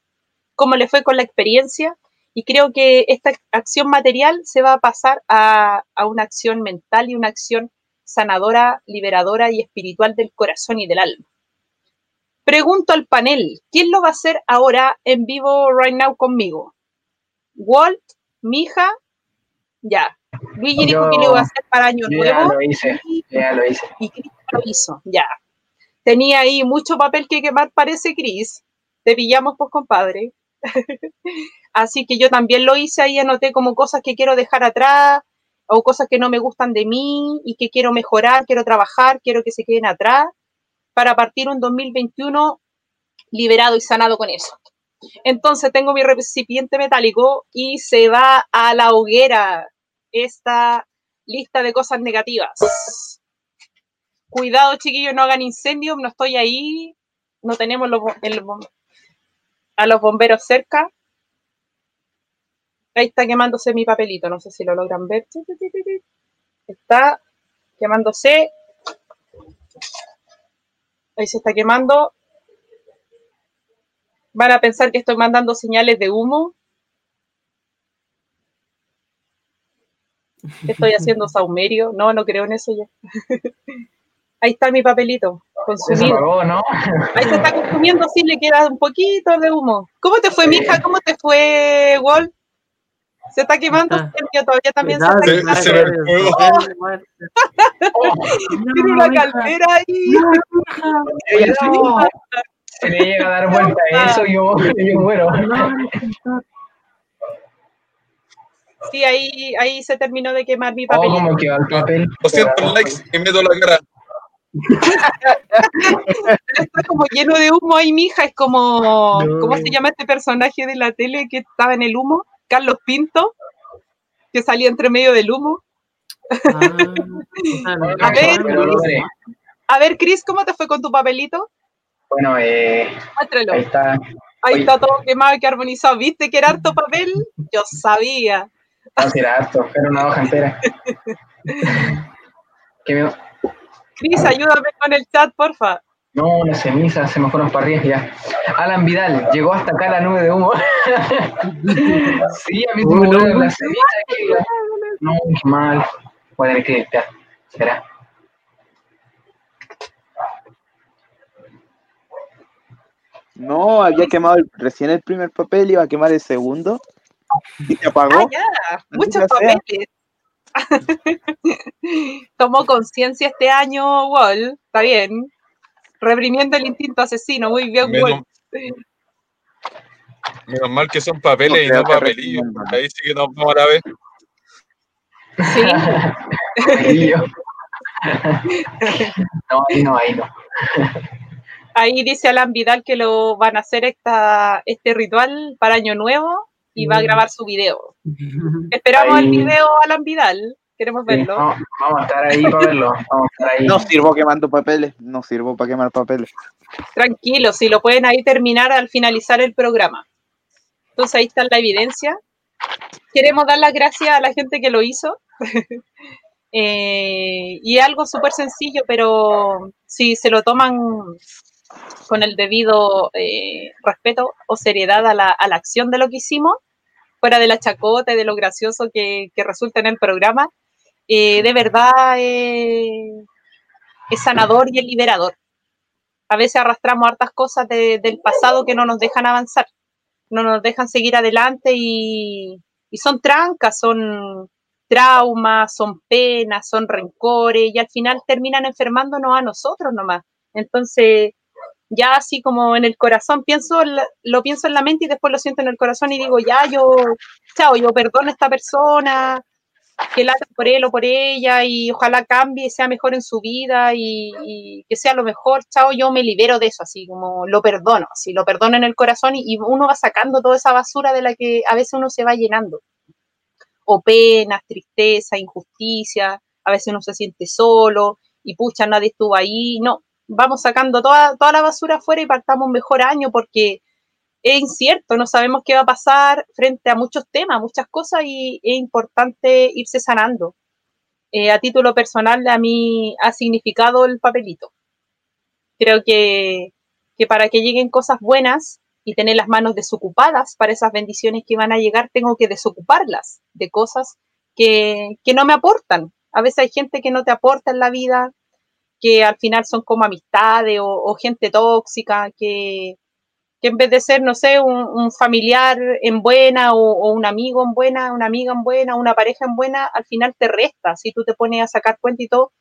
S1: cómo le fue con la experiencia. Y creo que esta acción material se va a pasar a, una acción mental y una acción sanadora, liberadora y espiritual del corazón y del alma. Pregunto al panel, ¿quién lo va a hacer ahora en vivo right now conmigo? Walt, Mija, ya. Luigi dijo que lo iba a hacer para Año Nuevo.
S5: Ya lo hice, ya lo hice.
S1: Y Chris lo hizo, ya. Tenía ahí mucho papel que quemar, parece Chris. Te pillamos, pues, compadre. [laughs] Así que yo también lo hice ahí, anoté como cosas que quiero dejar atrás o cosas que no me gustan de mí y que quiero mejorar, quiero trabajar, quiero que se queden atrás para partir un 2021 liberado y sanado con eso. Entonces tengo mi recipiente metálico y se va a la hoguera esta lista de cosas negativas. Cuidado, chiquillos, no hagan incendios, no estoy ahí, no tenemos a los bomberos cerca. Ahí está quemándose mi papelito, no sé si lo logran ver. Está quemándose. Ahí se está quemando. Van a pensar que estoy mandando señales de humo. [laughs] Estoy haciendo saumerio. No, no creo en eso ya. [laughs] Ahí está mi papelito, consumido. ¿no? Ahí se está consumiendo, sí, le queda un poquito de humo. ¿Cómo te fue, mija? ¿Cómo te fue, Walt? Se está quemando, yo todavía también se está quemando. Se, [laughs] [laughs] Tiene una caldera ahí.
S5: Se me llega a dar vuelta eso, yo, yo muero.
S1: Sí, ahí, ahí se terminó de quemar mi papel.
S5: Oh, ¿Cómo quedó el papel?
S3: 200 likes y meto la cara.
S1: Está como lleno de humo ahí, mija. Es como, ¿cómo se llama este personaje de la tele que estaba en el humo? Carlos Pinto, que salía entre medio del humo. Ah, [laughs] a ver, a ver, Cris, ¿cómo te fue con tu papelito?
S5: Bueno, eh, ahí está.
S1: Ahí está todo quemado y carbonizado. ¿Viste que era harto papel? Yo sabía.
S5: No, si era harto, era una hoja entera. [laughs]
S1: Cris, ayúdame con el chat, porfa.
S5: No, las cenizas se me fueron para arriba ya. Alan Vidal, llegó hasta acá la nube de humo. [laughs] sí, a mí se me fueron las cenizas. No, qué mal. Voy a tener que limpiar. ¿Será?
S4: No, había quemado recién el primer papel, iba a quemar el segundo y se apagó.
S1: Ah, ya, muchos papeles. [laughs] Tomó conciencia este año, Wall, está bien. Reprimiendo el instinto asesino, muy bien, Wall.
S3: Menos mal que son papeles y no papelillos. Ahí sí que nos vamos a ver.
S1: Sí. [laughs] [laughs]
S5: no, ahí no, ahí no.
S1: Ahí dice Alan Vidal que lo van a hacer esta, este ritual para Año Nuevo y va a mm. grabar su video. Esperamos el video, Alan Vidal. Queremos verlo.
S5: vamos, a estar ahí para verlo.
S4: No sirvo quemando papeles, no sirvo para quemar papeles.
S1: Tranquilo, si lo pueden ahí terminar al finalizar el programa. Entonces ahí está la evidencia. Queremos dar las gracias a la gente que lo hizo. [laughs] Eh, y algo súper sencillo, pero si se lo toman con el debido eh, respeto o seriedad a la, a la, acción de lo que hicimos, fuera de la chacota y de lo gracioso que, que resulta en el programa, eh, de verdad eh, es sanador y es liberador. A veces arrastramos hartas cosas del pasado que no nos dejan avanzar, no nos dejan seguir adelante y, y son trancas, son traumas, son penas, son rencores y al final terminan enfermándonos a nosotros nomás. Entonces, ya así como en el corazón, pienso, lo pienso en la mente y después lo siento en el corazón y digo, ya yo, chao, yo perdono a esta persona, que lata por él o por ella y ojalá cambie sea mejor en su vida y, que sea lo mejor, chao, yo me libero de eso, así como lo perdono, así lo perdono en el corazón y, y uno va sacando toda esa basura de la que a veces uno se va llenando. o penas, tristeza, injusticia, a veces uno se siente solo y pucha, nadie estuvo ahí, no, vamos sacando toda, toda la basura afuera y partamos un mejor año porque es incierto, no sabemos qué va a pasar frente a muchos temas, muchas cosas y es importante irse sanando. Eh, a título personal, a mí ha significado el papelito. Creo que, que para que lleguen cosas buenas y tener las manos desocupadas para esas bendiciones que van a llegar, tengo que desocuparlas de cosas que, que no me aportan. A veces hay gente que no te aporta en la vida, que al final son como amistades o, gente tóxica, que, que, en vez de ser, no sé, un, familiar en buena o, un amigo en buena, una amiga en buena, una pareja en buena, al final te resta. Si tú te pones a sacar cuenta y todo,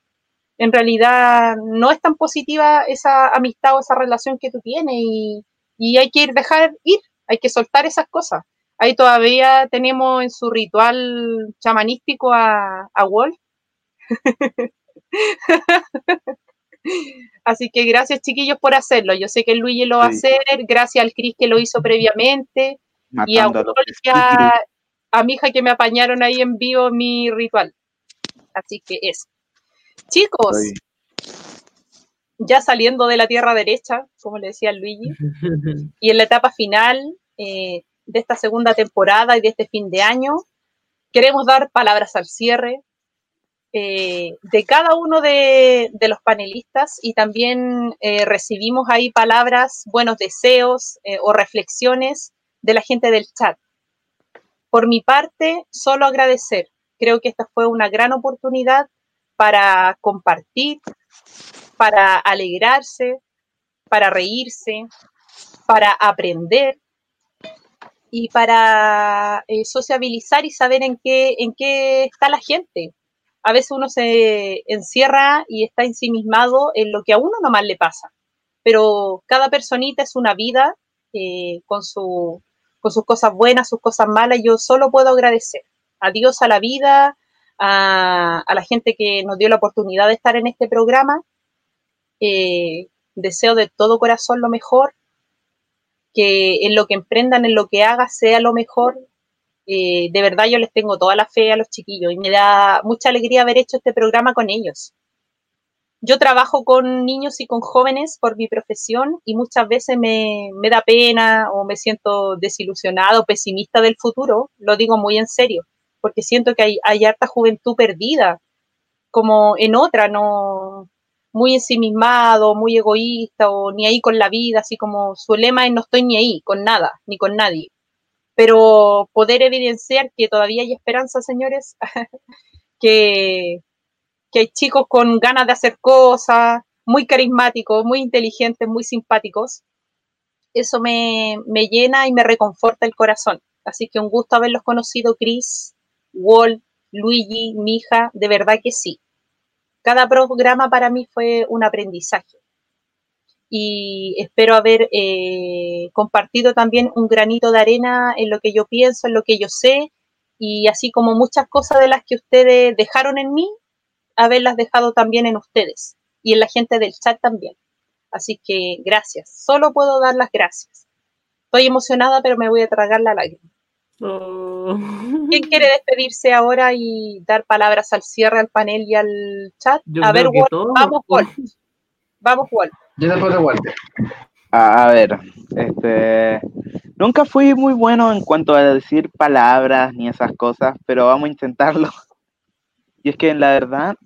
S1: en realidad no es tan positiva esa amistad o esa relación que tú tienes y, y hay que ir, dejar ir, hay que soltar esas cosas. Ahí todavía tenemos en su ritual chamanístico a, a Wolf. [laughs] [laughs] Así que gracias chiquillos por hacerlo. Yo sé que Luigi lo va a hacer, gracias al Cris que lo hizo previamente y a, a, mi hija que me apañaron ahí en vivo mi ritual. Así que eso. Chicos, ya saliendo de la tierra derecha, como le decía Luigi, [laughs] y en la etapa final eh, de esta segunda temporada y de este fin de año, queremos dar palabras al cierre, eh, de cada uno de, los panelistas y también eh, recibimos ahí palabras, buenos deseos eh, o reflexiones de la gente del chat. Por mi parte, solo agradecer. Creo que esta fue una gran oportunidad para compartir, para alegrarse, para reírse, para aprender y para sociabilizar y saber en qué, en qué está la gente a veces uno se encierra y está ensimismado en lo que a uno nomás le pasa. Pero cada personita es una vida eh, con, su, con sus cosas buenas, sus cosas malas. Yo solo puedo agradecer a Dios, a la vida, a, la gente que nos dio la oportunidad de estar en este programa. Eh, deseo de todo corazón lo mejor, que en lo que emprendan, en lo que haga, sea lo mejor, eh, de verdad yo les tengo toda la fe a los chiquillos y me da mucha alegría haber hecho este programa con ellos. Yo trabajo con niños y con jóvenes por mi profesión y muchas veces me, da pena o me siento desilusionado, pesimista del futuro, lo digo muy en serio, porque siento que hay, hay harta juventud perdida, como en otra, no muy ensimismado, muy egoísta o ni ahí con la vida, así como su lema es no estoy ni ahí, con nada, ni con nadie pero poder evidenciar que todavía hay esperanza, señores, [laughs] que, que hay chicos con ganas de hacer cosas, muy carismáticos, muy inteligentes, muy simpáticos, eso me, me, llena y me reconforta el corazón. Así que un gusto haberlos conocido, Chris, Walt, Luigi, mi hija, de verdad que sí. Cada programa para mí fue un aprendizaje y espero haber eh, compartido también un granito de arena en lo que yo pienso, en lo que yo sé, y así como muchas cosas de las que ustedes dejaron en mí, haberlas dejado también en ustedes y en la gente del chat también. Así que gracias, solo puedo dar las gracias. Estoy emocionada, pero me voy a tragar la lágrima. Oh. ¿Quién quiere despedirse ahora y dar palabras al cierre, al panel y al chat? a ver, vamos, Walt. Vamos, Walt.
S5: Yo después de Walter.
S4: A, ver, este, nunca fui muy bueno en cuanto a decir palabras ni esas cosas, pero vamos a intentarlo. Y es que la verdad,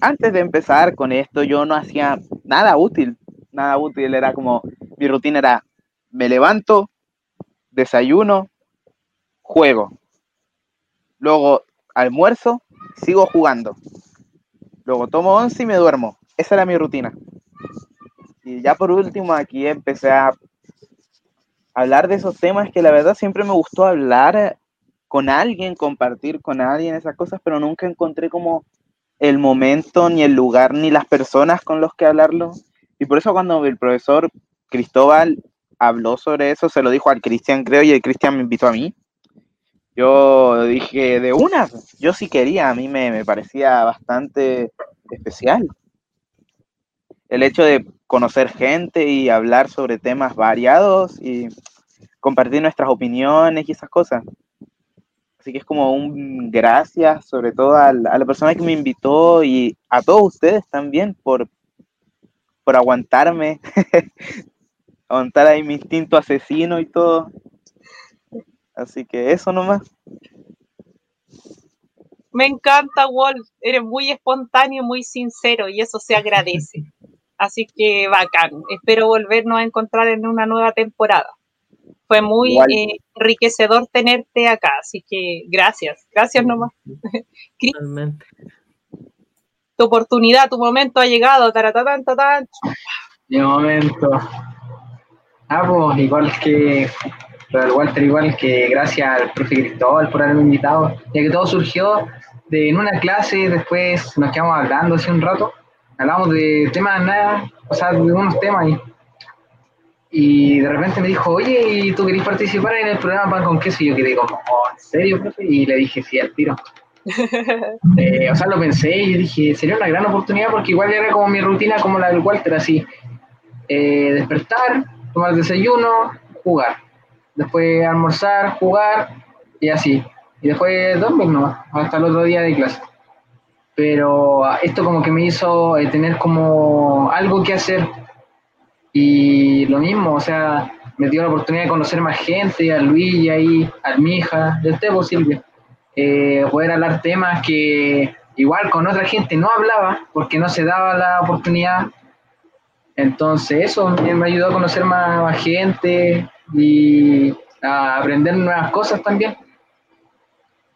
S4: antes de empezar con esto, yo no hacía nada útil, nada útil, era como, mi rutina era, me levanto, desayuno, juego, luego almuerzo, sigo jugando, luego tomo once y me duermo. Esa era mi rutina. Y ya por último, aquí empecé a hablar de esos temas que la verdad siempre me gustó hablar con alguien, compartir con alguien esas cosas, pero nunca encontré como el momento, ni el lugar, ni las personas con los que hablarlo. Y por eso cuando el profesor Cristóbal habló sobre eso, se lo dijo al Cristian, creo, y el Cristian me invitó a mí. Yo dije, de una, yo sí quería, a mí me, me parecía bastante especial. El hecho de conocer gente y hablar sobre temas variados y compartir nuestras opiniones y esas cosas. Así que es como un gracias, sobre todo a la, a la persona que me invitó y a todos ustedes también por, por aguantarme, [laughs] aguantar ahí mi instinto asesino y todo. Así que eso nomás.
S1: Me encanta, Wolf. Eres muy espontáneo, muy sincero y eso se agradece. Así que bacán. Espero volvernos a encontrar en una nueva temporada. Fue muy eh, enriquecedor tenerte acá, así que gracias. Gracias nomás. [laughs] Cris,
S2: Totalmente.
S1: tu oportunidad, tu momento ha llegado. Taratatán, tatán.
S5: Mi momento. Ah, pues igual que del Walter, igual que gracias al profe Cristóbal por haberme invitado, ya que todo surgió de en una clase, después nos quedamos hablando hace un rato, hablamos de temas nada, o sea, de unos temas y, y de repente me dijo, oye, ¿y tú querés participar en el programa Pan con Queso? Y yo quedé como, "Oh, ¿en serio, profe? Y le dije, sí, al tiro. [laughs] Eh, o sea, lo pensé y dije, sería una gran oportunidad porque igual era como mi rutina como la del Walter, así, eh, despertar, tomar desayuno, jugar, después almorzar, jugar y así, y después dormir nomás, hasta el otro día de clase. Pero esto como que me hizo eh, tener como algo que hacer y lo mismo, o sea, me dio la oportunidad de conocer más gente, a Luis ahí, a mi hija, de usted, pues, Silvia eh, poder hablar temas que igual con otra gente no hablaba porque no se daba la oportunidad. Entonces eso me ayudó a conocer más gente y a aprender nuevas cosas también.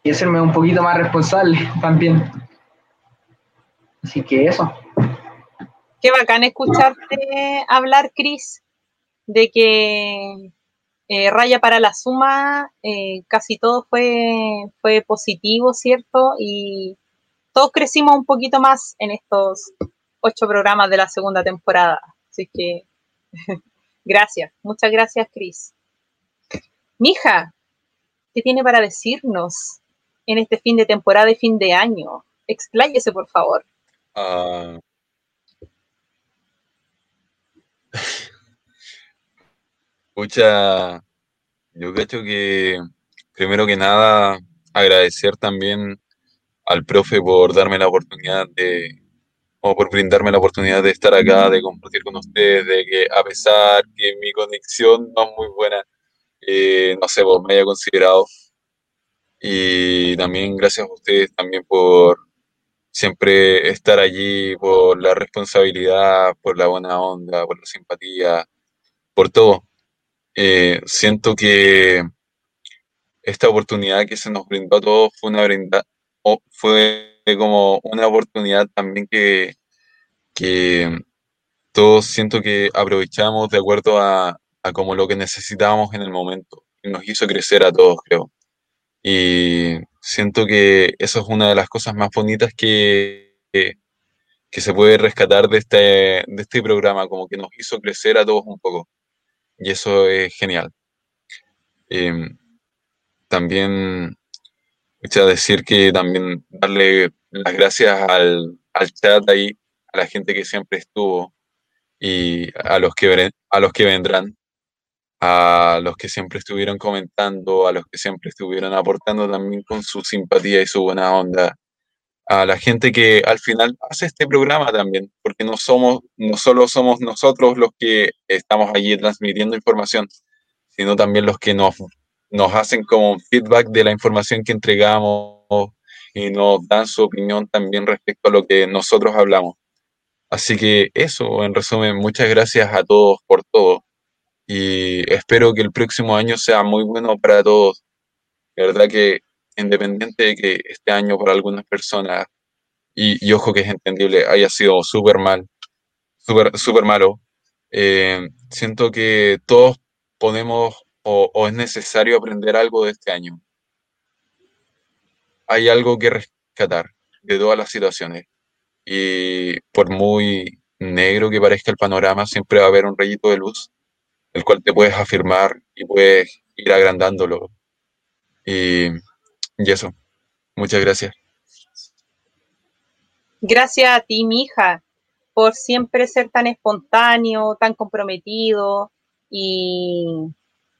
S5: Y hacerme un poquito más responsable [laughs] también. Así que eso.
S1: Qué bacán escucharte hablar, Cris, de que eh, raya para la suma, eh, casi todo fue, fue positivo, ¿cierto? Y todos crecimos un poquito más en estos ocho programas de la segunda temporada. Así que [laughs] gracias, muchas gracias, Cris. Mija, ¿qué tiene para decirnos en este fin de temporada y fin de año? Expláyese, por favor.
S3: Ah. Pucha, yo creo que primero que nada agradecer también al profe por darme la oportunidad de, o por brindarme la oportunidad de estar acá, de compartir con ustedes, de que a pesar que mi conexión no es muy buena, eh, no sé, pues me haya considerado. Y también gracias a ustedes también por siempre estar allí, por la responsabilidad, por la buena onda, por la simpatía, por todo. Eh, siento que esta oportunidad que se nos brindó a todos fue una brinda, o fue como una oportunidad también que, que todos siento que aprovechamos de acuerdo a, a como lo que necesitábamos en el momento. Y nos hizo crecer a todos, creo. Y siento que eso es una de las cosas más bonitas que, que, se puede rescatar de este, de este programa, como que nos hizo crecer a todos un poco. Y eso es genial. Em, también, a decir que también darle las gracias al, al chat ahí, a la gente que siempre estuvo y a los que, a los que vendrán, a los que siempre estuvieron comentando, a los que siempre estuvieron aportando también con su simpatía y su buena onda, a la gente que al final hace este programa también, porque no somos, no solo somos nosotros los que estamos allí transmitiendo información, sino también los que nos, nos hacen como feedback de la información que entregamos y nos dan su opinión también respecto a lo que nosotros hablamos. Así que eso, en resumen, muchas gracias a todos por todo y espero que el próximo año sea muy bueno para todos. De verdad que independiente de que este año para algunas personas, y, y ojo que es entendible, haya sido súper mal, súper súper malo, eh, siento que todos podemos o, o es necesario aprender algo de este año. Hay algo que rescatar de todas las situaciones. Y por muy negro que parezca el panorama, siempre va a haber un rayito de luz, el cual te puedes afirmar y puedes ir agrandándolo. Y, y eso. Muchas gracias.
S1: Gracias a ti, mija, por siempre ser tan espontáneo, tan comprometido y,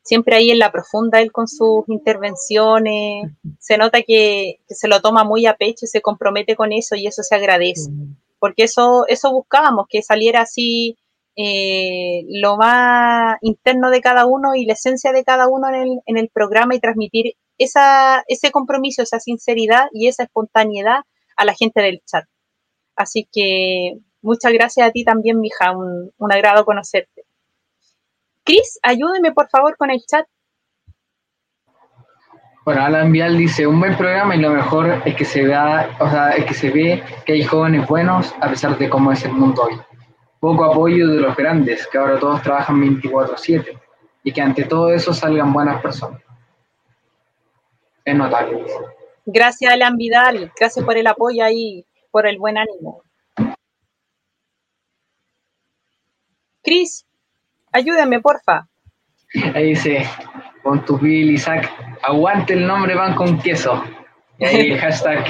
S1: siempre ahí en la profunda él con sus intervenciones, se nota que, se lo toma muy a pecho y se compromete con eso y eso se agradece, porque eso, eso buscábamos, que saliera así eh, lo más interno de cada uno y la esencia de cada uno en el, en el programa y transmitir esa, ese compromiso, esa sinceridad y esa espontaneidad a la gente del chat. Así que muchas gracias a ti también, mija, un, un agrado conocerte. Cris, ayúdeme por favor con el chat.
S5: Bueno, Alan Vial dice, un buen programa y lo mejor es que se vea, o sea, es que se ve que hay jóvenes buenos a pesar de cómo es el mundo hoy. Poco apoyo de los grandes, que ahora todos trabajan 24/7 y que ante todo eso salgan buenas personas. Es notable.
S1: Gracias, Alan Vidal. Gracias por el apoyo ahí, por el buen ánimo. Cris, ayúdame, porfa.
S5: Ahí dice, con tu Bill Isaac, aguante el nombre van con queso. Y ahí hashtag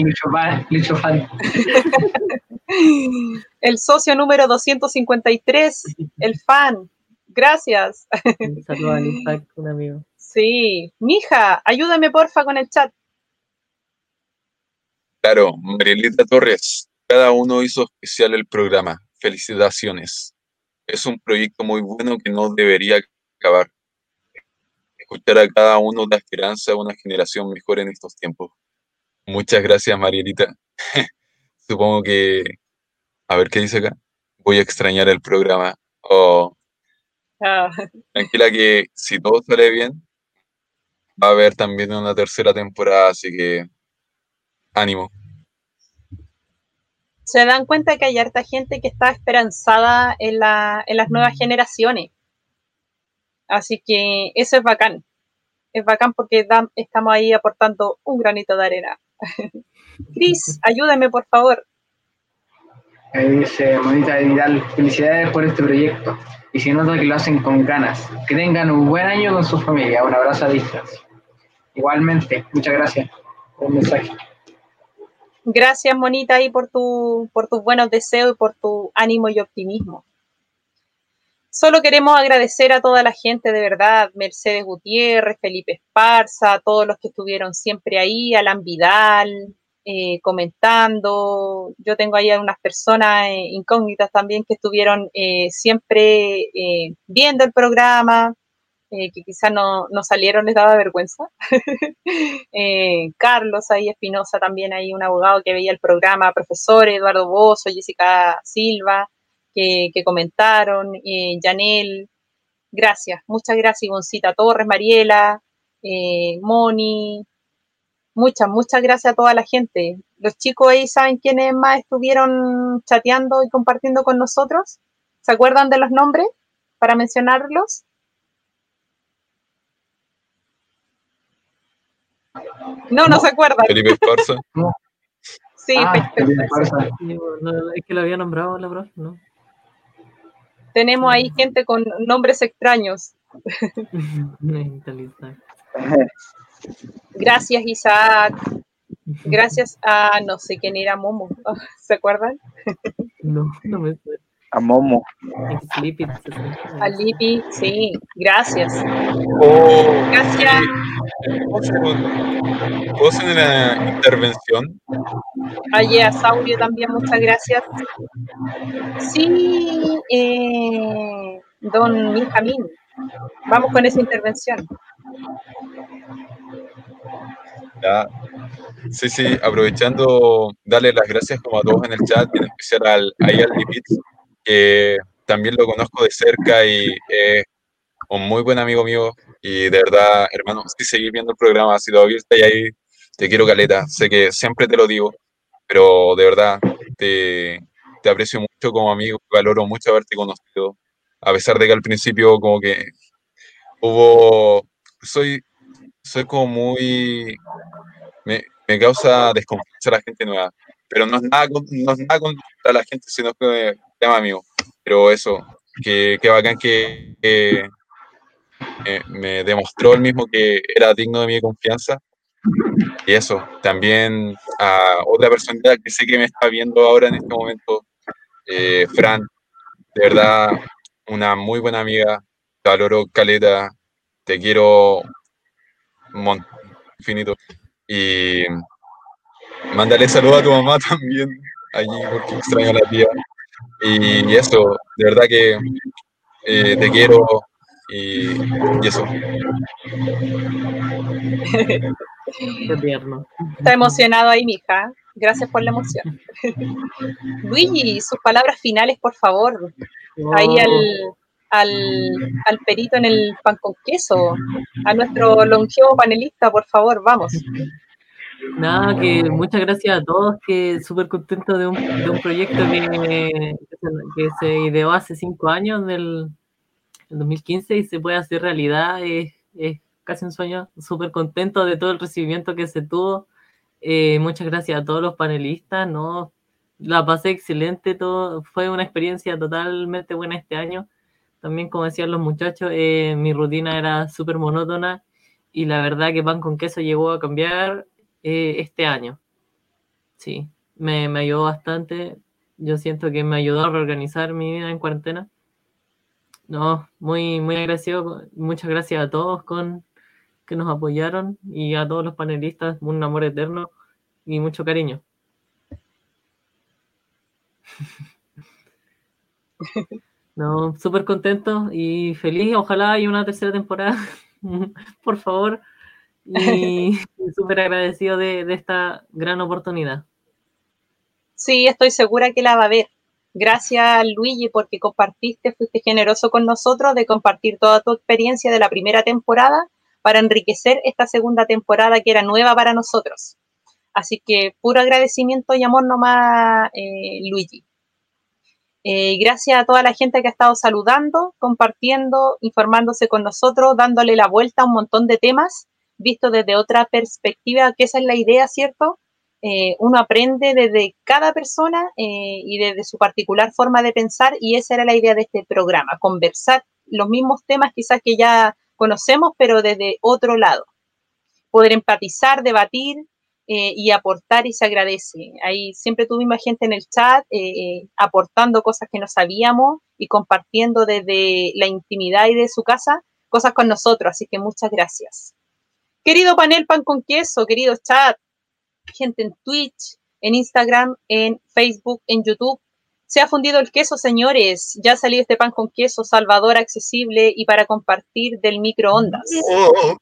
S5: Fan. [laughs]
S1: El socio número 253, el fan. Gracias.
S2: Saludos a Isaac, un amigo.
S1: Sí. Mija, ayúdame porfa con el chat.
S3: Claro, Marielita Torres, cada uno hizo especial el programa. Felicitaciones. Es un proyecto muy bueno que no debería acabar. Escuchar a cada uno da esperanza a una generación mejor en estos tiempos. Muchas gracias, Marielita. [laughs] Supongo que, a ver qué dice acá. Voy a extrañar el programa. Oh. Ah. Tranquila que si todo sale bien, va a haber también una tercera temporada, así que ánimo.
S1: Se dan cuenta que hay harta gente que está esperanzada en, las nuevas generaciones. Así que eso es bacán. Es bacán porque estamos ahí aportando un granito de arena. Cris, ayúdame por favor.
S5: Ahí dice Monita Vidal, felicidades por este proyecto. Y se nota que lo hacen con ganas. Que tengan un buen año con su familia. Un abrazo a distancia. Igualmente, muchas gracias por el mensaje.
S1: Gracias, Monita, ahí por, tu, por tus buenos deseos y por tu ánimo y optimismo. Solo queremos agradecer a toda la gente, de verdad, Mercedes Gutiérrez, Felipe Esparza, a todos los que estuvieron siempre ahí, Alan Vidal, eh, comentando. Yo tengo ahí a unas personas eh, incógnitas también que estuvieron eh, siempre viendo el programa, eh, que quizás no, no, salieron, les daba vergüenza. [laughs] Eh, Carlos ahí, Espinosa también ahí, un abogado que veía el programa, profesor Eduardo Bozo, Jessica Silva, que, comentaron, eh, Yanel, gracias, muchas gracias, Goncita Torres, Mariela, Moni, muchas, muchas gracias a toda la gente. Los chicos ahí saben quiénes más estuvieron chateando y compartiendo con nosotros. ¿Se acuerdan de los nombres para mencionarlos? No, no se acuerda.
S3: Felipe Esparza. [laughs]
S1: Sí, ah, Felipe
S2: Esparza. Es que lo había nombrado la profe, ¿no?
S1: Tenemos ahí gente con nombres extraños. Gracias, Isaac. Gracias a no sé quién era Momo. [laughs] ¿Se acuerdan?
S2: No, no me acuerdo
S4: a Momo.
S1: A Lipi, sí, gracias.
S3: Oh,
S1: gracias.
S3: ¿Puedo hacer una intervención?
S1: Oye, a Saurio también, muchas gracias. Sí, eh, don Benjamín, vamos con esa intervención.
S3: Ya. Sí, sí, aprovechando, darle las gracias como a todos en el chat, en especial al, ahí al Lipit, que también lo conozco de cerca y es un muy buen amigo mío. Y de verdad, hermano, si seguir viendo el programa, si lo viste y ahí te quiero caleta. Sé que siempre te lo digo, pero de verdad te, te aprecio mucho como amigo, valoro mucho haberte conocido. A pesar de que al principio como que hubo, soy, soy como muy, me, me causa desconfianza la gente nueva, pero no es nada, no es nada contra la gente, sino que tema amigo. Pero eso, que, que bacán que, me demostró el mismo que era digno de mi confianza. Y eso, también a otra persona que sé que me está viendo ahora en este momento, eh, Fran, de verdad, una muy buena amiga, valoro caleta, te quiero infinito. Y mándale saludos a tu mamá también, allí, porque extraño a la tía. Y, eso, de verdad que eh, te quiero y, y eso.
S1: Está emocionado ahí, mija. Gracias por la emoción. Luigi, sus palabras finales, por favor. Ahí al, al, perito en el pan con queso, a nuestro longevo panelista, por favor, vamos.
S2: Nada, que muchas gracias a todos, que súper contento de un, de un proyecto que, que, se ideó hace cinco años, en el, 2015, y se puede hacer realidad. Es, es casi un sueño, súper contento de todo el recibimiento que se tuvo. Eh, muchas gracias a todos los panelistas, ¿no? La pasé excelente, todo, fue una experiencia totalmente buena este año. También, como decían los muchachos, eh, mi rutina era súper monótona y la verdad que pan con queso llegó a cambiar eh, este año. Sí, me, me, ayudó bastante. Yo siento que me ayudó a reorganizar mi vida en cuarentena. No, muy, muy agradecido. Muchas gracias a todos con que nos apoyaron y a todos los panelistas. Un amor eterno y mucho cariño. [laughs] No, súper contento y feliz. Ojalá haya una tercera temporada, [laughs] por favor. Y [laughs] súper agradecido de, de, esta gran oportunidad.
S1: Sí, estoy segura que la va a ver. Gracias, Luigi, porque compartiste, fuiste generoso con nosotros de compartir toda tu experiencia de la primera temporada para enriquecer esta segunda temporada que era nueva para nosotros. Así que puro agradecimiento y amor nomás, eh, Luigi. Eh, gracias a toda la gente que ha estado saludando, compartiendo, informándose con nosotros, dándole la vuelta a un montón de temas, visto desde otra perspectiva, que esa es la idea, ¿cierto? Eh, uno aprende desde cada persona eh, y desde su particular forma de pensar y esa era la idea de este programa, conversar los mismos temas quizás que ya conocemos, pero desde otro lado. Poder empatizar, debatir, eh, y aportar y se agradece. Ahí siempre tuvimos gente en el chat aportando cosas que no sabíamos y compartiendo desde la intimidad y de su casa cosas con nosotros, así que muchas gracias. Querido panel pan con queso, querido chat, gente en Twitch, en Instagram, en Facebook, en YouTube. Se ha fundido el queso, señores. Ya ha salido este pan con queso salvador, accesible y para compartir del microondas. Oh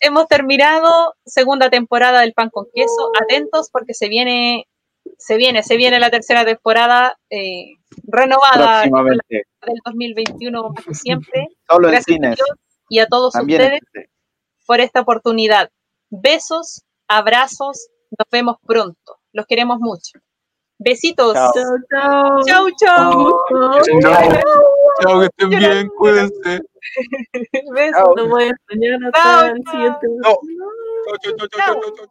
S1: hemos terminado segunda temporada del pan con queso. Atentos porque se viene, se viene, se viene la tercera temporada eh, renovada del 2021 como siempre.
S4: Solo Gracias
S1: a Dios y a todos ustedes por esta oportunidad. Besos, abrazos, nos vemos pronto. Los queremos mucho. Besitos.
S3: Chao,
S1: chao. Chao, chao.
S3: Chao, que estén bien, cuídense.
S2: Besos. No voy a extrañar hasta el siguiente.
S3: Chao, chao, chao, chao, chao.